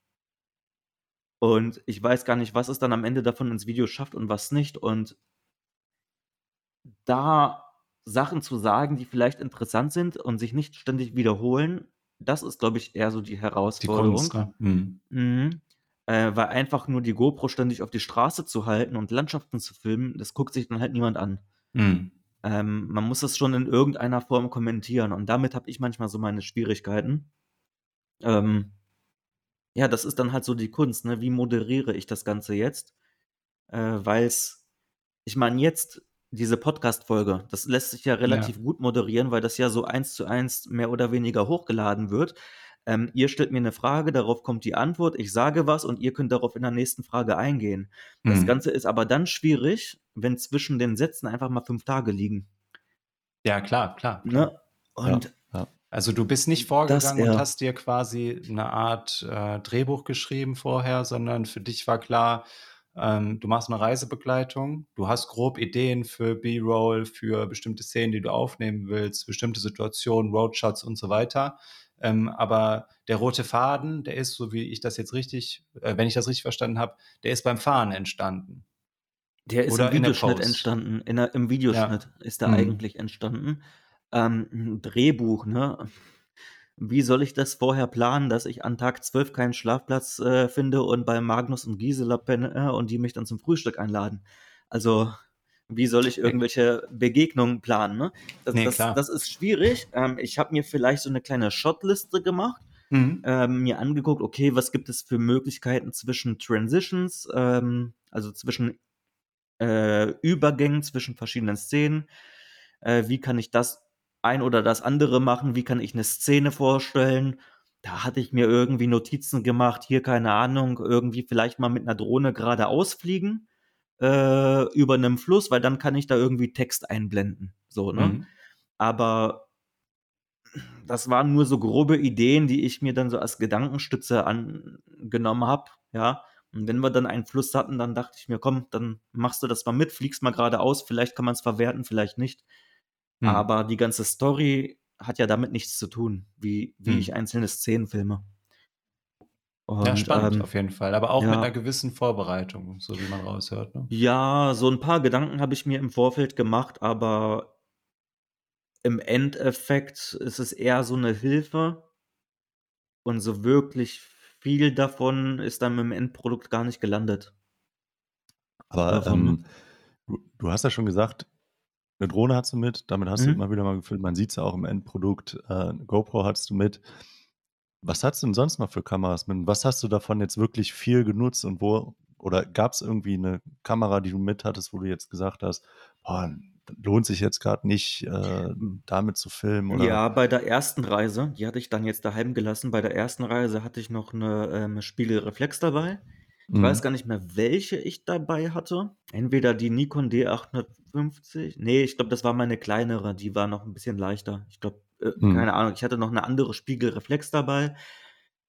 Und ich weiß gar nicht, was es dann am Ende davon ins Video schafft und was nicht. Und da Sachen zu sagen, die vielleicht interessant sind und sich nicht ständig wiederholen, das ist, glaube ich, eher so die Die Herausforderung. Kunst, ne? Hm. Mhm. Äh, weil einfach nur die GoPro ständig auf die Straße zu halten und Landschaften zu filmen, das guckt sich dann halt niemand an. Hm. Ähm, man muss das schon in irgendeiner Form kommentieren und damit habe ich manchmal so meine Schwierigkeiten. Ähm, ja, das ist dann halt so die Kunst, ne? Wie moderiere ich das Ganze jetzt? Äh, Weil es, ich meine, jetzt diese Podcast-Folge, das lässt sich ja relativ gut moderieren, weil das ja so eins zu eins mehr oder weniger hochgeladen wird. Ähm, ihr stellt mir eine Frage, darauf kommt die Antwort, ich sage was und ihr könnt darauf in der nächsten Frage eingehen. Das Hm. Ganze ist aber dann schwierig, wenn zwischen den Sätzen einfach mal fünf Tage liegen. Ja, klar, klar. Ne? Und Also du bist nicht vorgegangen eher. und hast dir quasi eine Art äh, Drehbuch geschrieben vorher, sondern für dich war klar, ähm, du machst eine Reisebegleitung, du hast grob Ideen für B-Roll, für bestimmte Szenen, die du aufnehmen willst, bestimmte Situationen, Roadshots und so weiter. Ähm, aber der rote Faden, der ist, so wie ich das jetzt richtig, äh, wenn ich das richtig verstanden habe, der ist beim Fahren entstanden. Der ist Oder im Videoschnitt entstanden. Der, Im Videoschnitt ist der Mhm. eigentlich entstanden. Ähm, ein Drehbuch, ne? Wie soll ich das vorher planen, dass ich an Tag 12 keinen Schlafplatz äh, finde und bei Magnus und Gisela penne äh, und die mich dann zum Frühstück einladen? Also, wie soll ich irgendwelche Begegnungen planen, ne? Das, Nee, das, das ist schwierig. Ähm, ich habe mir vielleicht so eine kleine Shotliste gemacht Mhm. ähm, mir angeguckt, okay, was gibt es für Möglichkeiten zwischen Transitions, ähm, also zwischen äh, Übergängen zwischen verschiedenen Szenen, äh, wie kann ich das ein oder das andere machen, wie kann ich eine Szene vorstellen. Da hatte ich mir irgendwie Notizen gemacht, hier keine Ahnung, irgendwie vielleicht mal mit einer Drohne geradeaus fliegen äh, über einem Fluss, weil dann kann ich da irgendwie Text einblenden. So, ne? Mhm. Aber das waren nur so grobe Ideen, die ich mir dann so als Gedankenstütze angenommen habe, ja. Und wenn wir dann einen Fluss hatten, dann dachte ich mir, komm, dann machst du das mal mit, fliegst mal geradeaus, vielleicht kann man es verwerten, vielleicht nicht. Hm. Aber die ganze Story hat ja damit nichts zu tun, wie, wie hm. ich einzelne Szenen filme. Und, ja, spannend ähm, auf jeden Fall, aber auch ja, mit einer gewissen Vorbereitung, so wie man raushört. Ne? Ja, so ein paar Gedanken habe ich mir im Vorfeld gemacht, aber im Endeffekt ist es eher so eine Hilfe und so wirklich viel davon ist dann im Endprodukt gar nicht gelandet. Aber ähm, du, du, hast ja schon gesagt, eine Drohne hast du mit, damit hast mhm. du immer wieder mal gefüllt. Man sieht es ja auch im Endprodukt. Äh, GoPro hast du mit. Was hast du denn sonst noch für Kameras mit? Was hast du davon jetzt wirklich viel genutzt und wo? Oder gab es irgendwie eine Kamera, die du mit hattest, wo du jetzt gesagt hast, boah, lohnt sich jetzt gerade nicht, äh, damit zu filmen? Oder? Ja, bei der ersten Reise, die hatte ich dann jetzt daheim gelassen. Bei der ersten Reise hatte ich noch eine ähm, Spiegelreflex dabei. Ich mhm. weiß gar nicht mehr, welche ich dabei hatte. Entweder die Nikon D850. Nee, ich glaube, das war meine kleinere. Die war noch ein bisschen leichter. Ich glaube, äh, mhm. keine Ahnung. Ich hatte noch eine andere Spiegelreflex dabei.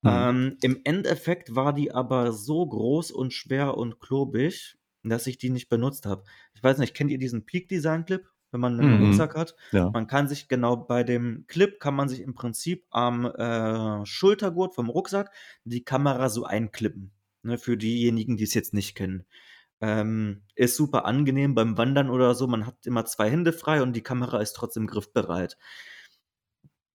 Mhm. Ähm, Im Endeffekt war die aber so groß und schwer und klobig, dass ich die nicht benutzt habe. Ich weiß nicht, kennt ihr diesen Peak-Design-Clip? wenn man einen mhm. Rucksack hat. Ja. Man kann sich genau bei dem Clip kann man sich im Prinzip am äh, Schultergurt vom Rucksack die Kamera so einklippen. Ne, für diejenigen, die es jetzt nicht kennen. Ähm, ist super angenehm beim Wandern oder so. Man hat immer zwei Hände frei und die Kamera ist trotzdem griffbereit.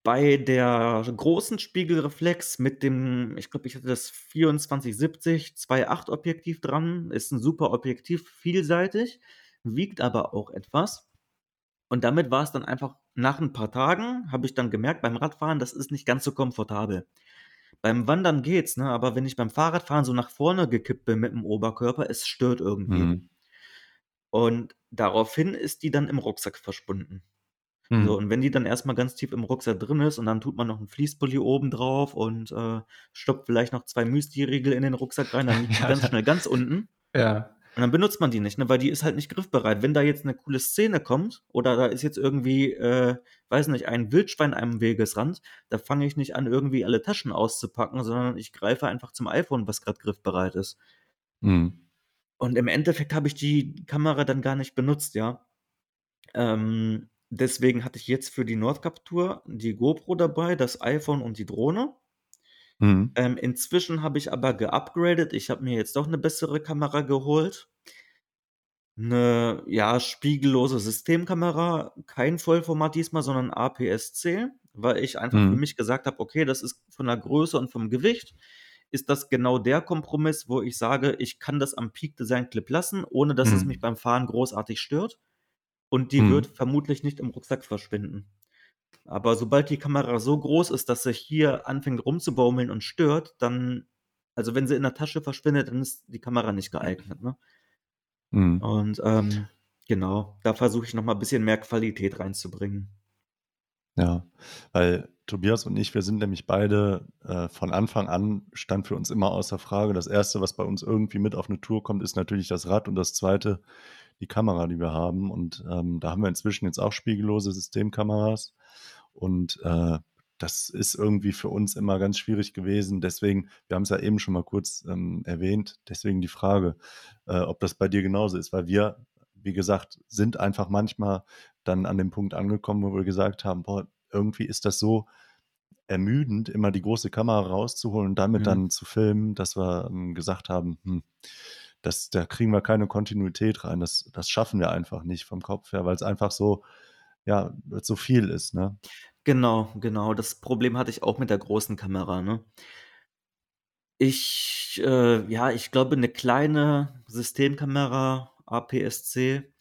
Bei der großen Spiegelreflex mit dem, ich glaube, ich hatte das 2470 2.8 Objektiv dran, ist ein super Objektiv, vielseitig, wiegt aber auch etwas. Und damit war es dann einfach nach ein paar Tagen, habe ich dann gemerkt beim Radfahren, das ist nicht ganz so komfortabel. Beim Wandern geht's, ne? Aber wenn ich beim Fahrradfahren so nach vorne gekippt bin mit dem Oberkörper, es stört irgendwie. Mhm. Und daraufhin ist die dann im Rucksack verschwunden. Mhm. So, und wenn die dann erstmal ganz tief im Rucksack drin ist und dann tut man noch einen Fließpulli oben drauf und äh, stoppt vielleicht noch zwei Müsli-Riegel in den Rucksack rein, dann liegt die ganz schnell ganz unten. Ja. Und dann benutzt man die nicht, ne? weil die ist halt nicht griffbereit. Wenn da jetzt eine coole Szene kommt oder da ist jetzt irgendwie, äh, weiß nicht, ein Wildschwein am Wegesrand, da fange ich nicht an, irgendwie alle Taschen auszupacken, sondern ich greife einfach zum iPhone, was gerade griffbereit ist. Mhm. Und im Endeffekt habe ich die Kamera dann gar nicht benutzt, ja. Ähm, deswegen hatte ich jetzt für die Nordkaptur die GoPro dabei, das iPhone und die Drohne. Mhm. Ähm, inzwischen habe ich aber geupgradet. Ich habe mir jetzt doch eine bessere Kamera geholt. Eine, ja, spiegellose Systemkamera, kein Vollformat diesmal, sondern APS-C, weil ich einfach für mhm. mich gesagt habe, okay, das ist von der Größe und vom Gewicht ist das genau der Kompromiss, wo ich sage, ich kann das am Peak Design Clip lassen, ohne dass es mhm. mich beim Fahren großartig stört. Und die Mhm. wird vermutlich nicht im Rucksack verschwinden. Aber sobald die Kamera so groß ist, dass sie hier anfängt rumzubaumeln und stört, dann also wenn sie in der Tasche verschwindet, dann ist die Kamera nicht geeignet, ne? Mhm. Und, ähm, genau, da versuche ich noch mal ein bisschen mehr Qualität reinzubringen. Ja, weil Tobias und ich, wir sind nämlich beide äh, von Anfang an stand für uns immer außer Frage. Das erste, was bei uns irgendwie mit auf eine Tour kommt, ist natürlich das Rad und das zweite die Kamera, die wir haben. Und ähm, da haben wir inzwischen jetzt auch spiegellose Systemkameras. Und äh, das ist irgendwie für uns immer ganz schwierig gewesen. Deswegen, wir haben es ja eben schon mal kurz ähm, erwähnt, deswegen die Frage, äh, ob das bei dir genauso ist, weil wir, wie gesagt, sind einfach manchmal dann an dem Punkt angekommen, wo wir gesagt haben, boah, irgendwie ist das so ermüdend, immer die große Kamera rauszuholen und damit mhm. dann zu filmen, dass wir ähm, gesagt haben, hm, das, da kriegen wir keine Kontinuität rein. Das, das schaffen wir einfach nicht vom Kopf her, weil es einfach so, ja, so viel ist, ne? Genau, genau. Das Problem hatte ich auch mit der großen Kamera, ne? Ich, äh, ja, ich glaube, eine kleine Systemkamera, APS-C,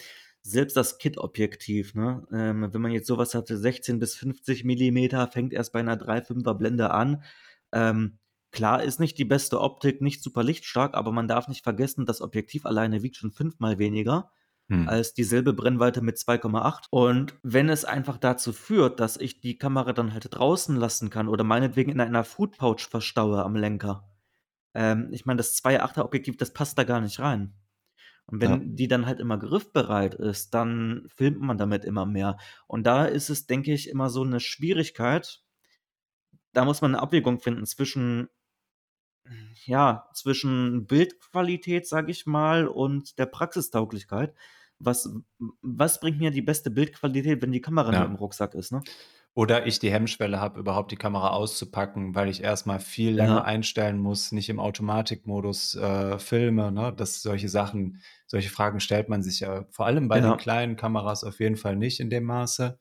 selbst das Kit-Objektiv, ne? Ähm, wenn man jetzt sowas hatte, 16 bis 50 Millimeter, fängt erst bei einer 3,5er Blende an. Ähm, Klar ist nicht die beste Optik, nicht super lichtstark, aber man darf nicht vergessen, das Objektiv alleine wiegt schon fünfmal weniger. hm. als dieselbe Brennweite mit 2,8. Und wenn es einfach dazu führt, dass ich die Kamera dann halt draußen lassen kann oder meinetwegen in einer Food Pouch verstaue am Lenker, ähm, ich meine, das 2,8er Objektiv, das passt da gar nicht rein. Und wenn ja. die dann halt immer griffbereit ist, dann filmt man damit immer mehr. Und da ist es, denke ich, immer so eine Schwierigkeit. Da muss man eine Abwägung finden zwischen ja, zwischen Bildqualität, sage ich mal, und der Praxistauglichkeit. Was, was bringt mir die beste Bildqualität, wenn die Kamera ja. im Rucksack ist, ne? Oder ich die Hemmschwelle habe, überhaupt die Kamera auszupacken, weil ich erstmal viel länger ja. einstellen muss, nicht im Automatikmodus äh, filme. Ne? Das, solche Sachen, solche Fragen stellt man sich ja vor allem bei ja. den kleinen Kameras auf jeden Fall nicht in dem Maße.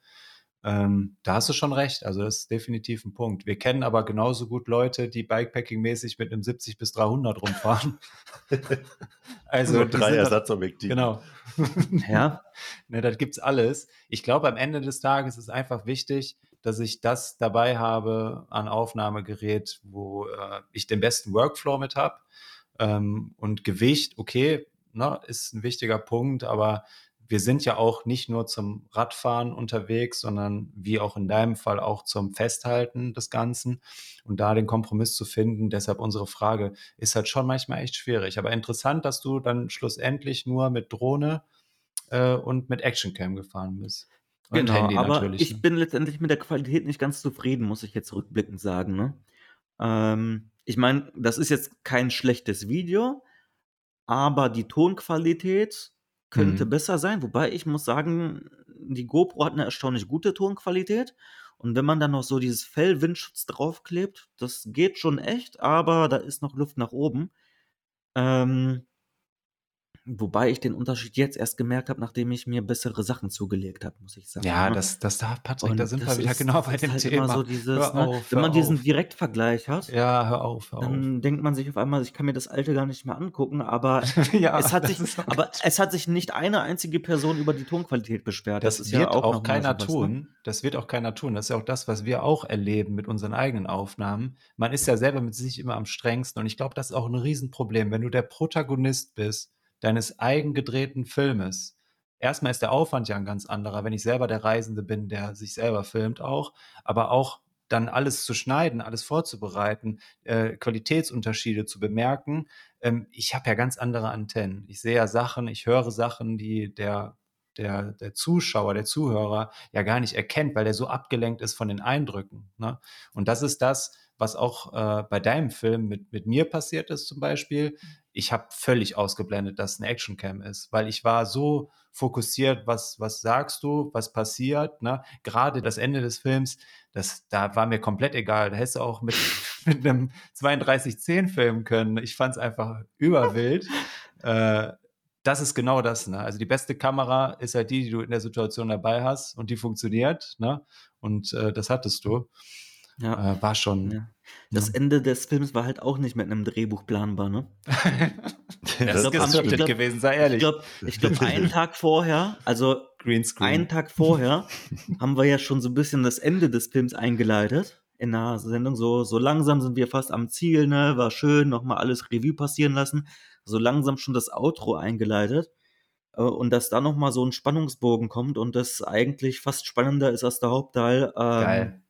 Ähm, da hast du schon recht. Also das ist definitiv ein Punkt. Wir kennen aber genauso gut Leute, die Bikepacking-mäßig mit einem 70 bis 300 rumfahren. also Nur drei Ersatzobjektive. Genau. ja. ne, das gibt's alles. Ich glaube, am Ende des Tages ist einfach wichtig, dass ich das dabei habe an Aufnahmegerät, wo äh, ich den besten Workflow mit habe. Ähm, und Gewicht, okay, ne, ist ein wichtiger Punkt, aber wir sind ja auch nicht nur zum Radfahren unterwegs, sondern wie auch in deinem Fall auch zum Festhalten des Ganzen und da den Kompromiss zu finden. Deshalb unsere Frage ist halt schon manchmal echt schwierig. Aber interessant, dass du dann schlussendlich nur mit Drohne äh, und mit Actioncam gefahren bist. Und genau, aber ich ne? bin letztendlich mit der Qualität nicht ganz zufrieden, muss ich jetzt rückblickend sagen. Ne? Ähm, ich meine, das ist jetzt kein schlechtes Video, aber die Tonqualität könnte mhm. besser sein, wobei ich muss sagen, die GoPro hat eine erstaunlich gute Tonqualität. Und wenn man dann noch so dieses Fell-Windschutz draufklebt, das geht schon echt, aber da ist noch Luft nach oben. Ähm, Wobei ich den Unterschied jetzt erst gemerkt habe, nachdem ich mir bessere Sachen zugelegt habe, muss ich sagen. Ja, ne? das, das darf Patrick, und da sind wir wieder genau bei dem halt Thema. So dieses, ne, auf, wenn man diesen auf. Direktvergleich hat, ja, hör auf, hör dann auf. denkt man sich auf einmal, ich kann mir das alte gar nicht mehr angucken, aber, ja, es, hat sich, aber es hat sich nicht eine einzige Person über die Tonqualität beschwert. Das, das wird ja auch, auch keiner sowas, ne? tun. Ne? Das wird auch keiner tun. Das ist ja auch das, was wir auch erleben mit unseren eigenen Aufnahmen. Man ist ja selber mit sich immer am strengsten und ich glaube, das ist auch ein Riesenproblem, wenn du der Protagonist bist deines eigengedrehten Filmes. Erstmal ist der Aufwand ja ein ganz anderer, wenn ich selber der Reisende bin, der sich selber filmt auch, aber auch dann alles zu schneiden, alles vorzubereiten, äh, Qualitätsunterschiede zu bemerken. Ähm, ich habe ja ganz andere Antennen. Ich sehe ja Sachen, ich höre Sachen, die der, der, der Zuschauer, der Zuhörer ja gar nicht erkennt, weil der so abgelenkt ist von den Eindrücken. Ne? Und das ist das, was auch äh, bei deinem Film mit, mit mir passiert ist zum Beispiel ich habe völlig ausgeblendet, dass es eine Actioncam ist, weil ich war so fokussiert, was, was sagst du, was passiert, ne? Gerade das Ende des Films, das, da war mir komplett egal. Da hättest du auch mit, mit einem 3210 filmen können. Ich fand es einfach überwild. äh, das ist genau das, ne? Also die beste Kamera ist halt die, die du in der Situation dabei hast und die funktioniert, ne? Und äh, das hattest du. Ja. Äh, war schon. Ja. Das ja. Ende des Films war halt auch nicht mit einem Drehbuch planbar, ne? das ist gescriptet gewesen, sei ehrlich. Ich glaube, ich glaub, einen Tag vorher, also Greenscreen. einen Tag vorher, haben wir ja schon so ein bisschen das Ende des Films eingeleitet in der Sendung. So, so langsam sind wir fast am Ziel, ne? War schön, nochmal alles Revue passieren lassen. So langsam schon das Outro eingeleitet. Äh, und dass da nochmal so ein Spannungsbogen kommt und das eigentlich fast spannender ist als der Hauptteil. Ähm, Geil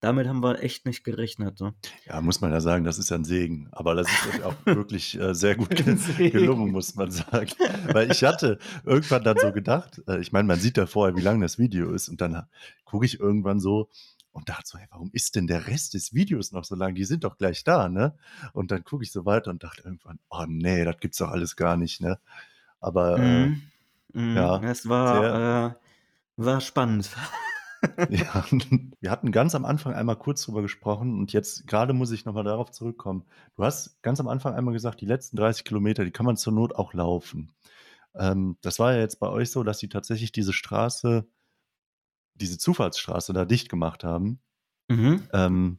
damit haben wir echt nicht gerechnet. Ne? Ja, muss man ja sagen, das ist ja ein Segen. Aber das ist auch wirklich äh, sehr gut gelungen, muss man sagen. Weil ich hatte irgendwann dann so gedacht, äh, ich meine, man sieht ja vorher, wie lang das Video ist. Und dann gucke ich irgendwann so und dachte so, hey, warum ist denn der Rest des Videos noch so lang? Die sind doch gleich da, ne? Und dann gucke ich so weiter und dachte irgendwann, oh nee, das gibt's doch alles gar nicht, ne? Aber äh, mm, mm, ja, es war, äh, war spannend. Ja, wir hatten ganz am Anfang einmal kurz drüber gesprochen und jetzt gerade muss ich nochmal darauf zurückkommen. Du hast ganz am Anfang einmal gesagt, die letzten 30 Kilometer, die kann man zur Not auch laufen. Ähm, das war ja jetzt bei euch so, dass sie tatsächlich diese Straße, diese Zufallsstraße da dicht gemacht haben. Mhm. Ähm,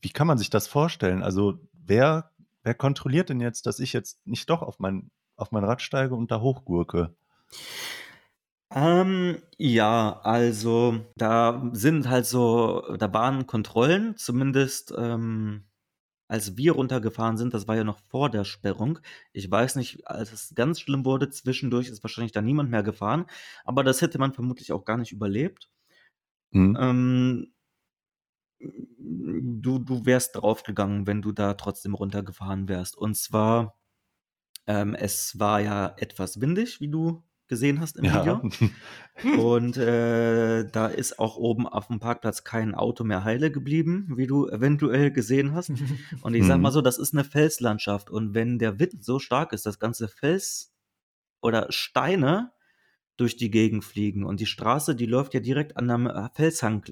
wie kann man sich das vorstellen? Also wer, wer kontrolliert denn jetzt, dass ich jetzt nicht doch auf mein, auf mein Rad steige und da hochgurke? Ähm, ja, also da sind halt so, da waren Kontrollen, zumindest ähm, als wir runtergefahren sind, das war ja noch vor der Sperrung. Ich weiß nicht, als es ganz schlimm wurde, zwischendurch ist wahrscheinlich da niemand mehr gefahren, aber das hätte man vermutlich auch gar nicht überlebt. Mhm. Ähm, du, du wärst draufgegangen, wenn du da trotzdem runtergefahren wärst. Und zwar, ähm, es war ja etwas windig, wie du gesehen hast im Ja. Video. Und äh, da ist auch oben auf dem Parkplatz kein Auto mehr heile geblieben, wie du eventuell gesehen hast. Und ich sag mal Mhm. so, das ist eine Felslandschaft. Und wenn der Wind so stark ist, dass ganze Fels oder Steine durch die Gegend fliegen und die Straße, die läuft ja direkt an einem äh, Felshang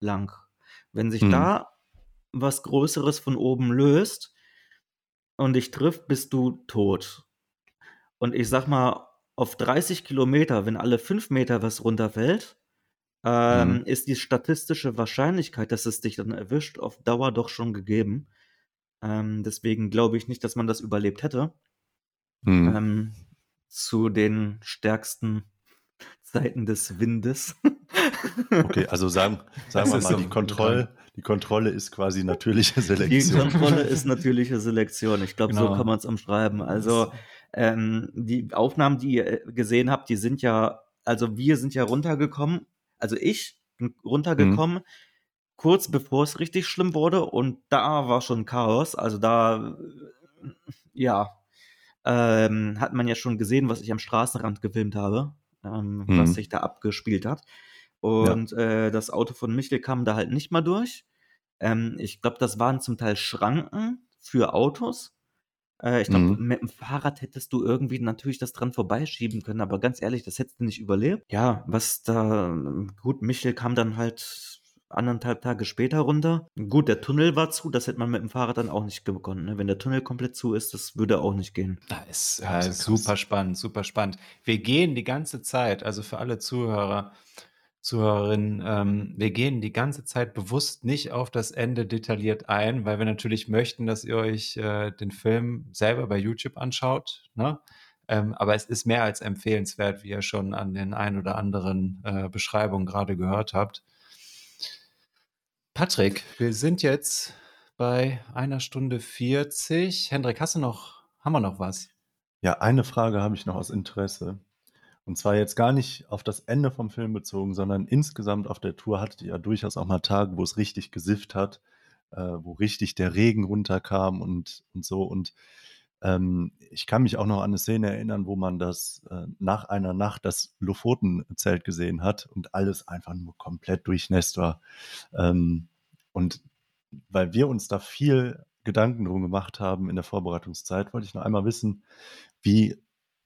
lang. Wenn sich Mhm. da was Größeres von oben löst und dich trifft, bist du tot. Und ich sag mal, auf 30 Kilometer, wenn alle 5 Meter was runterfällt, ähm, Mhm. ist die statistische Wahrscheinlichkeit, dass es dich dann erwischt, auf Dauer doch schon gegeben. Ähm, deswegen glaube ich nicht, dass man das überlebt hätte. Mhm. Ähm, zu den stärksten Zeiten des Windes. Okay, also sagen, sagen Das wir mal, so die Kontrolle, die Kontrolle ist quasi natürliche Die Selektion. Kontrolle ist natürliche Selektion. Ich glaube, so Genau. kann man es umschreiben. Also ähm, die Aufnahmen, die ihr äh, gesehen habt, die sind ja, also wir sind ja runtergekommen, also ich bin runtergekommen, kurz bevor es richtig schlimm wurde und da war schon Chaos. Also da, äh, ja, ähm, hat man ja schon gesehen, was ich am Straßenrand gefilmt habe, ähm, Mhm. was sich da abgespielt hat. Und äh, das Auto von Michel kam da halt nicht mal durch. Ähm, ich glaube, das waren zum Teil Schranken für Autos. Äh, ich glaube, Mhm. mit dem Fahrrad hättest du irgendwie natürlich das dran vorbeischieben können, aber ganz ehrlich, das hättest du nicht überlebt. Ja, was da, gut, Michel kam dann halt anderthalb Tage später runter. Gut, der Tunnel war zu, das hätte man mit dem Fahrrad dann auch nicht gekonnt. Ne? Wenn der Tunnel komplett zu ist, das würde auch nicht gehen. Da ist Ja, super spannend, super spannend. Wir gehen die ganze Zeit, also für alle Zuhörer, Zuhörerinnen, ähm, wir gehen die ganze Zeit bewusst nicht auf das Ende detailliert ein, weil wir natürlich möchten, dass ihr euch äh, den Film selber bei YouTube anschaut. Ne? Ähm, aber es ist mehr als empfehlenswert, wie ihr schon an den ein oder anderen äh, Beschreibungen gerade gehört habt. Patrick, wir sind jetzt bei einer Stunde 40. Hendrik, hast du noch, haben wir noch was? Ja, eine Frage habe ich noch aus Interesse. Und zwar jetzt gar nicht auf das Ende vom Film bezogen, sondern insgesamt auf der Tour hattet ihr ja durchaus auch mal Tage, wo es richtig gesifft hat, äh, wo richtig der Regen runterkam und, und so. Und ähm, ich kann mich auch noch an eine Szene erinnern, wo man das äh, nach einer Nacht das Lofoten-Zelt gesehen hat und alles einfach nur komplett durchnässt war. Ähm, und weil wir uns da viel Gedanken drum gemacht haben in der Vorbereitungszeit, wollte ich noch einmal wissen, wie,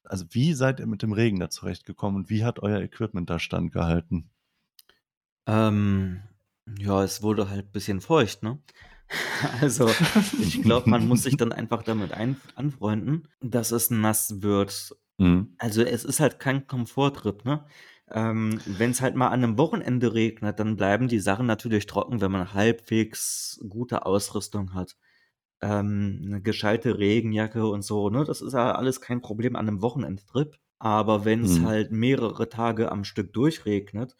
also wie seid ihr mit dem Regen da zurechtgekommen und wie hat euer Equipment da standgehalten? Ähm, ja, es wurde halt ein bisschen feucht, ne? Also, ich glaube, man muss sich dann einfach damit ein anfreunden, dass es nass wird. Mhm. Also, es ist halt kein Komforttrip, ne? Ähm, Wenn es halt mal an einem Wochenende regnet, dann bleiben die Sachen natürlich trocken, wenn man halbwegs gute Ausrüstung hat. Ähm, 'ne gescheite Regenjacke und so, ne? Das ist ja alles kein Problem an einem Wochenendtrip. Aber wenn's Mhm. halt mehrere Tage am Stück durchregnet,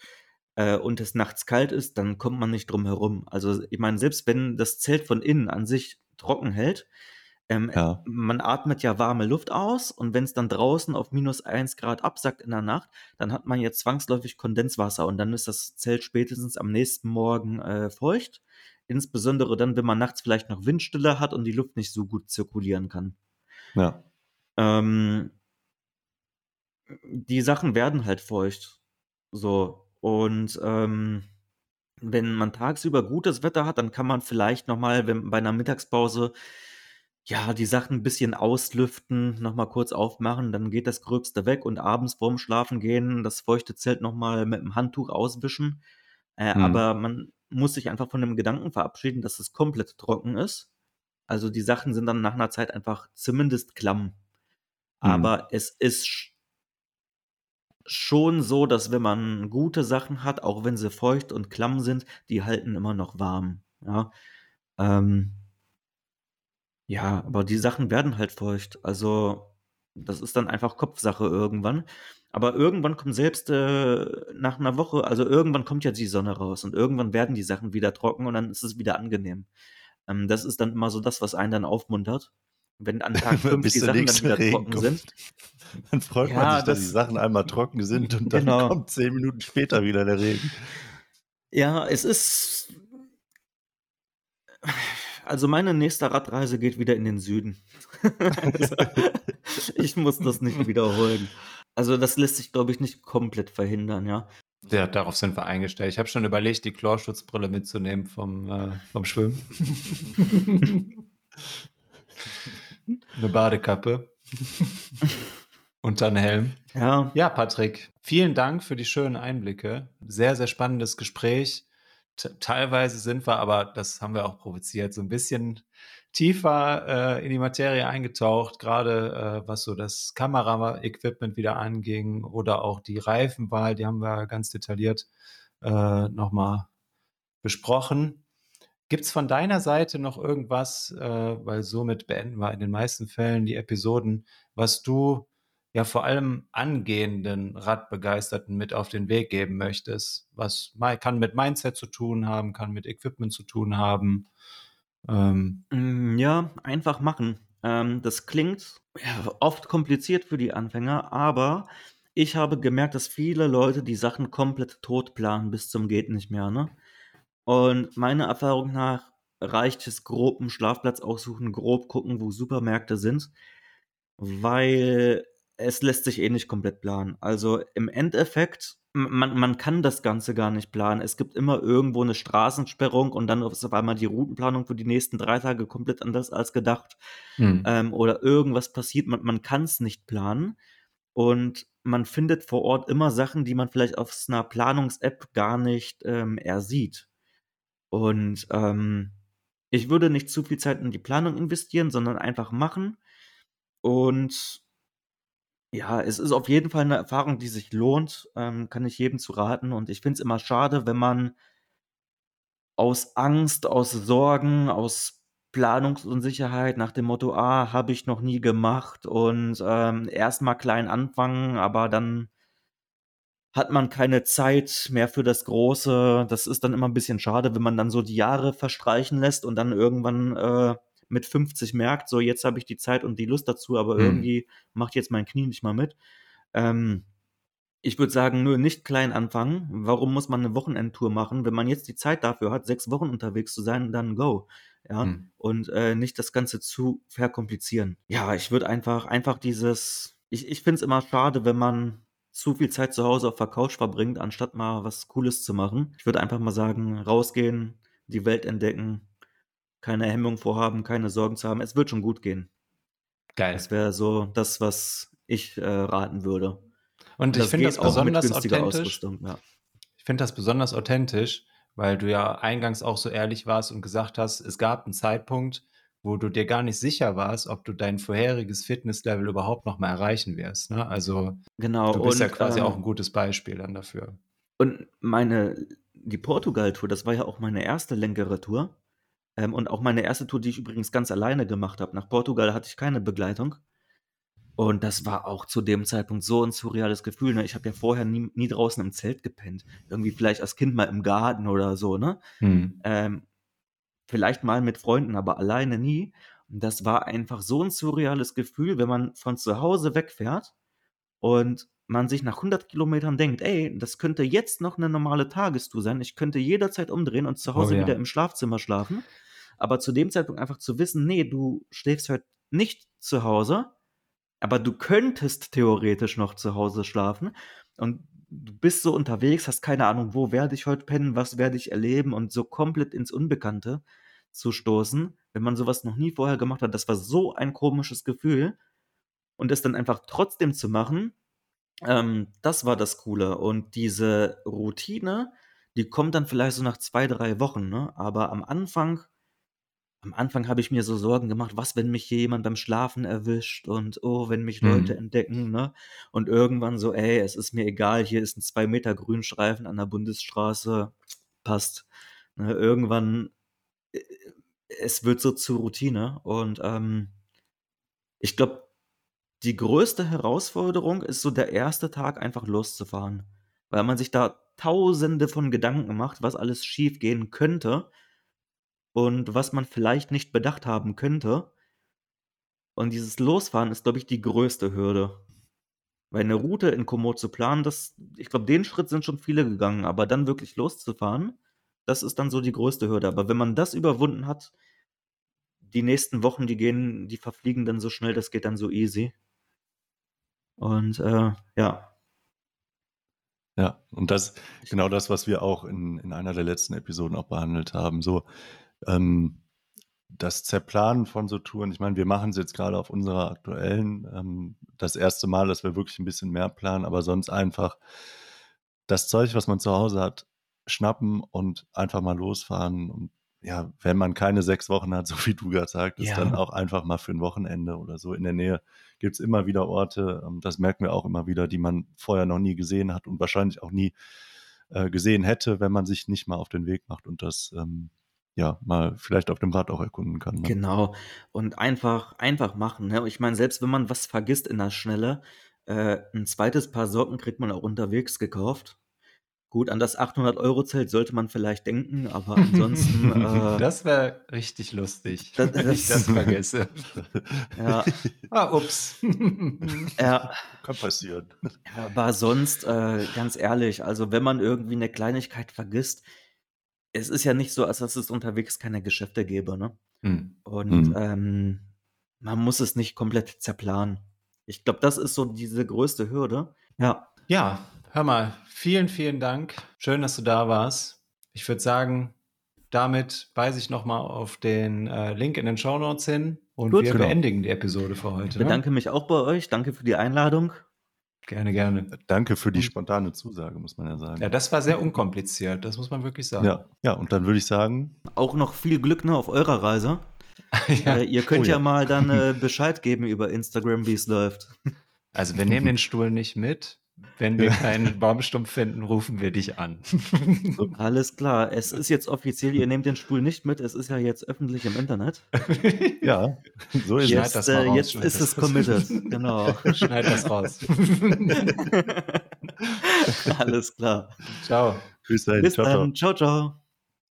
äh, und es nachts kalt ist, dann kommt man nicht drum herum. Also, ich meine, selbst wenn das Zelt von innen an sich trocken hält, ähm, Ja. man atmet ja warme Luft aus und wenn's dann draußen auf -1 Grad absackt in der Nacht, dann hat man ja zwangsläufig Kondenswasser und dann ist das Zelt spätestens am nächsten Morgen, äh, feucht. Insbesondere dann, wenn man nachts vielleicht noch Windstille hat und die Luft nicht so gut zirkulieren kann. Ja. Ähm die Sachen werden halt feucht. So. Und, ähm, wenn man tagsüber gutes Wetter hat, dann kann man vielleicht noch mal, wenn bei 'ner Mittagspause, ja, die Sachen 'n bisschen auslüften, noch mal kurz aufmachen, dann geht das Gröbste weg und abends vorm Schlafengehen das feuchte Zelt noch mal mit 'm Handtuch auswischen. Äh, Mhm. aber man muss sich einfach von dem Gedanken verabschieden, dass es komplett trocken ist. Also, die Sachen sind dann nach 'ner Zeit einfach zumindest klamm. Mhm. Aber es ist sch schon so, dass wenn man gute Sachen hat, auch wenn sie feucht und klamm sind, die halten immer noch warm, ja? Ähm ja, aber die Sachen werden halt feucht. Also, das ist dann einfach Kopfsache irgendwann. Aber irgendwann kommt selbst, äh, nach 'ner Woche also, irgendwann kommt ja die Sonne raus und irgendwann werden die Sachen wieder trocken und dann ist es wieder angenehm. Ähm, das ist dann immer so das, was einen dann aufmuntert. Wenn an Tag 5 Bis die Sachen dann wieder Regen trocken kommt. sind. Dann freut Ja, man sich, dass das- die Sachen einmal trocken sind und dann Genau. kommt zehn Minuten später wieder der Regen. Ja, es ist. Also meine nächste Radreise geht wieder in den Süden. also, ich muss das nicht wiederholen. Also das lässt sich, glaube ich, nicht komplett verhindern, ja. Ja, darauf sind wir eingestellt. Ich habe schon überlegt, die Chlorschutzbrille mitzunehmen vom, äh, vom Schwimmen. Eine Badekappe. Und dann Helm. Ja, Ja, Patrick, vielen Dank für die schönen Einblicke. Sehr, sehr spannendes Gespräch. Teilweise sind wir, aber das haben wir auch provoziert, so ein bisschen tiefer äh, in die Materie eingetaucht, gerade äh, was so das Kameraequipment wieder anging oder auch die Reifenwahl, die haben wir ganz detailliert äh, nochmal besprochen. Gibt es von deiner Seite noch irgendwas, äh, weil somit beenden wir in den meisten Fällen die Episoden, was du ja vor allem angehenden Radbegeisterten mit auf den Weg geben möchtest? Was kann mit Mindset zu tun haben, kann mit Equipment zu tun haben? Ähm, Mm, Ja, einfach machen. Ähm, das klingt oft kompliziert für die Anfänger, aber ich habe gemerkt, dass viele Leute die Sachen komplett tot planen bis zum geht nicht mehr, ne? Und meiner Erfahrung nach reicht es grob einen Schlafplatz aussuchen, grob gucken, wo Supermärkte sind, weil es lässt sich eh nicht komplett planen. Also im Endeffekt, man, man kann das Ganze gar nicht planen. Es gibt immer irgendwo eine Straßensperrung und dann ist auf einmal die Routenplanung für die nächsten drei Tage komplett anders als gedacht. hm. Ähm, oder irgendwas passiert, man, man kann es nicht planen. Und man findet vor Ort immer Sachen, die man vielleicht auf einer Planungs-App gar nicht ähm, ersieht. Und ähm, ich würde nicht zu viel Zeit in die Planung investieren, sondern einfach machen. Und ja, es ist auf jeden Fall eine Erfahrung, die sich lohnt, ähm, kann ich jedem zu raten. Und ich finde es immer schade, wenn man aus Angst, aus Sorgen, aus Planungsunsicherheit nach dem Motto, ah, habe ich noch nie gemacht und ähm, erst mal klein anfangen, aber dann hat man keine Zeit mehr für das Große. Das ist dann immer ein bisschen schade, wenn man dann so die Jahre verstreichen lässt und dann irgendwann äh, mit 50 merkt, so jetzt habe ich die Zeit und die Lust dazu, aber Hm. irgendwie macht jetzt mein Knie nicht mal mit. Ähm, ich würde sagen, nö, nicht klein anfangen. Warum muss man eine Wochenendtour machen? Wenn man jetzt die Zeit dafür hat, sechs Wochen unterwegs zu sein, dann go. Ja, Hm. und äh, nicht das Ganze zu verkomplizieren. Ja, ich würde einfach, einfach dieses, ich, ich finde es immer schade, wenn man zu viel Zeit zu Hause auf der Couch verbringt, anstatt mal was Cooles zu machen. Ich würde einfach mal sagen, rausgehen, die Welt entdecken, keine Hemmung vorhaben, keine Sorgen zu haben. Es wird schon gut gehen. Geil. Das wäre so das, was ich äh, raten würde. Und ich das finde das auch besonders authentisch. Ausrüstung. Ja. Ich finde das besonders authentisch, weil du ja eingangs auch so ehrlich warst und gesagt hast, es gab einen Zeitpunkt, wo du dir gar nicht sicher warst, ob du dein vorheriges Fitnesslevel überhaupt noch mal erreichen wirst. Ne? Also Genau. du bist ja und, quasi ähm, auch ein gutes Beispiel dann dafür. Und meine, die Portugal-Tour, das war ja auch meine erste längere Tour. Ähm, und auch meine erste Tour, die ich übrigens ganz alleine gemacht habe. Nach Portugal hatte ich keine Begleitung. Und das war auch zu dem Zeitpunkt so ein surreales Gefühl. Ne? Ich habe ja vorher nie, nie draußen im Zelt gepennt. Irgendwie vielleicht als Kind mal im Garten oder so, ne? Hm. Ähm, vielleicht mal mit Freunden, aber alleine nie. Und das war einfach so ein surreales Gefühl, wenn man von zu Hause wegfährt und man sich nach 100 Kilometern denkt, ey, das könnte jetzt noch eine normale Tagestour sein. Ich könnte jederzeit umdrehen und zu Hause Oh ja. wieder im Schlafzimmer schlafen. Aber zu dem Zeitpunkt einfach zu wissen, nee, du schläfst heute nicht zu Hause, aber du könntest theoretisch noch zu Hause schlafen und du bist so unterwegs, hast keine Ahnung, wo werde ich heute pennen, was werde ich erleben und so komplett ins Unbekannte zu stoßen, wenn man sowas noch nie vorher gemacht hat, das war so ein komisches Gefühl. Und es dann einfach trotzdem zu machen, ähm, das war das Coole. Und diese Routine, die kommt dann vielleicht so nach zwei, drei Wochen, ne? aber am Anfang am Anfang habe ich mir so Sorgen gemacht, was, wenn mich hier jemand beim Schlafen erwischt und oh, wenn mich Leute Hm. entdecken, ne? Und irgendwann so, ey, es ist mir egal, hier ist ein zwei Meter Grünstreifen an der Bundesstraße, passt. Ne? Irgendwann, äh, es wird so zur Routine und ähm, ich glaube, die größte Herausforderung ist so der erste Tag einfach loszufahren, weil man sich da tausende von Gedanken macht, was alles schief gehen könnte und was man vielleicht nicht bedacht haben könnte. Und dieses Losfahren ist, glaube ich, die größte Hürde. Weil eine Route in Komoot zu planen, das, ich glaube, den Schritt sind schon viele gegangen, aber dann wirklich loszufahren, das ist dann so die größte Hürde. Aber wenn man das überwunden hat, die nächsten Wochen, die gehen, die verfliegen dann so schnell, das geht dann so easy. Und äh, ja. Ja, und das genau das, was wir auch in, in einer der letzten Episoden auch behandelt haben. So, ähm, das Zerplanen von so Touren, ich meine, wir machen es jetzt gerade auf unserer aktuellen, ähm, das erste Mal, dass wir wirklich ein bisschen mehr planen, aber sonst einfach das Zeug, was man zu Hause hat, schnappen und einfach mal losfahren. Und ja, wenn man keine sechs Wochen hat, so wie du gerade sagtest, Ja. dann auch einfach mal für ein Wochenende oder so in der Nähe gibt es immer wieder Orte, ähm, das merken wir auch immer wieder, die man vorher noch nie gesehen hat und wahrscheinlich auch nie äh, gesehen hätte, wenn man sich nicht mal auf den Weg macht und das ähm, ja mal vielleicht auf dem Rad auch erkunden kann. Ne? Genau. Und einfach, einfach machen. Ne? Ich meine, selbst wenn man was vergisst in der Schnelle, äh, ein zweites Paar Socken kriegt man auch unterwegs gekauft. Gut, an das 800-Euro-Zelt sollte man vielleicht denken, aber ansonsten, äh, Das wäre richtig lustig, Das- wenn ich das das- vergesse. ja, Ah, ups. ja, Kann passieren. aber sonst, äh, ganz ehrlich, also wenn man irgendwie eine Kleinigkeit vergisst, es ist ja nicht so, als dass es unterwegs keine Geschäfte gäbe, ne? Hm. Und Mhm. ähm, man muss es nicht komplett zerplanen. Ich glaube, das ist so diese größte Hürde. Ja, Ja, hör mal, vielen, vielen Dank. Schön, dass du da warst. Ich würde sagen, damit weise ich nochmal auf den äh, Link in den Show Notes hin und Gut. wir Genau. beendigen die Episode für heute. ich Ne? bedanke mich auch bei euch. Danke für die Einladung. Gerne, gerne. Danke für die spontane Zusage, muss man ja sagen. Ja, das war sehr unkompliziert, das muss man wirklich sagen. Ja, ja, und dann würde ich sagen, Auch noch viel Glück ne, auf eurer Reise. Ja. Äh, ihr könnt Oh ja. ja. mal dann äh, Bescheid geben über Instagram, wie es läuft. Also wir nehmen den Stuhl nicht mit. Wenn wir keinen Baumstumpf finden, rufen wir dich an. Alles klar. Es ist jetzt offiziell, ihr nehmt den Stuhl nicht mit. Es ist ja jetzt öffentlich im Internet. ja, so ist Schneid es. Jetzt, das mal äh, raus, jetzt ist es committed. Genau. Schneid das raus. Alles klar. Ciao. Bis dahin. Bis ciao, ciao. dann. Ciao, ciao.